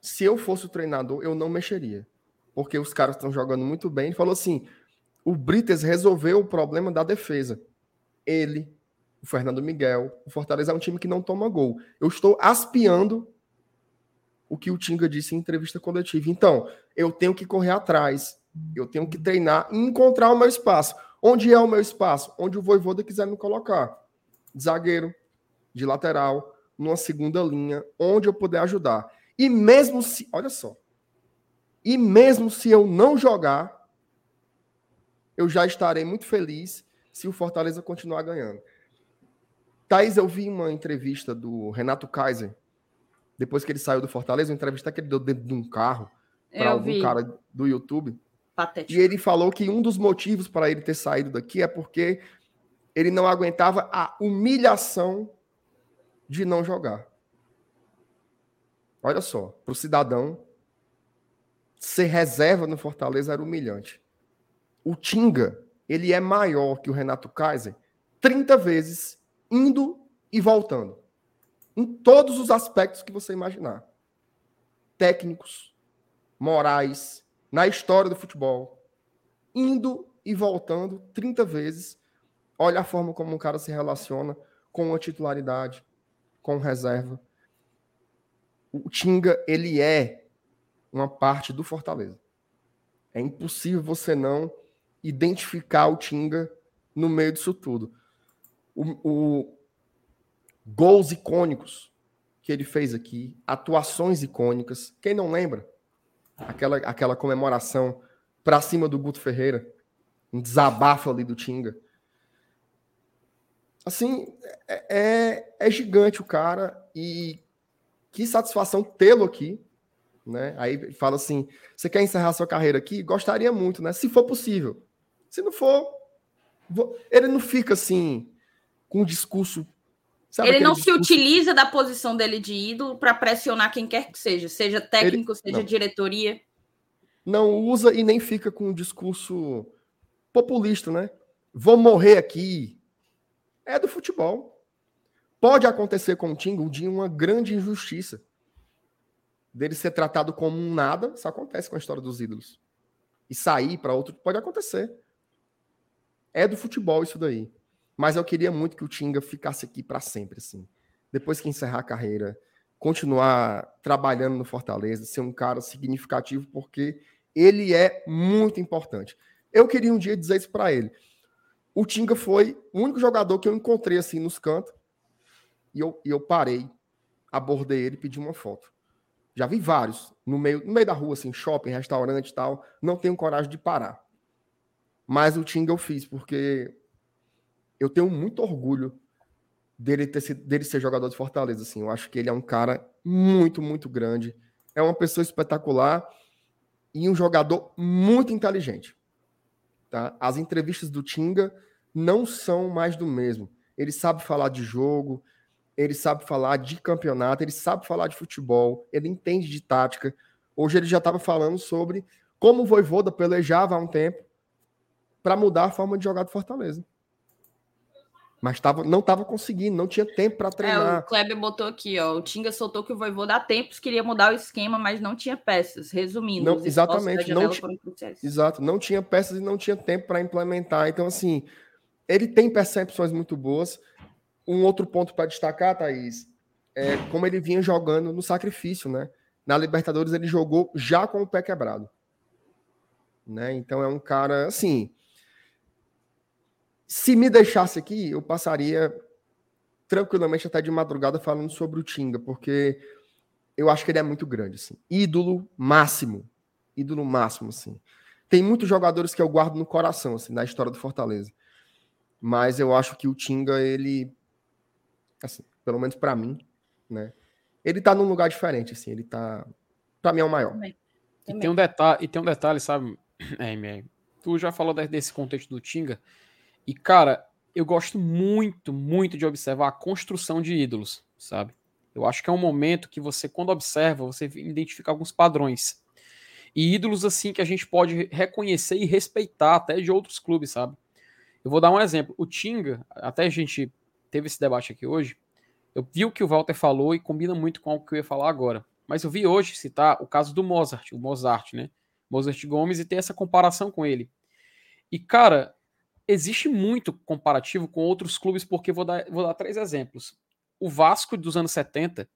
Se eu fosse o treinador, eu não mexeria. Porque os caras estão jogando muito bem. Ele falou assim: o Brites resolveu o problema da defesa. Ele, o Fernando Miguel, o Fortaleza é um time que não toma gol. Eu estou aspiando o que o Tinga disse em entrevista coletiva. Então, eu tenho que correr atrás, eu tenho que treinar e encontrar o meu espaço. Onde é o meu espaço? Onde o Voivoda quiser me colocar. De zagueiro, de lateral, numa segunda linha, onde eu puder ajudar. E mesmo se, olha só, e mesmo se eu não jogar, eu já estarei muito feliz se o Fortaleza continuar ganhando. Thaís, eu vi uma entrevista do Renato Kaiser, depois que ele saiu do Fortaleza, uma entrevista que ele deu dentro de um carro para algum vi. cara do YouTube. Patético. E ele falou que um dos motivos para ele ter saído daqui é porque ele não aguentava a humilhação de não jogar. Olha só, para o cidadão, ser reserva no Fortaleza era humilhante. O Tinga, ele é maior que o Renato Kaiser 30 vezes, indo e voltando. Em todos os aspectos que você imaginar. Técnicos, morais, na história do futebol. Indo e voltando 30 vezes. Olha a forma como um cara se relaciona com a titularidade, com reserva. O Tinga, ele é uma parte do Fortaleza. É impossível você não identificar o Tinga no meio disso tudo. O, o, gols icônicos que ele fez aqui, atuações icônicas. Quem não lembra? Aquela, aquela comemoração para cima do Guto Ferreira, um desabafo ali do Tinga. Assim, é, é, é gigante o cara e que satisfação tê-lo aqui. Né? Aí fala assim: você quer encerrar sua carreira aqui? Gostaria muito, né? Se for possível. Se não for, ele não fica assim com um discurso. Sabe ele não discurso... se utiliza da posição dele de ídolo para pressionar quem quer que seja, seja técnico, ele... seja não. diretoria. Não usa e nem fica com um discurso populista, né? Vou morrer aqui. É do futebol. Pode acontecer com o Tinga um dia uma grande injustiça. Dele ser tratado como um nada, isso acontece com a história dos ídolos. E sair para outro pode acontecer. É do futebol isso daí. Mas eu queria muito que o Tinga ficasse aqui para sempre, assim. Depois que encerrar a carreira, continuar trabalhando no Fortaleza, ser um cara significativo, porque ele é muito importante. Eu queria um dia dizer isso para ele. O Tinga foi o único jogador que eu encontrei assim nos cantos e eu, e eu parei, abordei ele, pedi uma foto. Já vi vários no meio, no meio da rua, assim, shopping, restaurante e tal. Não tenho coragem de parar. Mas o Tinga eu fiz, porque eu tenho muito orgulho dele, ter dele ser jogador de Fortaleza. Assim. Eu acho que ele é um cara muito, muito grande. É uma pessoa espetacular e um jogador muito inteligente. Tá? As entrevistas do Tinga não são mais do mesmo. ele sabe falar de jogo, ele sabe falar de campeonato, ele sabe falar de futebol, ele entende de tática. Hoje ele já estava falando sobre como o Voivoda pelejava há um tempo para mudar a forma de jogar do Fortaleza. Mas tava, não estava conseguindo, não tinha tempo para treinar. É, o Kleber botou aqui, ó. O Tinga soltou que o Voivô dá tempos, queria mudar o esquema, mas não tinha peças. Resumindo, não, exatamente, não exato, não tinha peças e não tinha tempo para implementar. Então, assim, ele tem percepções muito boas. Um outro ponto para destacar, Thaís, é como ele vinha jogando no sacrifício, né? Na Libertadores ele jogou já com o pé quebrado. Né? Então é um cara assim, se me deixasse aqui, eu passaria tranquilamente até de madrugada falando sobre o Tinga, porque eu acho que ele é muito grande, assim. Ídolo máximo. Ídolo máximo, assim. Tem muitos jogadores que eu guardo no coração, assim, na história do Fortaleza. Mas eu acho que o Tinga, ele. Assim, pelo menos para mim, né? Ele tá num lugar diferente, assim. Ele tá. Pra mim é o maior. Também. Também. E tem um detalhe, e tem um detalhe, sabe, é, tu já falou desse contexto do Tinga. E, cara, eu gosto muito, muito de observar a construção de ídolos, sabe? Eu acho que é um momento que você, quando observa, você identifica alguns padrões. E ídolos, assim, que a gente pode reconhecer e respeitar até de outros clubes, sabe? Eu vou dar um exemplo. O Tinga, até a gente teve esse debate aqui hoje, eu vi o que o Walter falou e combina muito com o que eu ia falar agora. Mas eu vi hoje citar o caso do Mozart, o Mozart, né? Mozart Gomes, e ter essa comparação com ele. E, cara, existe muito comparativo com outros clubes, porque vou dar, vou dar três exemplos. O Vasco dos anos 70,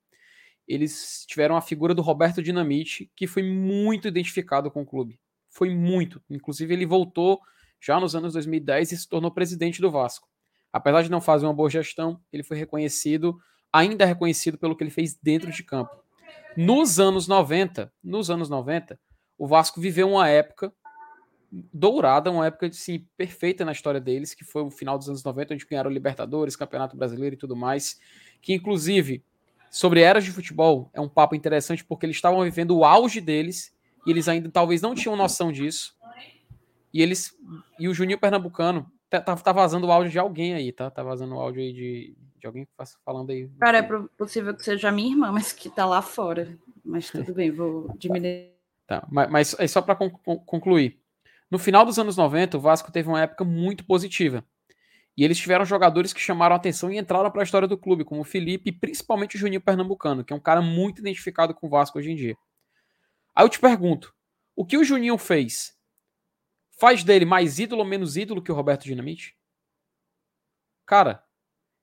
eles tiveram a figura do Roberto Dinamite, que foi muito identificado com o clube. Foi muito. Inclusive, ele voltou já nos anos 2010 e se tornou presidente do Vasco. Apesar de não fazer uma boa gestão, ele foi reconhecido, ainda reconhecido pelo que ele fez dentro de campo. Nos anos 90, nos anos 90, o Vasco viveu uma época dourada, uma época assim, perfeita na história deles, que foi o final dos anos 90, onde ganharam Libertadores, Campeonato Brasileiro e tudo mais, que inclusive sobre eras de futebol é um papo interessante porque eles estavam vivendo o auge deles e eles ainda talvez não tinham noção disso. E eles e o Juninho Pernambucano tá, tá, tá vazando o áudio de alguém aí, tá? Tá vazando o áudio aí de, de alguém falando aí. Cara, é possível que seja minha irmã, mas que tá lá fora. Mas tudo bem, vou diminuir. Tá, mas, mas é só para concluir. No final dos anos 90, o Vasco teve uma época muito positiva. E eles tiveram jogadores que chamaram atenção e entraram para a história do clube, como o Felipe e principalmente o Juninho Pernambucano, que é um cara muito identificado com o Vasco hoje em dia. Aí eu te pergunto, o que o Juninho fez faz dele mais ídolo ou menos ídolo que o Roberto Dinamite? Cara,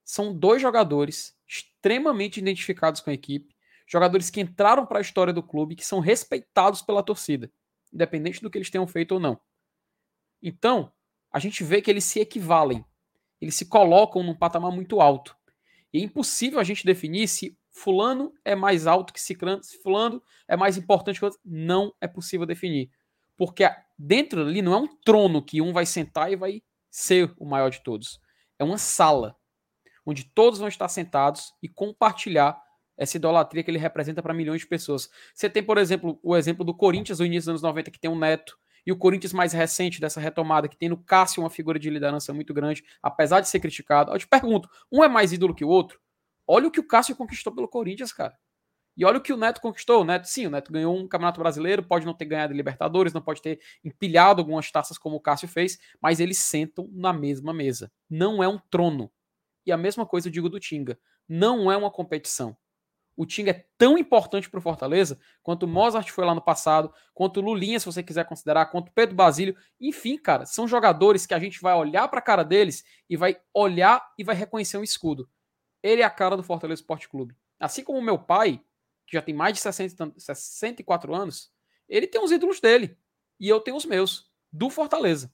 são dois jogadores extremamente identificados com a equipe, jogadores que entraram para a história do clube, que são respeitados pela torcida, independente do que eles tenham feito ou não. Então, a gente vê que eles se equivalem, eles se colocam num patamar muito alto. E é impossível a gente definir se fulano é mais alto que ciclano, se fulano é mais importante que outro. Não é possível definir. Porque dentro ali não é um trono que um vai sentar e vai ser o maior de todos. É uma sala onde todos vão estar sentados e compartilhar essa idolatria que ele representa para milhões de pessoas. Você tem, por exemplo, o exemplo do Corinthians no início dos anos 90, que tem um neto e o Corinthians mais recente dessa retomada, que tem no Cássio uma figura de liderança muito grande, apesar de ser criticado. Eu te pergunto, um é mais ídolo que o outro? Olha o que o Cássio conquistou pelo Corinthians, cara. E olha o que o Neto conquistou. O Neto, sim, o Neto ganhou um Campeonato Brasileiro, pode não ter ganhado Libertadores, não pode ter empilhado algumas taças como o Cássio fez, mas eles sentam na mesma mesa. Não é um trono. E a mesma coisa eu digo do Tinga. Não é uma competição o Tinga é tão importante para o Fortaleza quanto o Mozart foi lá no passado, quanto o Lulinha, se você quiser considerar, quanto o Pedro Basílio. Enfim, cara, são jogadores que a gente vai olhar para a cara deles e vai olhar e vai reconhecer um escudo. Ele é a cara do Fortaleza Esporte Clube. Assim como o meu pai, que já tem mais de 60, 64 anos, ele tem os ídolos dele. E eu tenho os meus, do Fortaleza.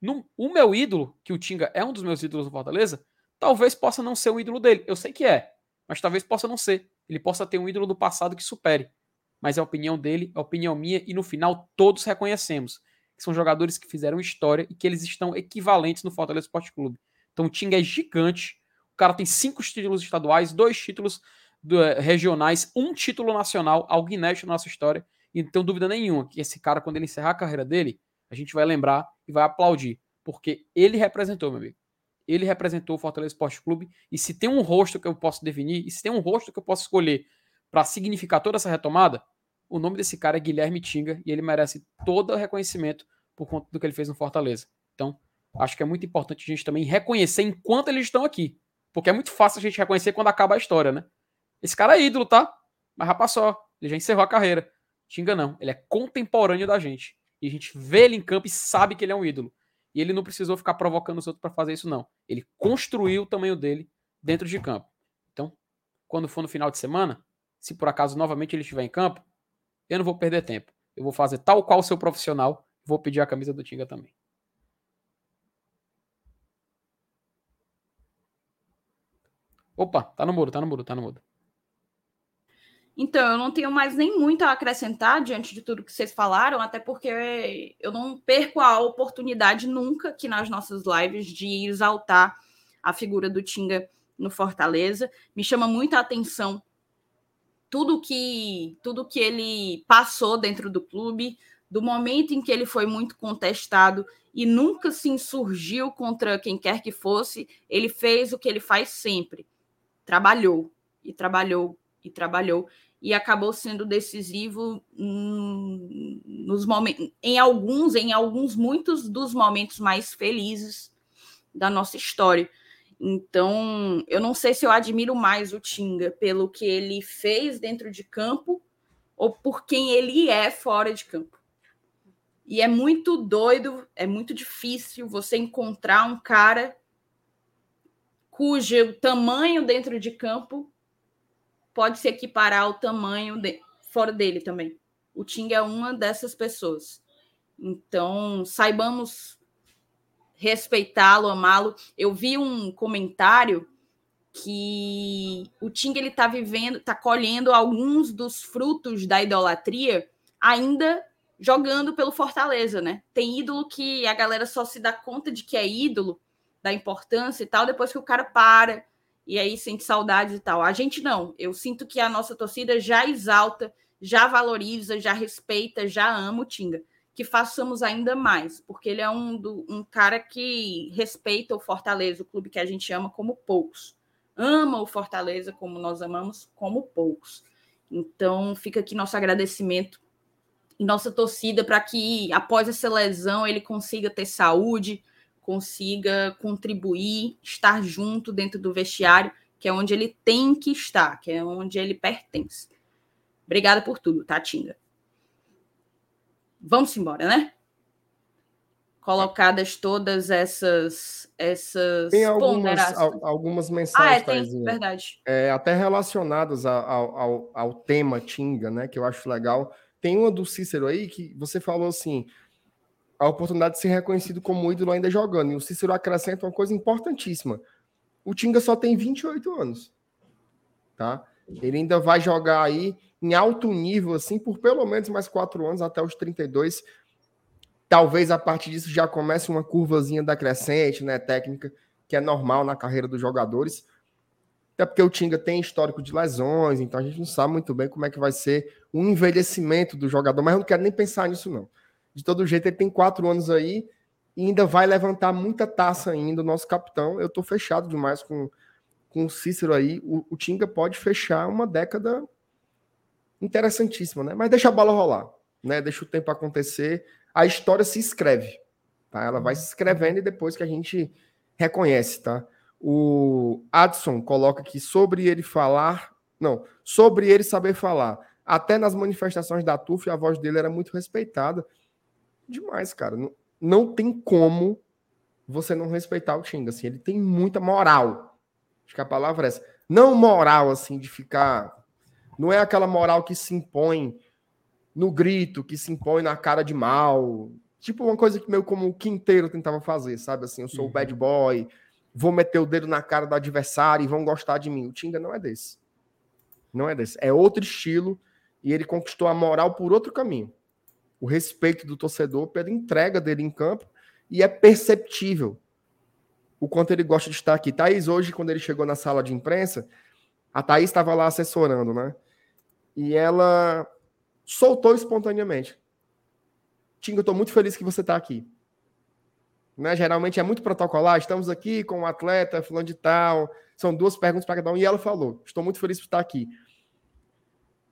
No, o meu ídolo, que o Tinga é um dos meus ídolos do Fortaleza, talvez possa não ser o ídolo dele. Eu sei que é, mas talvez possa não ser. Ele possa ter um ídolo do passado que supere. Mas é a opinião dele, é a opinião minha, e no final todos reconhecemos que são jogadores que fizeram história e que eles estão equivalentes no Fortaleza Esporte Clube. Então o Tinga é gigante. O cara tem cinco títulos estaduais, dois títulos do, eh, regionais, um título nacional, algo inédito na nossa história. E não tenho dúvida nenhuma que esse cara, quando ele encerrar a carreira dele, a gente vai lembrar e vai aplaudir. Porque ele representou, meu amigo. Ele representou o Fortaleza Esporte Clube. E se tem um rosto que eu posso definir, e se tem um rosto que eu posso escolher para significar toda essa retomada, o nome desse cara é Guilherme Tinga e ele merece todo o reconhecimento por conta do que ele fez no Fortaleza. Então, acho que é muito importante a gente também reconhecer enquanto eles estão aqui. Porque é muito fácil a gente reconhecer quando acaba a história, né? Esse cara é ídolo, tá? Mas já passou. Ele já encerrou a carreira. Tinga não. Ele é contemporâneo da gente. E a gente vê ele em campo e sabe que ele é um ídolo. E ele não precisou ficar provocando os outros para fazer isso, não. Ele construiu o tamanho dele dentro de campo. Então, quando for no final de semana, se por acaso novamente ele estiver em campo, eu não vou perder tempo. Eu vou fazer tal qual o seu profissional, vou pedir a camisa do Tinga também. Opa, tá no muro, tá no muro, tá no muro. Então, eu não tenho mais nem muito a acrescentar diante de tudo que vocês falaram, até porque eu não perco a oportunidade nunca aqui nas nossas lives de exaltar a figura do Tinga no Fortaleza. Me chama muita atenção tudo que tudo que ele passou dentro do clube, do momento em que ele foi muito contestado e nunca se insurgiu contra quem quer que fosse, ele fez o que ele faz sempre. Trabalhou e trabalhou e trabalhou e acabou sendo decisivo nos momentos, em alguns, em alguns muitos dos momentos mais felizes da nossa história. Então, eu não sei se eu admiro mais o Tinga pelo que ele fez dentro de campo ou por quem ele é fora de campo. E é muito doido, é muito difícil você encontrar um cara cujo tamanho dentro de campo pode se equiparar ao tamanho de, fora dele também. O Ting é uma dessas pessoas. Então, saibamos respeitá-lo, amá-lo. Eu vi um comentário que o Ting ele está vivendo, está colhendo alguns dos frutos da idolatria ainda jogando pelo Fortaleza, né? Tem ídolo que a galera só se dá conta de que é ídolo, da importância e tal, depois que o cara para, e aí sente saudade e tal. A gente não. Eu sinto que a nossa torcida já exalta, já valoriza, já respeita, já ama o Tinga. Que façamos ainda mais, porque ele é um, do, um cara que respeita o Fortaleza, o clube que a gente ama como poucos. Ama o Fortaleza como nós amamos, como poucos. Então, fica aqui nosso agradecimento e nossa torcida para que, após essa lesão, ele consiga ter saúde, consiga contribuir, estar junto dentro do vestiário, que é onde ele tem que estar, que é onde ele pertence. Obrigada por tudo, Tatinga. Vamos embora, né? Colocadas todas essas essas tem algumas, algumas mensagens, ah, é, tem, verdade. É, até relacionadas ao, ao, ao tema Tinga, né? Que eu acho legal. Tem uma do Cícero aí que você falou assim: a oportunidade de ser reconhecido como ídolo ainda jogando. E o Cícero acrescenta uma coisa importantíssima. O Tinga só tem 28 anos. Tá? Ele ainda vai jogar aí em alto nível, assim, por pelo menos mais quatro anos, até os 32. Talvez a partir disso já comece uma curvazinha da crescente, né? Técnica, que é normal na carreira dos jogadores. Até porque o Tinga tem histórico de lesões, então a gente não sabe muito bem como é que vai ser o envelhecimento do jogador, mas eu não quero nem pensar nisso, não. De todo jeito, ele tem quatro anos aí e ainda vai levantar muita taça ainda, o nosso capitão. Eu estou fechado demais com, com o Cícero aí. O, o Tinga pode fechar uma década interessantíssima, né? Mas deixa a bola rolar, né? Deixa o tempo acontecer. A história se escreve, tá? Ela vai se escrevendo e depois que a gente reconhece, tá? O Adson coloca aqui sobre ele falar, não, sobre ele saber falar. Até nas manifestações da TUF, a voz dele era muito respeitada demais, cara. Não, não tem como você não respeitar o Tinga, assim, ele tem muita moral. Acho que a palavra é essa. Não moral, assim, de ficar... Não é aquela moral que se impõe no grito, que se impõe na cara de mal. Tipo uma coisa que meio como o Quinteiro tentava fazer, sabe? Assim, eu sou o bad uhum. boy, vou meter o dedo na cara do adversário e vão gostar de mim. O Tinga não é desse. Não é desse. É outro estilo e ele conquistou a moral por outro caminho o respeito do torcedor pela entrega dele em campo e é perceptível o quanto ele gosta de estar aqui. Thaís, hoje, quando ele chegou na sala de imprensa, a Thaís estava lá assessorando, né? E ela soltou espontaneamente. Tinga, eu estou muito feliz que você está aqui. Né? Geralmente é muito protocolar. Estamos aqui com um atleta, fulano de tal. São duas perguntas para cada um. E ela falou: Estou muito feliz por estar aqui.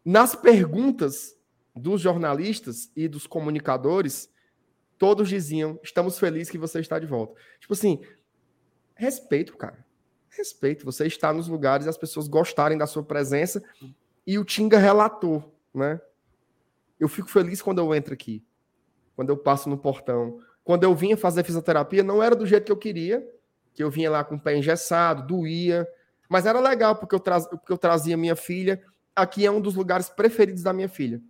Nas perguntas dos jornalistas e dos comunicadores, todos diziam: Estamos felizes que você está de volta. Tipo assim, respeito, cara. Respeito. Você está nos lugares e as pessoas gostarem da sua presença. E o Tinga relatou, né? Eu fico feliz quando eu entro aqui, quando eu passo no portão. Quando eu vinha fazer fisioterapia, não era do jeito que eu queria, que eu vinha lá com o pé engessado, doía, mas era legal porque eu, porque eu trazia minha filha. Aqui é um dos lugares preferidos da minha filha,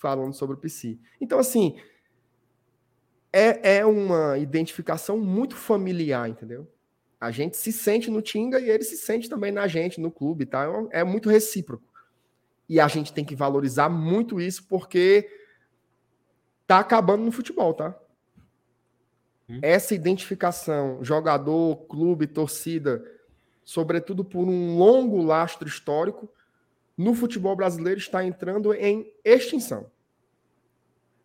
falando sobre o PC. Então, assim, é, é uma identificação muito familiar, entendeu? A gente se sente no Tinga e ele se sente também na gente, no clube, tá? É muito recíproco. E a gente tem que valorizar muito isso porque tá acabando no futebol, tá? Hum. Essa identificação, jogador, clube, torcida, sobretudo por um longo lastro histórico, no futebol brasileiro está entrando em extinção.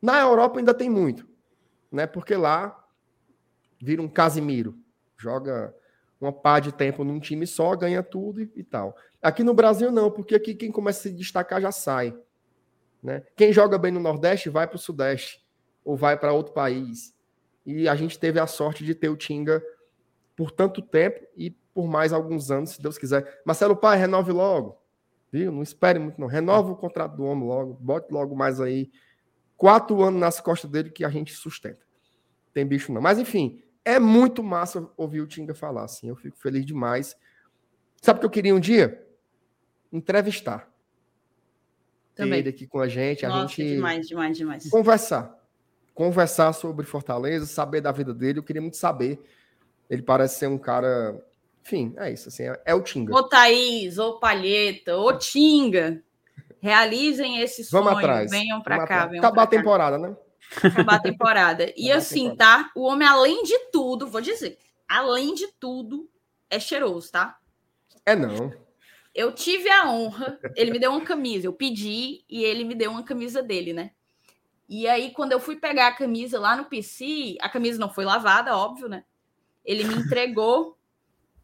Na Europa ainda tem muito, né? Porque lá vira um Casimiro, joga uma pá de tempo num time só, ganha tudo e, e, tal. Aqui no Brasil não, porque aqui quem começa a se destacar já sai. Né? Quem joga bem no Nordeste vai para o Sudeste ou vai para outro país. E a gente teve a sorte de ter o Tinga por tanto tempo e por mais alguns anos, se Deus quiser. Marcelo Pai, renove logo. Viu? Não espere muito, não. Renova o contrato do homem logo. Bote logo mais aí. Quatro anos nas costas dele que a gente sustenta. Tem bicho não. Mas enfim, é muito massa ouvir o Tinga falar assim. Eu fico feliz demais. Sabe o que eu queria um dia? Entrevistar. Também. Ele aqui com a gente. Nossa, a gente demais, demais, demais. Conversar. Conversar sobre Fortaleza, saber da vida dele. Eu queria muito saber. Ele parece ser um cara. Enfim, é isso. Assim, é, é o Tinga. Ô Thaís, ô Palheta, ô Tinga. Realizem esse sonho. Vamos atrás. Venham para cá. Venham Acabar a temporada, né? acabar a temporada. E assim, tá? O homem, além de tudo, vou dizer, além de tudo, é cheiroso, tá? É não. Eu tive a honra, ele me deu uma camisa, eu pedi e ele me deu uma camisa dele, né? E aí, quando eu fui pegar a camisa lá no PC, a camisa não foi lavada, óbvio, né? Ele me entregou.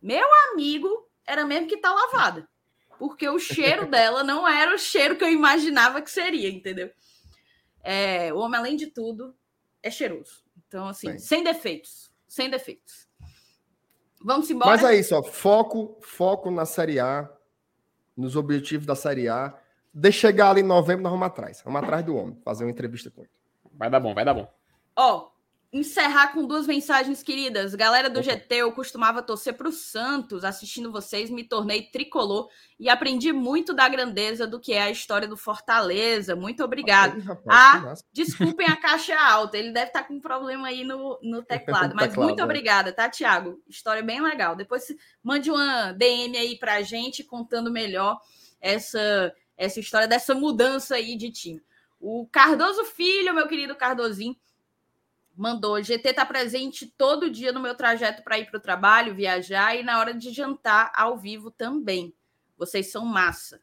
Meu amigo, era mesmo que tá lavada. Porque o cheiro dela não era o cheiro que eu imaginava que seria, entendeu? É, o homem, além de tudo, é cheiroso. Então, assim, Sim. sem defeitos. Sem defeitos. Vamos embora. Mas é isso, ó, foco, foco na Série A, nos objetivos da Série A. De chegar ali em novembro, nós vamos atrás. Vamos atrás do homem, fazer uma entrevista com ele. Vai dar bom, vai dar bom. Ó, encerrar com duas mensagens queridas. Galera do GT, eu costumava torcer para o Santos. Assistindo vocês, me tornei tricolor e aprendi muito da grandeza do que é a história do Fortaleza. Muito obrigado. Ai, rapaz, ah, desculpem a caixa alta. Ele deve estar tá com um problema aí no, no teclado. Mas teclado, muito é. obrigada, tá, Tiago? História bem legal. Depois mande uma DM aí para a gente contando melhor essa, essa história dessa mudança aí de time. O Cardoso Filho, meu querido Cardozinho, mandou: GT está presente todo dia no meu trajeto para ir para o trabalho, viajar e na hora de jantar ao vivo também. Vocês são massa.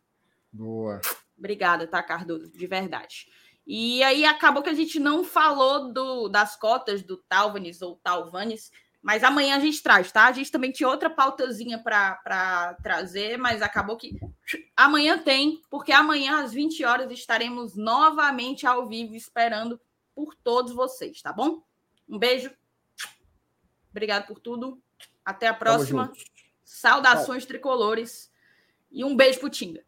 Boa. Obrigada, tá, Cardoso? De verdade. E aí acabou que a gente não falou do, das cotas do Talvanes ou Talvanes, mas amanhã a gente traz, tá? A gente também tinha outra pautazinha para trazer, mas acabou que amanhã tem, porque amanhã às 20 horas estaremos novamente ao vivo esperando por todos vocês, tá bom? Um beijo. Obrigado por tudo. Até a próxima. Saudações tricolores. E um beijo pro Tinga.